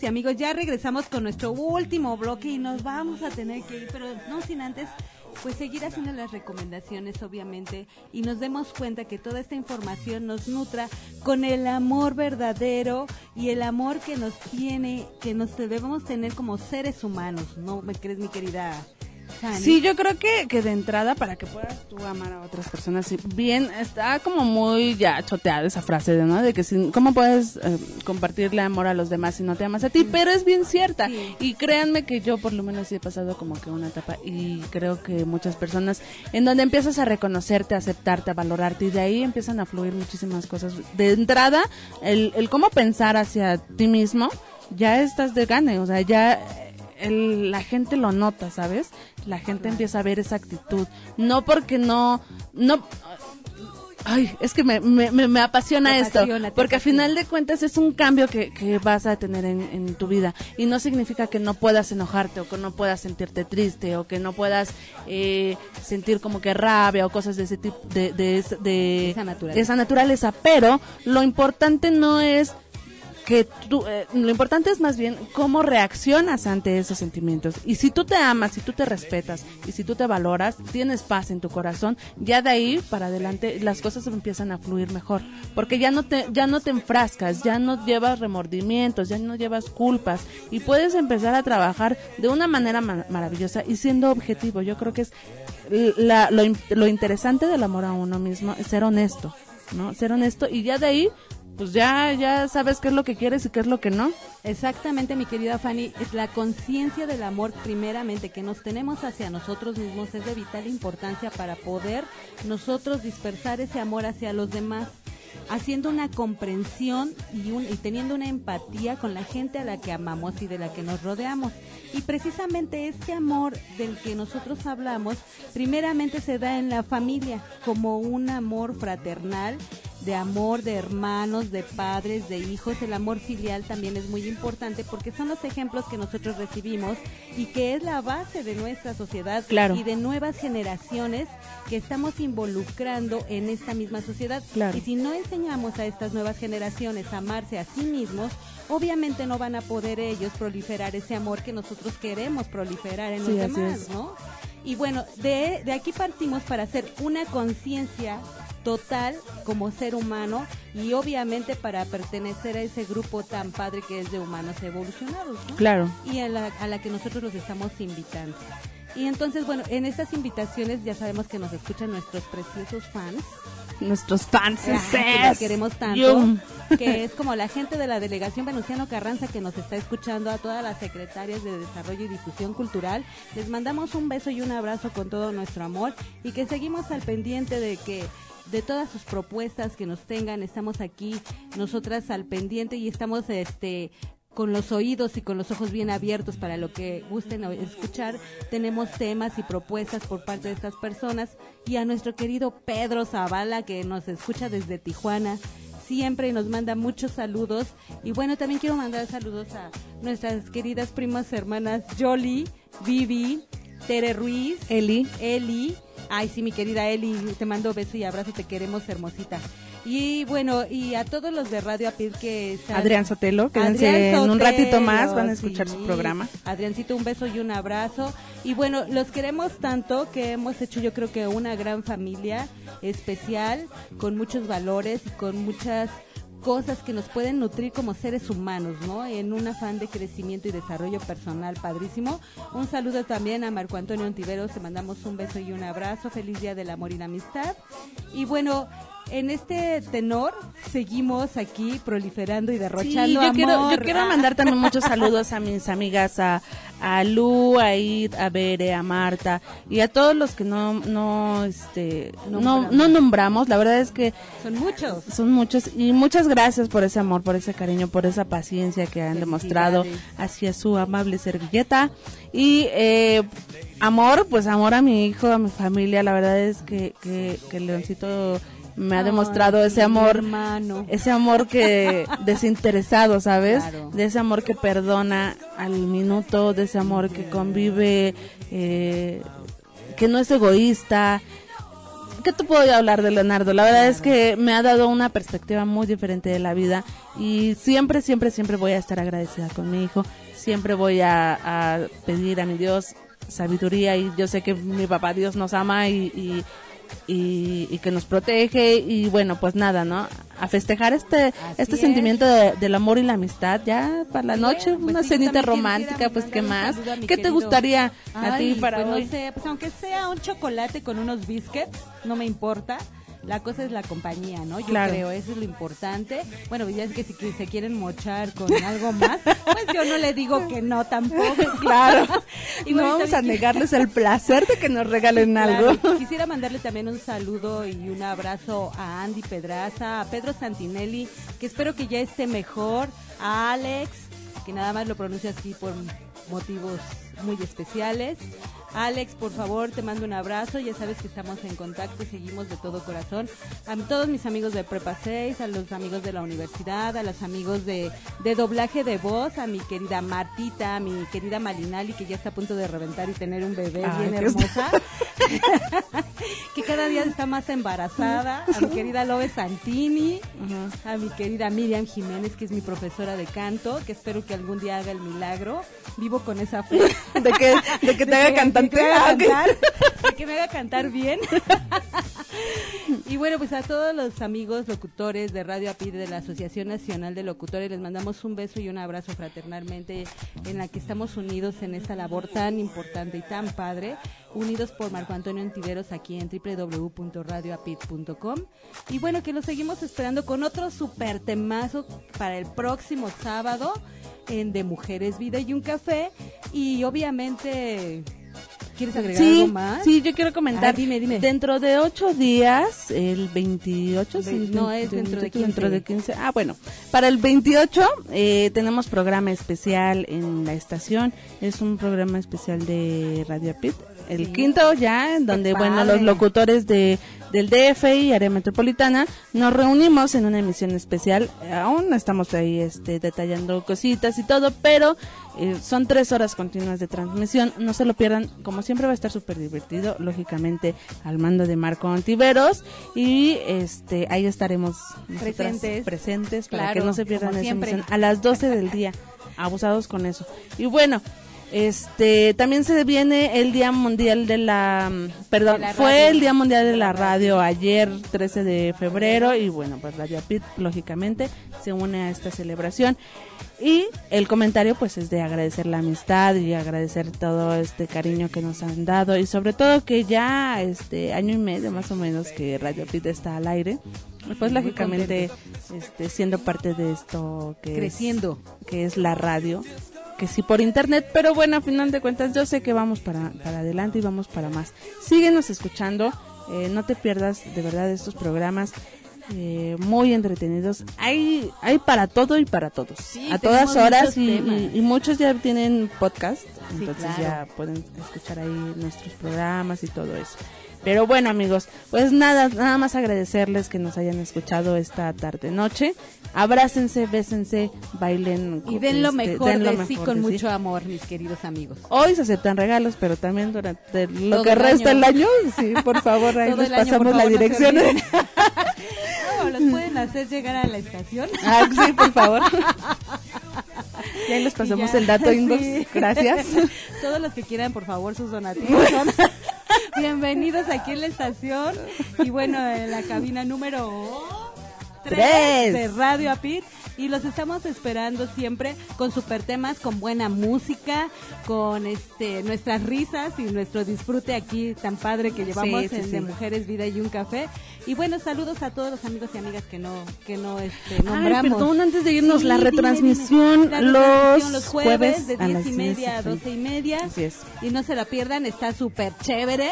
Speaker 13: Y
Speaker 3: amigos, ya regresamos con nuestro último bloque y nos vamos a tener que ir, pero no sin antes, pues seguir haciendo las recomendaciones, obviamente, y nos demos cuenta que toda esta información nos nutra con el amor verdadero y el amor que nos tiene, que nos debemos tener como seres humanos, ¿no me crees, mi querida?
Speaker 4: Sí, yo creo que, que de entrada para que puedas tú amar a otras personas, sí, bien, está como muy ya choteada esa frase de, ¿no? De que si, cómo puedes eh, compartirle amor a los demás si no te amas a ti, pero es bien cierta. Y créanme que yo por lo menos sí he pasado como que una etapa y creo que muchas personas en donde empiezas a reconocerte, a aceptarte, a valorarte y de ahí empiezan a fluir muchísimas cosas. De entrada, el, el cómo pensar hacia ti mismo, ya estás de gane, o sea, ya el- la gente lo nota, ¿sabes? La gente empieza a ver esa actitud. No porque no, no, ay, es que me, me, me- me apasiona
Speaker 3: Te
Speaker 4: esto.
Speaker 3: apasiona,
Speaker 4: porque a final de cuentas es un cambio que, que vas a tener en, en tu vida. Y no significa que no puedas enojarte o que no puedas sentirte triste o que no puedas eh, sentir como que rabia o cosas de ese tipo, de, de, es- de
Speaker 3: Esa naturaleza.
Speaker 4: de esa naturaleza. Pero lo importante no es que tú, eh, lo importante es más bien cómo reaccionas ante esos sentimientos. Y si tú te amas, si tú te respetas y si tú te valoras, tienes paz en tu corazón, ya de ahí para adelante las cosas empiezan a fluir mejor, porque ya no te ya no te enfrascas, ya no llevas remordimientos, ya no llevas culpas y puedes empezar a trabajar de una manera ma- maravillosa y siendo objetivo. Yo creo que es la- lo, lo interesante del amor a uno mismo es ser honesto, ¿no? Ser honesto y ya de ahí pues ya, ya sabes qué es lo que quieres y qué es lo que no.
Speaker 3: Exactamente, mi querida Fanny, es la conciencia del amor primeramente que nos tenemos hacia nosotros mismos es de vital importancia para poder nosotros dispersar ese amor hacia los demás. haciendo una comprensión y, un- y teniendo una empatía con la gente a la que amamos y de la que nos rodeamos. Y precisamente este amor del que nosotros hablamos, primeramente se da en la familia, como un amor fraternal, de amor de hermanos, de padres, de hijos. El amor filial también es muy importante porque son los ejemplos que nosotros recibimos y que es la base de nuestra sociedad
Speaker 4: Claro.
Speaker 3: y de nuevas generaciones que estamos involucrando en esta misma sociedad.
Speaker 4: Claro.
Speaker 3: Y si no enseñamos a estas nuevas generaciones a amarse a sí mismos, obviamente no van a poder ellos proliferar ese amor que nosotros queremos proliferar en
Speaker 4: Sí,
Speaker 3: los demás. ¿no? Y bueno, de, de aquí partimos para hacer una conciencia total como ser humano y obviamente para pertenecer a ese grupo tan padre que es de humanos evolucionados, ¿no?
Speaker 4: Claro.
Speaker 3: Y a la, a la que nosotros los estamos invitando. Y entonces, bueno, en estas invitaciones ya sabemos que nos escuchan nuestros preciosos fans.
Speaker 4: Nuestros fans.
Speaker 3: Ah, que los queremos tanto,
Speaker 4: Yum.
Speaker 3: que es como la gente de la delegación Venustiano Carranza que nos está escuchando, a todas las secretarias de Desarrollo y Difusión Cultural. Les mandamos un beso y un abrazo con todo nuestro amor y que seguimos al pendiente de que de todas sus propuestas que nos tengan, estamos aquí nosotras al pendiente y estamos este con los oídos y con los ojos bien abiertos para lo que gusten escuchar. Tenemos temas y propuestas por parte de estas personas y a nuestro querido Pedro Zavala que nos escucha desde Tijuana siempre nos manda muchos saludos y bueno también quiero mandar saludos a nuestras queridas primas hermanas Jolly, Vivi, Tere Ruiz,
Speaker 4: Eli,
Speaker 3: Eli, ay sí mi querida Eli, te mando beso y abrazo, te queremos hermosita. Y bueno, y a todos los de Radio Apid que están...
Speaker 4: Adrián Sotelo, quédense
Speaker 3: Adrián
Speaker 4: en un ratito
Speaker 3: Sotelo,
Speaker 4: más, van a escuchar
Speaker 3: sí.
Speaker 4: su programa.
Speaker 3: Adriancito, un beso y un abrazo. Y bueno, los queremos tanto que hemos hecho yo creo que una gran familia especial, con muchos valores y con muchas cosas que nos pueden nutrir como seres humanos, ¿no? En un afán de crecimiento y desarrollo personal padrísimo. Un saludo también a Marco Antonio Ontiveros, te mandamos un beso y un abrazo. Feliz Día del Amor y la Amistad. Y bueno, en este tenor seguimos aquí proliferando y
Speaker 4: Sí,
Speaker 3: derrochando
Speaker 4: yo quiero, yo
Speaker 3: amor.
Speaker 4: quiero
Speaker 3: Ah.
Speaker 4: mandar también muchos saludos a mis amigas, a, a Lu, a Id, a Bere, a Marta y a todos los que no, no, este, no,
Speaker 3: Nombramos.
Speaker 4: no nombramos. La verdad es que
Speaker 3: Son muchos.
Speaker 4: son muchos y muchas gracias por ese amor, por ese cariño, por esa paciencia que han demostrado hacia su amable servilleta y eh, amor, pues amor a mi hijo, a mi familia. La verdad es que que, que Leoncito me ha
Speaker 3: Ay,
Speaker 4: demostrado ese amor
Speaker 3: hermano.
Speaker 4: ese amor que desinteresado, ¿sabes?
Speaker 3: Claro.
Speaker 4: De ese amor que perdona al minuto, de ese amor que convive, eh, que no es egoísta. ¿Qué te puedo hablar de Leonardo? La verdad es que me ha dado una perspectiva muy diferente de la vida y siempre, siempre, siempre voy a estar agradecida con mi hijo. Siempre voy a, a pedir a mi Dios sabiduría y yo sé que mi papá Dios nos ama y, y, y- y que nos protege y bueno pues nada no a festejar este este
Speaker 3: es.
Speaker 4: sentimiento de- del amor y la amistad ya para la noche
Speaker 3: bueno, pues
Speaker 4: una
Speaker 3: sí,
Speaker 4: cenita romántica pues qué más
Speaker 3: saludo
Speaker 4: qué te gustaría a ti para
Speaker 3: pues
Speaker 4: hoy
Speaker 3: No sé, pues aunque sea un chocolate con unos biscuits, no me importa. La cosa es la compañía, ¿no? Yo
Speaker 4: Claro.
Speaker 3: creo, eso es lo importante. Bueno, ya es que si se quieren mochar con algo más, pues yo no le digo que no tampoco.
Speaker 4: claro
Speaker 3: Y
Speaker 4: no
Speaker 3: bueno,
Speaker 4: vamos a negarles el placer de que nos regalen
Speaker 3: Claro.
Speaker 4: algo
Speaker 3: Quisiera mandarle también un saludo y un abrazo a Andy Pedraza, a Pedro Santinelli, que espero que ya esté mejor, a Alex, que nada más lo pronuncio así por motivos muy especiales. Alex, por favor, te mando un abrazo. Ya sabes que estamos en contacto y seguimos de todo corazón. A todos mis amigos de Prepa 6, a los amigos de la universidad, a los amigos de, de doblaje de voz, a mi querida Martita, a mi querida Malinali, que ya está a punto de reventar y tener un bebé
Speaker 4: Ay,
Speaker 3: bien hermosa. que cada día está más embarazada, a mi querida Lobe Santini, a mi querida Miriam Jiménez, que es mi profesora de canto, que espero que algún día haga el milagro. Vivo con esa fe.
Speaker 4: de que de que te
Speaker 3: de haga
Speaker 4: Ah,
Speaker 3: cantar, que me haga cantar bien. y bueno, pues a todos los amigos locutores de Radio API de la Asociación Nacional de Locutores les mandamos un beso y un abrazo fraternalmente en la que estamos unidos en esta labor tan importante y tan padre, unidos por Marco Antonio Antiveros aquí en www.radioapit.com. Y bueno, que los seguimos esperando con otro super temazo para el próximo sábado en De Mujeres, Vida y un Café. Y obviamente ¿Quieres agregar
Speaker 4: Sí,
Speaker 3: algo más?
Speaker 4: sí, yo quiero comentar.
Speaker 3: Ah, dime, dime.
Speaker 4: Dentro de ocho días, el 28, sí,
Speaker 3: Ve- no, es dentro de 15.
Speaker 4: Dentro de 15. Ah, bueno, para el 28 eh, tenemos programa especial en la estación. Es un programa especial de Radio Pit. El
Speaker 3: Sí.
Speaker 4: quinto ya, en donde, bueno, los locutores de del DF y área metropolitana nos reunimos en una emisión especial. Aún estamos ahí este, detallando cositas y todo, pero eh, son tres horas continuas de transmisión. No se lo pierdan. Como siempre va a estar súper divertido, lógicamente al mando de Marco Antiveros. Y este ahí estaremos
Speaker 3: Presentes.
Speaker 4: presentes para
Speaker 3: Claro,
Speaker 4: que no se pierdan esa emisión. A las 12 del día. Abusados con eso. Y bueno. Este, también se viene el Día Mundial de la, mm, perdón,
Speaker 3: De la
Speaker 4: fue
Speaker 3: radio.
Speaker 4: el Día Mundial de la Radio ayer 13 de febrero y bueno, pues Radio Pit lógicamente se une a esta celebración y el comentario pues es de agradecer la amistad y agradecer todo este cariño que nos han dado y sobre todo que ya este año y medio más o menos que Radio Pit está al aire. Pues lógicamente este siendo parte de esto que es-
Speaker 3: Creciendo.
Speaker 4: que es la radio que sí por internet, pero bueno, a final de cuentas yo sé que vamos para, para adelante y vamos para más. Síguenos escuchando, eh, no te pierdas de verdad estos programas eh, muy entretenidos. Hay hay para todo y para todos.
Speaker 3: Sí,
Speaker 4: a todas horas y,
Speaker 3: temas.
Speaker 4: y- y muchos ya tienen podcast,
Speaker 3: Sí,
Speaker 4: entonces
Speaker 3: claro.
Speaker 4: ya pueden escuchar ahí nuestros programas y todo eso. Pero bueno amigos, pues nada, nada más agradecerles que nos hayan escuchado esta tarde noche. Abrácense, bésense, bailen.
Speaker 3: Y den lo
Speaker 4: este,
Speaker 3: mejor
Speaker 4: den lo
Speaker 3: de sí
Speaker 4: mejor
Speaker 3: con
Speaker 4: de sí.
Speaker 3: mucho amor, mis queridos amigos.
Speaker 4: Hoy se aceptan regalos, pero también durante lo
Speaker 3: Todo
Speaker 4: que
Speaker 3: el
Speaker 4: resta
Speaker 3: año.
Speaker 4: el año, sí, por favor, ahí les pasamos la dirección.
Speaker 3: No, los pueden hacer llegar a la estación.
Speaker 4: ah, sí, por favor. Y ahí les pasamos
Speaker 3: ya,
Speaker 4: el dato inbox.
Speaker 3: sí.
Speaker 4: Gracias.
Speaker 3: Todos los que quieran, por favor, sus donativos son bienvenidos aquí en la estación. Y bueno, en la cabina número
Speaker 4: Tres.
Speaker 3: 3 de Radio Apit. Y los estamos esperando siempre con super temas, con buena música, con este nuestras risas y nuestro disfrute aquí tan padre que llevamos
Speaker 4: Sí, sí,
Speaker 3: en
Speaker 4: sí.
Speaker 3: de Mujeres, Vida y un Café. Y bueno, saludos a todos los amigos y amigas que no que no este,
Speaker 4: Ay,
Speaker 3: nombramos.
Speaker 4: perdón, antes de irnos, la retransmisión,
Speaker 3: dime. La retransmisión
Speaker 4: los
Speaker 3: los jueves,
Speaker 4: jueves
Speaker 3: de
Speaker 4: a
Speaker 3: 10
Speaker 4: las
Speaker 3: y
Speaker 4: 10
Speaker 3: media a
Speaker 4: y
Speaker 3: 12 y media.
Speaker 4: Así es.
Speaker 3: Y no se la pierdan, está súper chévere.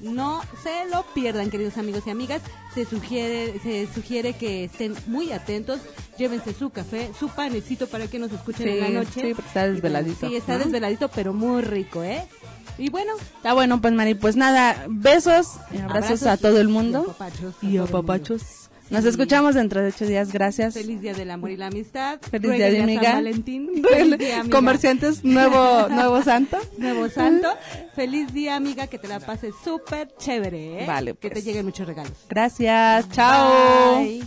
Speaker 3: No se lo pierdan, queridos amigos y amigas. Se sugiere, se sugiere que estén muy atentos. Llévense su café, su panecito para que nos escuchen
Speaker 4: Sí,
Speaker 3: en la noche.
Speaker 4: sí, está desveladito,
Speaker 3: Sí, está
Speaker 4: ¿no?
Speaker 3: desveladito, pero muy rico, ¿eh? Y bueno,
Speaker 4: Está bueno, pues Mari, pues nada, besos y abrazos,
Speaker 3: Abrazos
Speaker 4: a todo el
Speaker 3: y
Speaker 4: mundo.
Speaker 3: apapachos a
Speaker 4: Y
Speaker 3: todo el
Speaker 4: apapachos. Nos escuchamos dentro de ocho días, gracias.
Speaker 3: feliz día del amor y la amistad.
Speaker 4: Feliz día de amiga.
Speaker 3: San Valentín. Feliz día, amiga.
Speaker 4: Comerciantes, nuevo, nuevo santo.
Speaker 3: Nuevo Santo. Feliz día, amiga, que te la pases súper chévere, ¿eh?
Speaker 4: Vale,
Speaker 3: Que te
Speaker 4: pues.
Speaker 3: lleguen muchos regalos.
Speaker 4: Gracias, chao.
Speaker 3: Bye.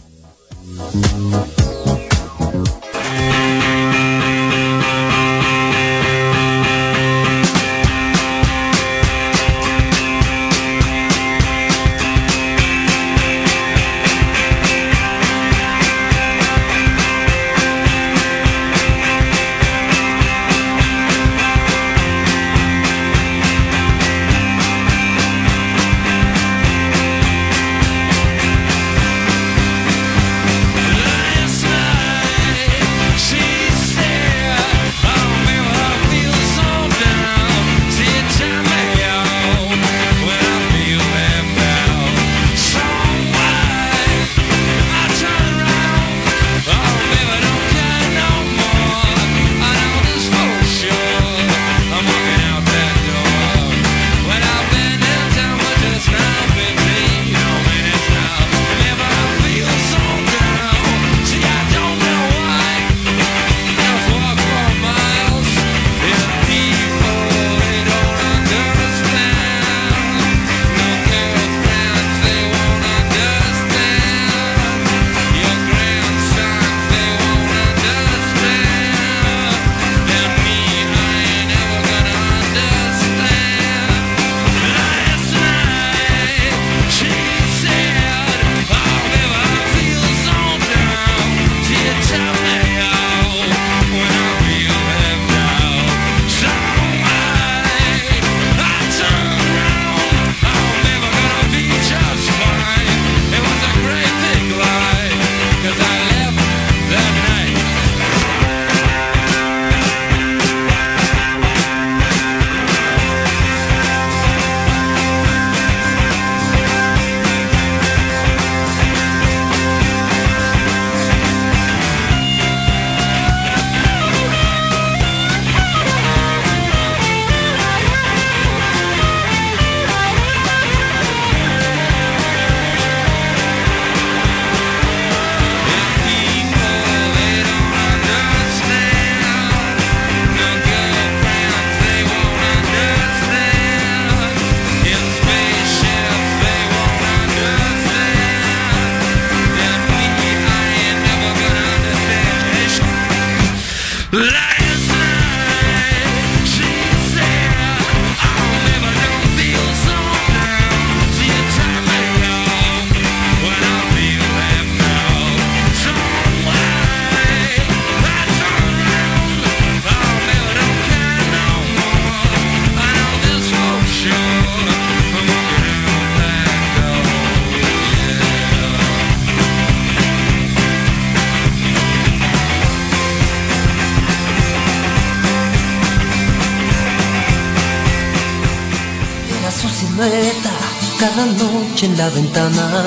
Speaker 15: En la ventana.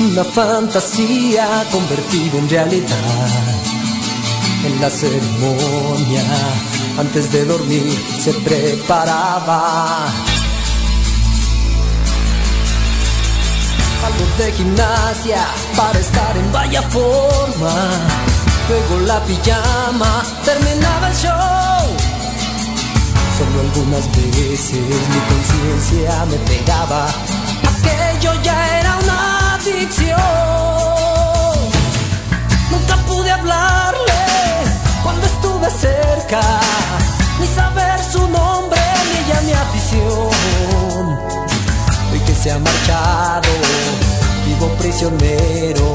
Speaker 15: Una fantasía convertida en realidad. En la ceremonia, antes de dormir, se preparaba. Algo de gimnasia para estar en vaya forma. Luego la pijama, terminaba el show. Solo algunas veces mi conciencia me pegaba. Aquello ya era una adicción. Nunca pude hablarle cuando estuve cerca, ni saber su nombre ni ella mi afición. Hoy que se ha marchado, vivo prisionero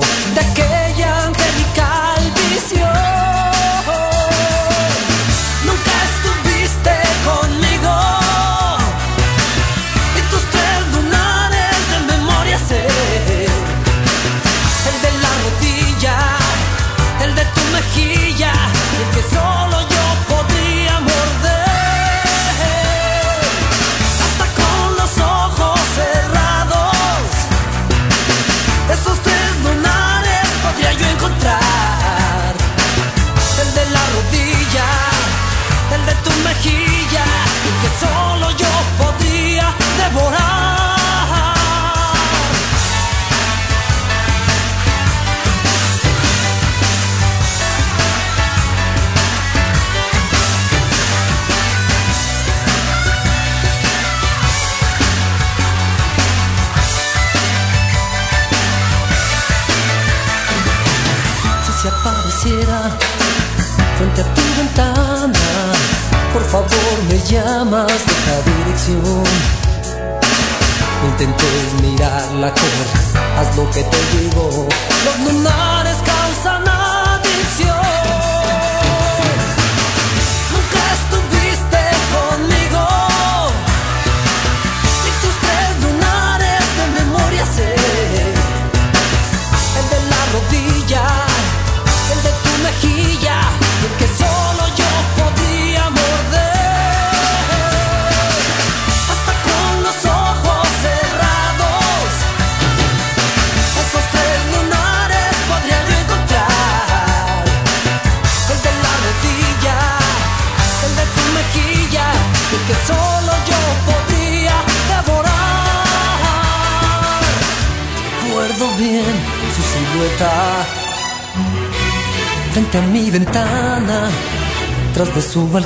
Speaker 15: su
Speaker 3: bal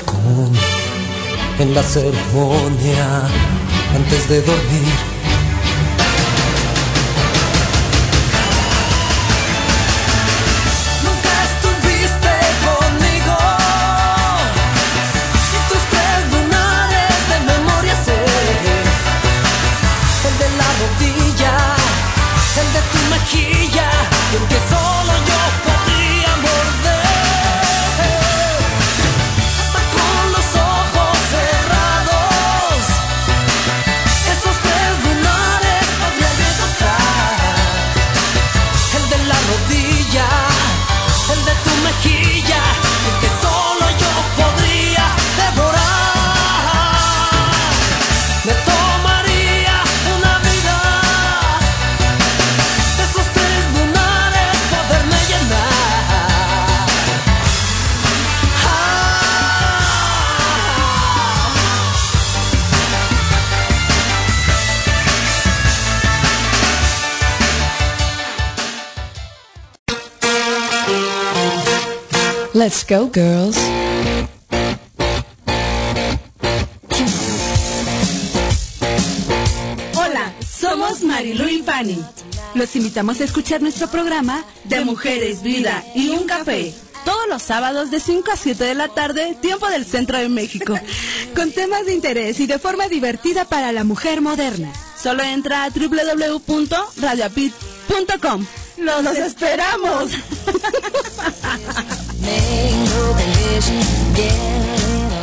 Speaker 3: invitamos a escuchar nuestro programa
Speaker 4: de Mujeres, Vida y un Café. Todos los sábados de 5 a 7 de la tarde, tiempo del centro de México.
Speaker 3: con temas de interés y de forma divertida para la mujer moderna.
Speaker 4: Solo entra a www.radiopit.com. ¡Los,
Speaker 3: ¡Los
Speaker 4: esperamos!